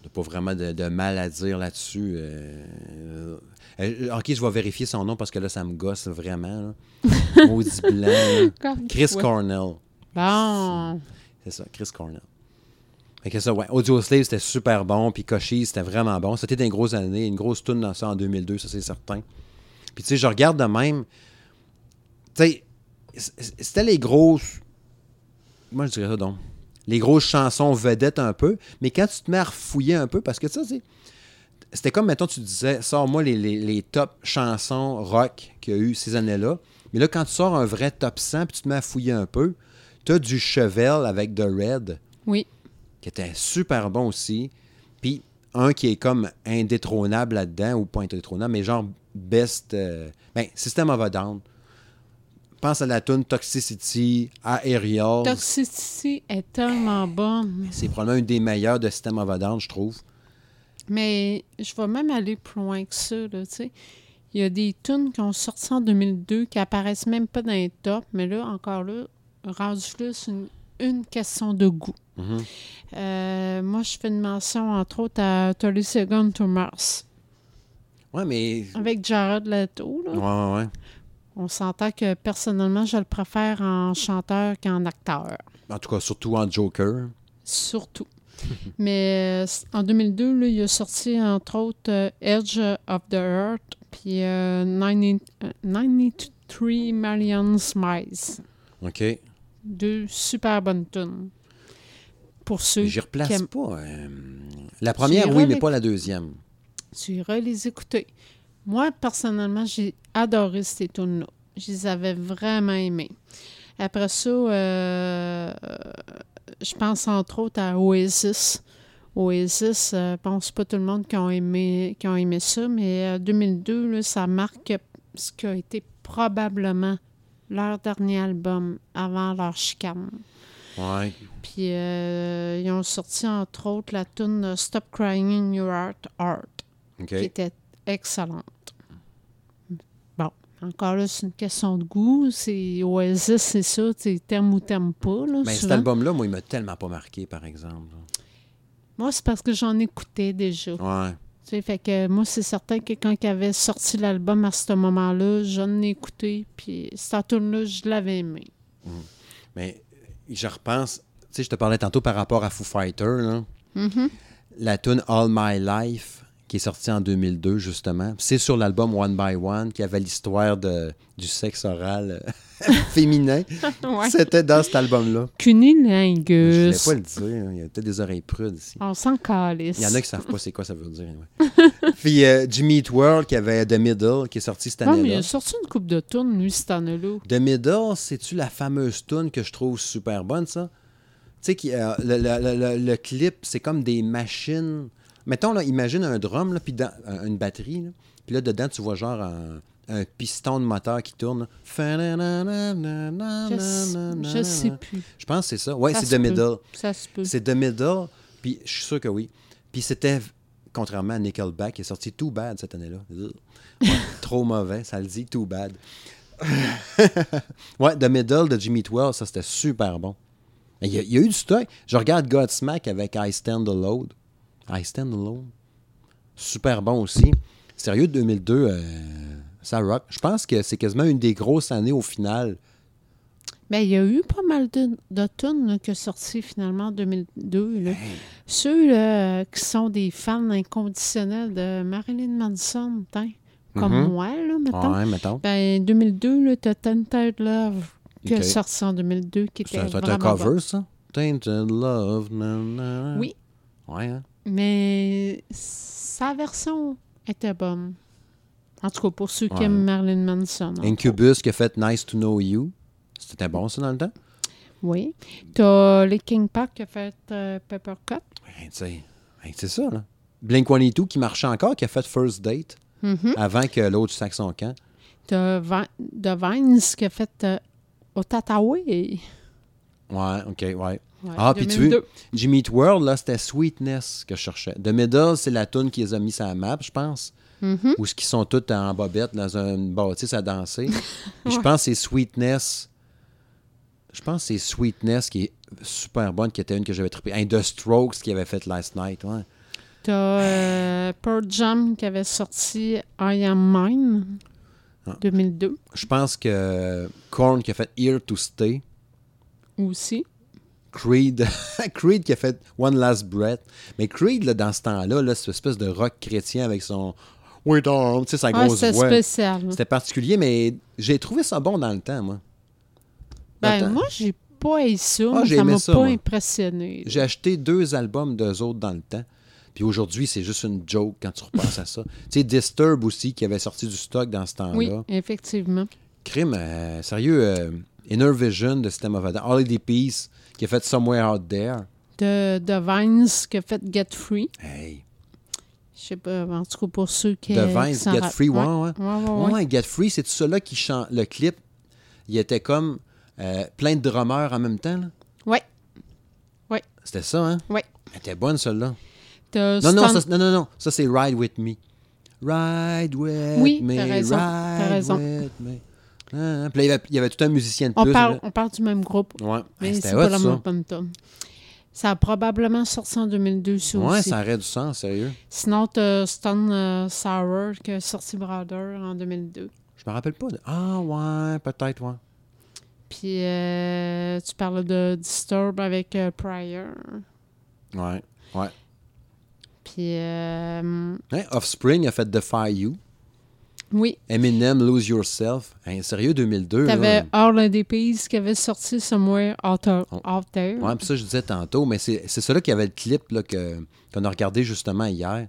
S1: Pas vraiment de, de mal à dire là-dessus. Euh, euh, ok, je vais vérifier son nom parce que là, ça me gosse vraiment. là. Maudit blanc. Chris
S2: Ouais.
S1: Cornell.
S2: Bon.
S1: C'est ça, Chris Cornell. Fait que ça, ouais. Audio Slave, c'était super bon. Puis Cochise, c'était vraiment bon. C'était une grosse année, une grosse tune dans ça en 2002, ça, c'est certain. Puis, tu sais, je regarde de même. Tu sais, c'était les grosses. Moi, je dirais ça donc. Les grosses chansons vedettes un peu. Mais quand tu te mets à refouiller un peu, parce que ça, c'est. C'était comme, mettons, tu disais, sors-moi les, les, les top chansons rock qu'il y a eu ces années-là. Mais là, quand tu sors un vrai top 100 puis tu te mets à fouiller un peu, tu as du Chevel avec The Red
S2: Oui.
S1: qui était super bon aussi. Puis un qui est comme indétrônable là-dedans, ou pas indétrônable, mais genre best. euh, ben, System of a Down. Pense à la tune Toxicity, Aerials.
S2: Toxicity est tellement bonne.
S1: C'est probablement une des meilleures de System of a Down, je trouve.
S2: Mais je vais même aller plus loin que ça, tu sais. Il y a des tunes qui ont sorti en 2002 qui apparaissent même pas dans les tops, mais là, encore là, rendu là, c'est une, une question de goût.
S1: Mhm.
S2: Euh, moi, je fais une mention, entre autres, à 30 Seconds to Mars.
S1: Ouais, mais.
S2: Avec Jared Leto, là.
S1: Ouais, ouais, ouais.
S2: On s'entend que personnellement, je le préfère en chanteur qu'en acteur.
S1: En tout cas, surtout en Joker.
S2: Surtout. Mais euh, en 2002, là, il a sorti entre autres euh, Edge of the Earth puis euh, 90 euh, 93 Million Smiles.
S1: OK.
S2: Deux super bonnes tunes. Pour ceux
S1: J'y replace
S2: qui aiment-
S1: pas. La première, oui, mais pas la deuxième.
S2: tu iras les écouter. Moi, personnellement, j'ai adoré ces tunes-là. Je les avais vraiment aimées. Après ça, euh, je pense entre autres à Oasis. Oasis, euh, je pense pas tout le monde qui ont aimé, qui aimé ça, mais euh, 2002, là, ça marque ce qui a été probablement leur dernier album avant leur chicane.
S1: Ouais.
S2: Puis euh, ils ont sorti entre autres la tune Stop Crying in Your Heart, Heart qui était excellente. Bon, encore là, c'est une question de goût. C'est Oasis, c'est ça, t'aimes ou t'aimes pas. Là,
S1: Mais cet
S2: souvent.
S1: album-là, moi, il m'a tellement pas marqué, par exemple.
S2: Moi, c'est parce que j'en écoutais déjà.
S1: Ouais.
S2: Tu sais, fait que moi, c'est certain que quand il avait sorti l'album à ce moment-là, j'en ai écouté, puis cette tune-là, je l'avais aimé.
S1: Mais je repense, tu sais, je te parlais tantôt par rapport à Foo Fighter, là.
S2: Mhm.
S1: la tune All My Life, qui est sorti en 2002, justement. C'est sur l'album One by One, qui avait l'histoire du sexe oral euh, féminin.
S2: Ouais.
S1: C'était dans cet album-là. Je
S2: Cunilingus.
S1: voulais pas le dire. Il y a peut-être des oreilles prudes ici.
S2: On s'en calisse.
S1: Il y en a qui savent pas c'est quoi ça veut dire. ouais. Puis euh, Jimmy Eat World, qui avait The Middle, qui est sorti cette
S2: Ouais, mais il
S1: année-là.
S2: a sorti une coupe de tourne, lui, cette année-là.
S1: The Middle, c'est-tu la fameuse tune que je trouve super bonne, ça? Tu sais, euh, le- le- le- le clip, c'est comme des machines. Mettons, là, imagine un drum, là, puis dans- euh, une batterie, là, puis là, dedans, tu vois genre un, un piston de moteur qui tourne.
S2: Je, je sais plus.
S1: Je pense que c'est ça. Ouais,
S2: Ça
S1: c'est The. Middle.
S2: Ça se peut.
S1: C'est The Middle, puis je suis sûr que oui. Puis c'était, contrairement à Nickelback, qui est sorti Too Bad cette année-là. Ouais, trop mauvais, ça le dit, Too Bad. ouais, The Middle de Jimmy Twelve, ça c'était super bon. Il y, a, il y a eu du stock. Je regarde Godsmack avec I Stand Alone. I Stand Alone. Super bon aussi. Sérieux, 2002, euh, ça rock. Je pense que c'est quasiment une des grosses années au final.
S2: Ben, il y a eu pas mal de, de tunes qui sont sorties finalement en 2002. là. Ceux là, qui sont des fans inconditionnels de Marilyn Manson, tain, comme
S1: Mhm.
S2: moi, là, mettons.
S1: Ouais, mettons.
S2: Ben, 2002, là, t'as Tented Love qui
S1: Ok.
S2: est sorti en 2002, qui était
S1: C'est un- cover,
S2: bon.
S1: ça? Tainted Love. na, na.
S2: Oui,
S1: Ouais, hein?
S2: Mais sa version était bonne. En tout cas, pour ceux qui
S1: Ouais.
S2: aiment Marilyn Manson.
S1: Incubus qui a fait Nice to Know You. C'était bon, ça, dans le temps?
S2: Oui. T'as les King Park qui a fait euh, Peppercut.
S1: Ben, c'est ça, là. Blink-182 qui marchait encore, qui a fait First Date
S2: Mhm.
S1: avant que l'autre saque son camp.
S2: T'as Vines qui a fait euh, Otataway.
S1: Ouais, OK, ouais.
S2: Ouais,
S1: Ah, puis tu
S2: 2002.
S1: veux, Jimmy Eat World, là, c'était Sweetness que je cherchais. The Middle, c'est la tune qui les a mis sur la map, je pense.
S2: Mhm.
S1: Où ce qui sont tous en bobette dans une bâtisse à danser. Je pense que c'est Sweetness. Je pense que c'est Sweetness qui est super bonne, qui était une que j'avais trippé. Un The Strokes qui avait fait Last Night, ouais.
S2: T'as euh, Pearl Jam qui avait sorti I Am Mine
S1: Ah.
S2: 2002
S1: Je pense que Korn qui a fait Here to Stay.
S2: aussi.
S1: Creed, Creed qui a fait One Last Breath. Mais Creed, là, dans ce temps-là, là, c'est une espèce de rock chrétien avec son on, tu sais, sa grosse
S2: c'est
S1: voix.
S2: spécial.
S1: C'était particulier, mais j'ai trouvé ça bon dans le temps, moi. Dans
S2: Ben,
S1: temps.
S2: moi, j'ai pas aimé ça.
S1: Ah,
S2: mais
S1: j'ai
S2: ça m'a pas
S1: moi.
S2: impressionné.
S1: J'ai acheté deux albums d'eux autres dans le temps. Puis aujourd'hui, c'est juste une joke quand tu repenses à ça. Tu sais, Disturb aussi, qui avait sorti du stock dans ce temps-là.
S2: Oui, effectivement.
S1: Crime, euh, sérieux, euh, Inner Vision de System of a Down, Holiday Peace, qui a fait Somewhere Out There.
S2: De The Vines qui a fait Get Free.
S1: Hey.
S2: Je sais pas, en tout cas pour ceux qui. Qui
S1: Vines, Get Free, ouais, ouais.
S2: Ouais, ouais, ouais.
S1: Ouais, Get Free, c'est tout cela qui chante. Le clip, il était comme euh, plein de drummers en même temps. là.
S2: Ouais.
S1: C'était ça, hein?
S2: Ouais.
S1: Elle était bonne, celle-là. Non, non, ça, non, non, non. Ça, c'est Ride With Me. Ride With
S2: Oui,
S1: Me.
S2: t'as raison,
S1: Ride
S2: t'as raison.
S1: With Me. Puis là, il y, avait, il y avait tout un musicien de
S2: on,
S1: plus.
S2: parle, on parle du même groupe,
S1: Ouais,
S2: mais
S1: Hey,
S2: c'est
S1: c'était
S2: pas la
S1: ça.
S2: même tome. Ça a probablement sorti en 2002, ça
S1: Ouais,
S2: aussi.
S1: ça aurait du sens, sérieux.
S2: Sinon, t'as Stone euh, Sour qui a sorti Brother en 2002.
S1: Je me rappelle pas. De... Ah, ouais, peut-être, ouais.
S2: Puis euh, tu parles de Disturb avec euh, Pryor.
S1: Ouais, ouais.
S2: Puis euh,
S1: Hein, Offspring a fait Defy You.
S2: Oui,
S1: Eminem, Lose Yourself. Hein, sérieux, 2002.
S2: t'avais. All the Peas qui avait sorti Somewhere Out, There- out There.
S1: Ouais, puis ça, je disais tantôt, mais c'est là qui avait le clip là, que- qu'on a regardé justement hier.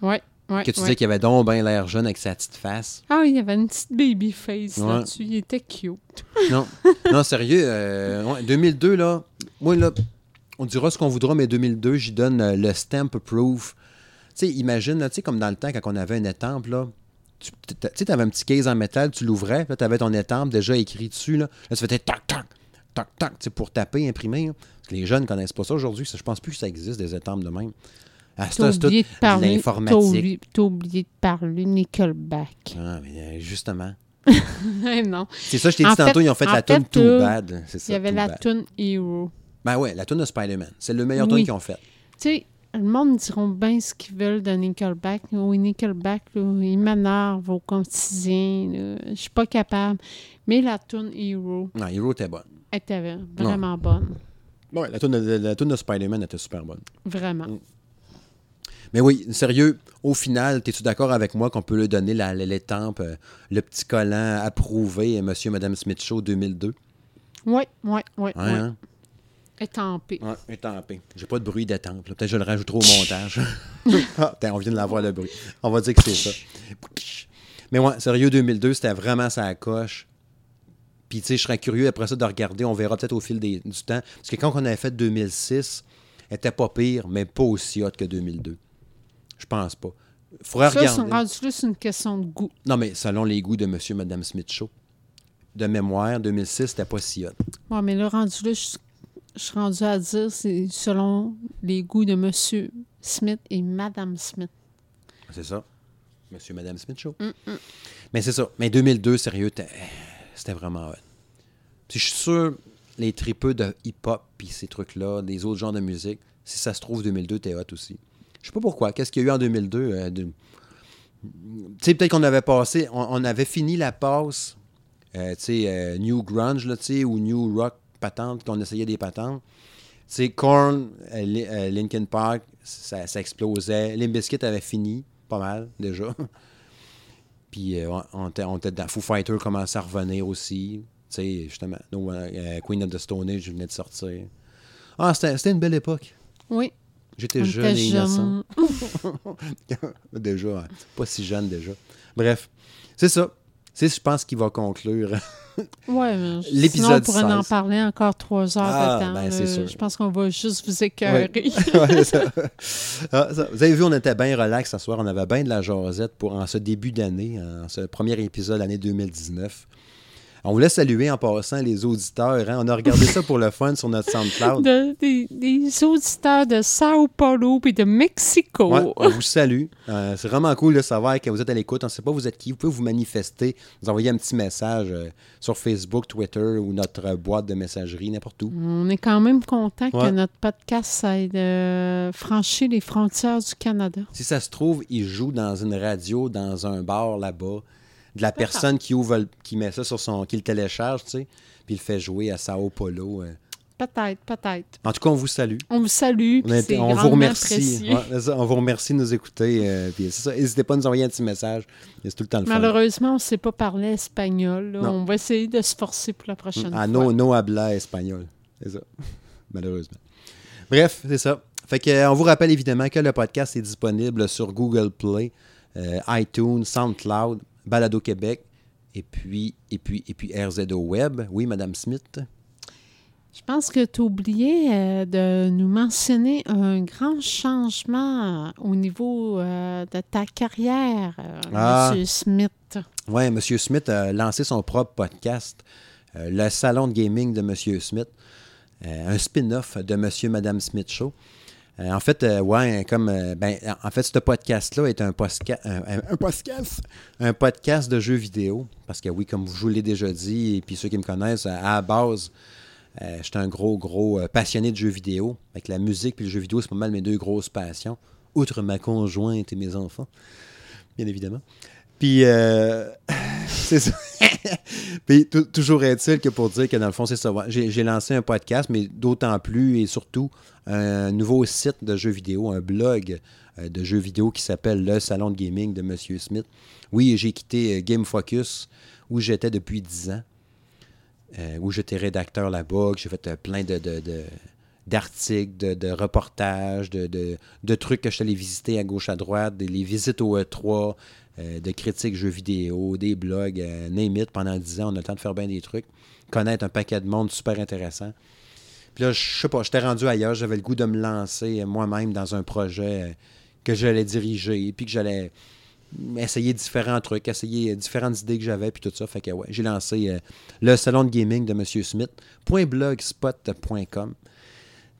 S2: Ouais, ouais,
S1: Que tu
S2: ouais.
S1: disais qu'il avait donc bien l'air jeune avec sa petite face.
S2: Ah, il y avait une petite baby face
S1: Ouais.
S2: là-dessus. Il était cute.
S1: Non, non sérieux, euh, ouais, 2002, là, moi, là, on dira ce qu'on voudra, mais 2002, j'y donne euh, le stamp proof. Tu sais, imagine, là, tu sais, comme dans le temps, quand on avait une étampe, là, tu sais, avais un petit case en métal, tu l'ouvrais, là, tu avais ton étampe déjà écrit dessus, là, là tu faisais tac, tac, tac, tac, tu sais, pour taper, imprimer. là. Parce que les jeunes ne connaissent pas ça aujourd'hui, je pense plus que ça existe, des étampes de même. Ah, c'est tout
S2: oublié de parler.
S1: L'informatique.
S2: oublié, t'as oublié de parler Nickelback.
S1: Ah, mais euh, justement.
S2: non.
S1: C'est ça, je t'ai dit
S2: En
S1: tantôt,
S2: fait-
S1: ils ont fait la tune
S2: fait,
S1: Too Bad.
S2: Il y avait la tune Hero.
S1: Ben ouais, la tune de Spider-Man. C'est le meilleur
S2: Oui.
S1: tune qu'ils ont fait.
S2: Tu sais, le monde diront bien ce qu'ils veulent de Nickelback. Oui, Nickelback, là, il m'énerve au quotidien. Je suis pas capable. Mais la tune Hero
S1: Non, Hero était bonne.
S2: était vraiment bonne.
S1: Ouais, la tune de, la de Spider-Man était super bonne.
S2: Vraiment.
S1: Mm. Mais oui, sérieux, au final, es-tu d'accord avec moi qu'on peut lui donner la, l'étampe, euh, le petit collant approuvé, Monsieur et Madame Smith Show 2002?
S2: Oui, oui, oui.
S1: Hein,
S2: Étampé.
S1: hein? Ouais, étampé. J'ai pas de bruit d'étampe. Peut-être que je le rajouterai au montage. ah, on vient de l'avoir le bruit. On va dire que c'est ça. Mais ouais, sérieux, 2002, c'était vraiment sa coche. Puis, tu sais, je serais curieux après ça de regarder. On verra peut-être au fil des- du temps. Parce que quand on avait fait 2006, elle était pas pire, mais pas aussi hot que 2002. Je pense pas. Faudrait
S2: Ça, c'est
S1: regarder.
S2: rendu là, c'est une question de goût.
S1: Non, mais selon les goûts de Monsieur et Madame Smith Show. De mémoire, 2006, c'était pas si hot.
S2: Ouais, mais là, rendu là, je, je suis rendu à dire c'est selon les goûts de M. Smith et Mme Smith.
S1: C'est ça. Monsieur et Madame Smith Show. Mais c'est ça. Mais 2002, sérieux, c'était vraiment hot. Puis je suis sûr, les tripeux de hip-hop puis ces trucs-là, des autres genres de musique, si ça se trouve, 2002, t'es hot aussi. Je sais pas pourquoi. Qu'est-ce qu'il y a eu en 2002? euh, de- Tu sais, peut-être qu'on avait passé, on, on avait fini la passe, euh, tu sais, euh, New Grunge, là, tu sais, ou New Rock patente, qu'on essayait des patentes. Tu sais, Korn, euh, euh, Linkin Park, ça, ça explosait. Limp Bizkit avait fini, pas mal, déjà. Puis euh, on, on était, dans Foo Fighter commençait à revenir aussi. Tu sais, justement, No, euh, Queen of the Stone Age venait de sortir. Ah, c'était une belle époque.
S2: Oui.
S1: J'étais jeune et innocent. déjà, hein, pas si jeune déjà. Bref, c'est ça. C'est, je pense, qu'il va conclure.
S2: Ouais, mais je-
S1: L'épisode
S2: sinon, on pourrait en
S1: 16.
S2: parler encore trois heures
S1: Ah,
S2: de temps.
S1: ben, c'est sûr.
S2: Je pense qu'on va juste vous écœurer.
S1: Ouais, ça. Ah, ça. Vous avez vu, on était bien relax ce soir. On avait bien de la jasette pour en ce début d'année, en ce premier épisode l'année 2019. On voulait saluer en passant les auditeurs. hein. On a regardé ça pour le fun sur notre SoundCloud.
S2: De- des, des auditeurs de Sao Paulo et de Mexico.
S1: Ouais, on vous salue. Euh, c'est vraiment cool de savoir que vous êtes à l'écoute. On ne sait pas vous êtes qui. Vous pouvez vous manifester, nous envoyer un petit message euh, sur Facebook, Twitter ou notre euh, boîte de messagerie, n'importe où.
S2: On est quand même content
S1: Ouais.
S2: que notre podcast ait de franchir les frontières du Canada.
S1: Si ça se trouve, il joue dans une radio, dans un bar là-bas, de la personne qui ouvre, le- qui met ça sur son, qui le télécharge, tu sais, puis il le fait jouer à Sao Paulo. euh.
S2: Peut-être, peut-être.
S1: En tout cas, on vous salue.
S2: On vous salue.
S1: On,
S2: puis
S1: est-
S2: c'est
S1: on vous
S2: grandement
S1: remercie.
S2: apprécié.
S1: Ouais, c'est ça, on vous remercie de nous écouter. euh, puis c'est ça. N'hésitez pas à nous envoyer un petit message. C'est tout le temps le fun.
S2: Malheureusement, on ne sait pas parler espagnol. là.
S1: Non.
S2: On va essayer de se forcer pour la prochaine
S1: Ah,
S2: fois.
S1: no, no habla espagnol. C'est ça. Malheureusement. Bref, c'est ça. Fait que, euh, on vous rappelle évidemment que le podcast est disponible sur Google Play, euh, iTunes, SoundCloud, Balado Québec, et puis, et puis, et puis RZO Web. Oui, Madame Smith.
S2: Je pense que tu as oublié euh, de nous mentionner un grand changement euh, au niveau euh, de ta carrière,
S1: Ah.
S2: M. Smith.
S1: Oui, M. Smith a lancé son propre podcast, le Salon de gaming de M. Smith, un spin-off de M. et Madame Smith Show. Euh, en fait, euh, ouais, comme euh, ben, en fait, ce podcast-là est un, posca- un, podcast, un podcast de jeux vidéo. Parce que oui, comme je vous l'ai déjà dit, et puis ceux qui me connaissent, à la base, j'étais un gros, gros passionné de jeux vidéo. Avec la musique puis le jeu vidéo, c'est pas mal mes deux grosses passions. Outre ma conjointe et mes enfants, bien évidemment. Puis, c'est ça. Puis, tou- toujours est-il que pour dire que dans le fond, c'est ça. J'ai lancé un podcast, mais d'autant plus et surtout un nouveau site de jeux vidéo, un blog euh, de jeux vidéo qui s'appelle Le Salon de Gaming de M. Smith. Oui, j'ai quitté euh, Game Focus, où j'étais depuis 10 ans, euh, où j'étais rédacteur là-bas, que j'ai fait plein de- de- d'articles, de, reportages, de, trucs que je suis allé visiter à gauche à droite, des, les visites au E3, euh, de critiques jeux vidéo, des blogs, euh, pendant 10 ans, on a le temps de faire bien des trucs, connaître un paquet de monde super intéressant. Puis là, je sais pas, j'étais rendu ailleurs, j'avais le goût de me lancer moi-même dans un projet euh, que j'allais diriger, puis que j'allais essayer différents trucs, essayer différentes idées que j'avais, puis tout ça. Fait que ouais, j'ai lancé euh, le salon de gaming de M. Smith, .blogspot.com.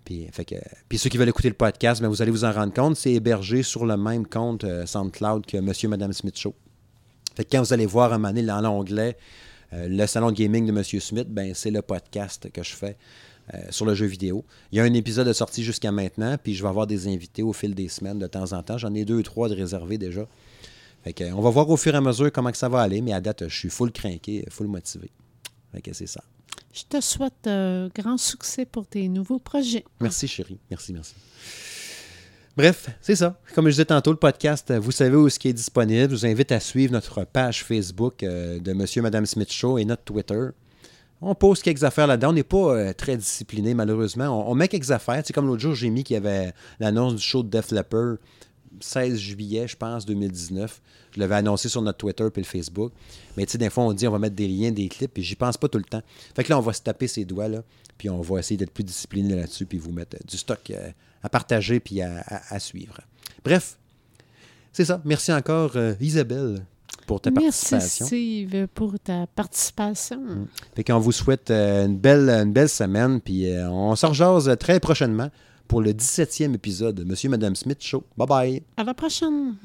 S1: Puis, fait que, puis ceux qui veulent écouter le podcast, ben, vous allez vous en rendre compte, c'est hébergé sur le même compte euh, SoundCloud que M. et Mme Smith Show. Fait que quand vous allez voir un moment donné dans euh, le salon de gaming de M. Smith, ben, c'est le podcast que je fais euh, sur le jeu vidéo. Il y a un épisode de sortie jusqu'à maintenant, puis je vais avoir des invités au fil des semaines de temps en temps. J'en ai deux ou trois de réservés déjà. Fait que, on va voir au fur et à mesure comment ça va aller, mais à date, je suis full craqué, full motivé. Fait que c'est ça.
S2: Je te souhaite euh, grand succès pour tes nouveaux projets.
S1: Merci, chérie. Merci, merci. Bref, c'est ça. Comme je disais tantôt, le podcast, vous savez où ce qui est disponible. Je vous invite à suivre notre page Facebook euh, de Monsieur et Madame Smith Show et notre Twitter. On pose quelques affaires là-dedans. On n'est pas euh, très discipliné, malheureusement. On, met quelques affaires. C'est comme l'autre jour, j'ai mis qu'il avait l'annonce du show de Def 16 juillet, je pense, 2019. Je l'avais annoncé sur notre Twitter et le Facebook. Mais tu sais, des fois, on dit on va mettre des liens, des clips, et j'y pense pas tout le temps. Fait que là, on va se taper ses doigts, là, puis on va essayer d'être plus discipliné là-dessus, puis vous mettre du stock euh, à partager puis à, suivre. Bref, c'est ça. Merci encore, euh, Isabelle pour ta participation.
S2: Merci Steve pour ta participation. Mm.
S1: Fait qu'on vous souhaite euh, une belle, une belle semaine, puis euh, on se rejase très prochainement pour le 17e épisode de Monsieur et Madame Smith Show. Bye bye.
S2: À la prochaine.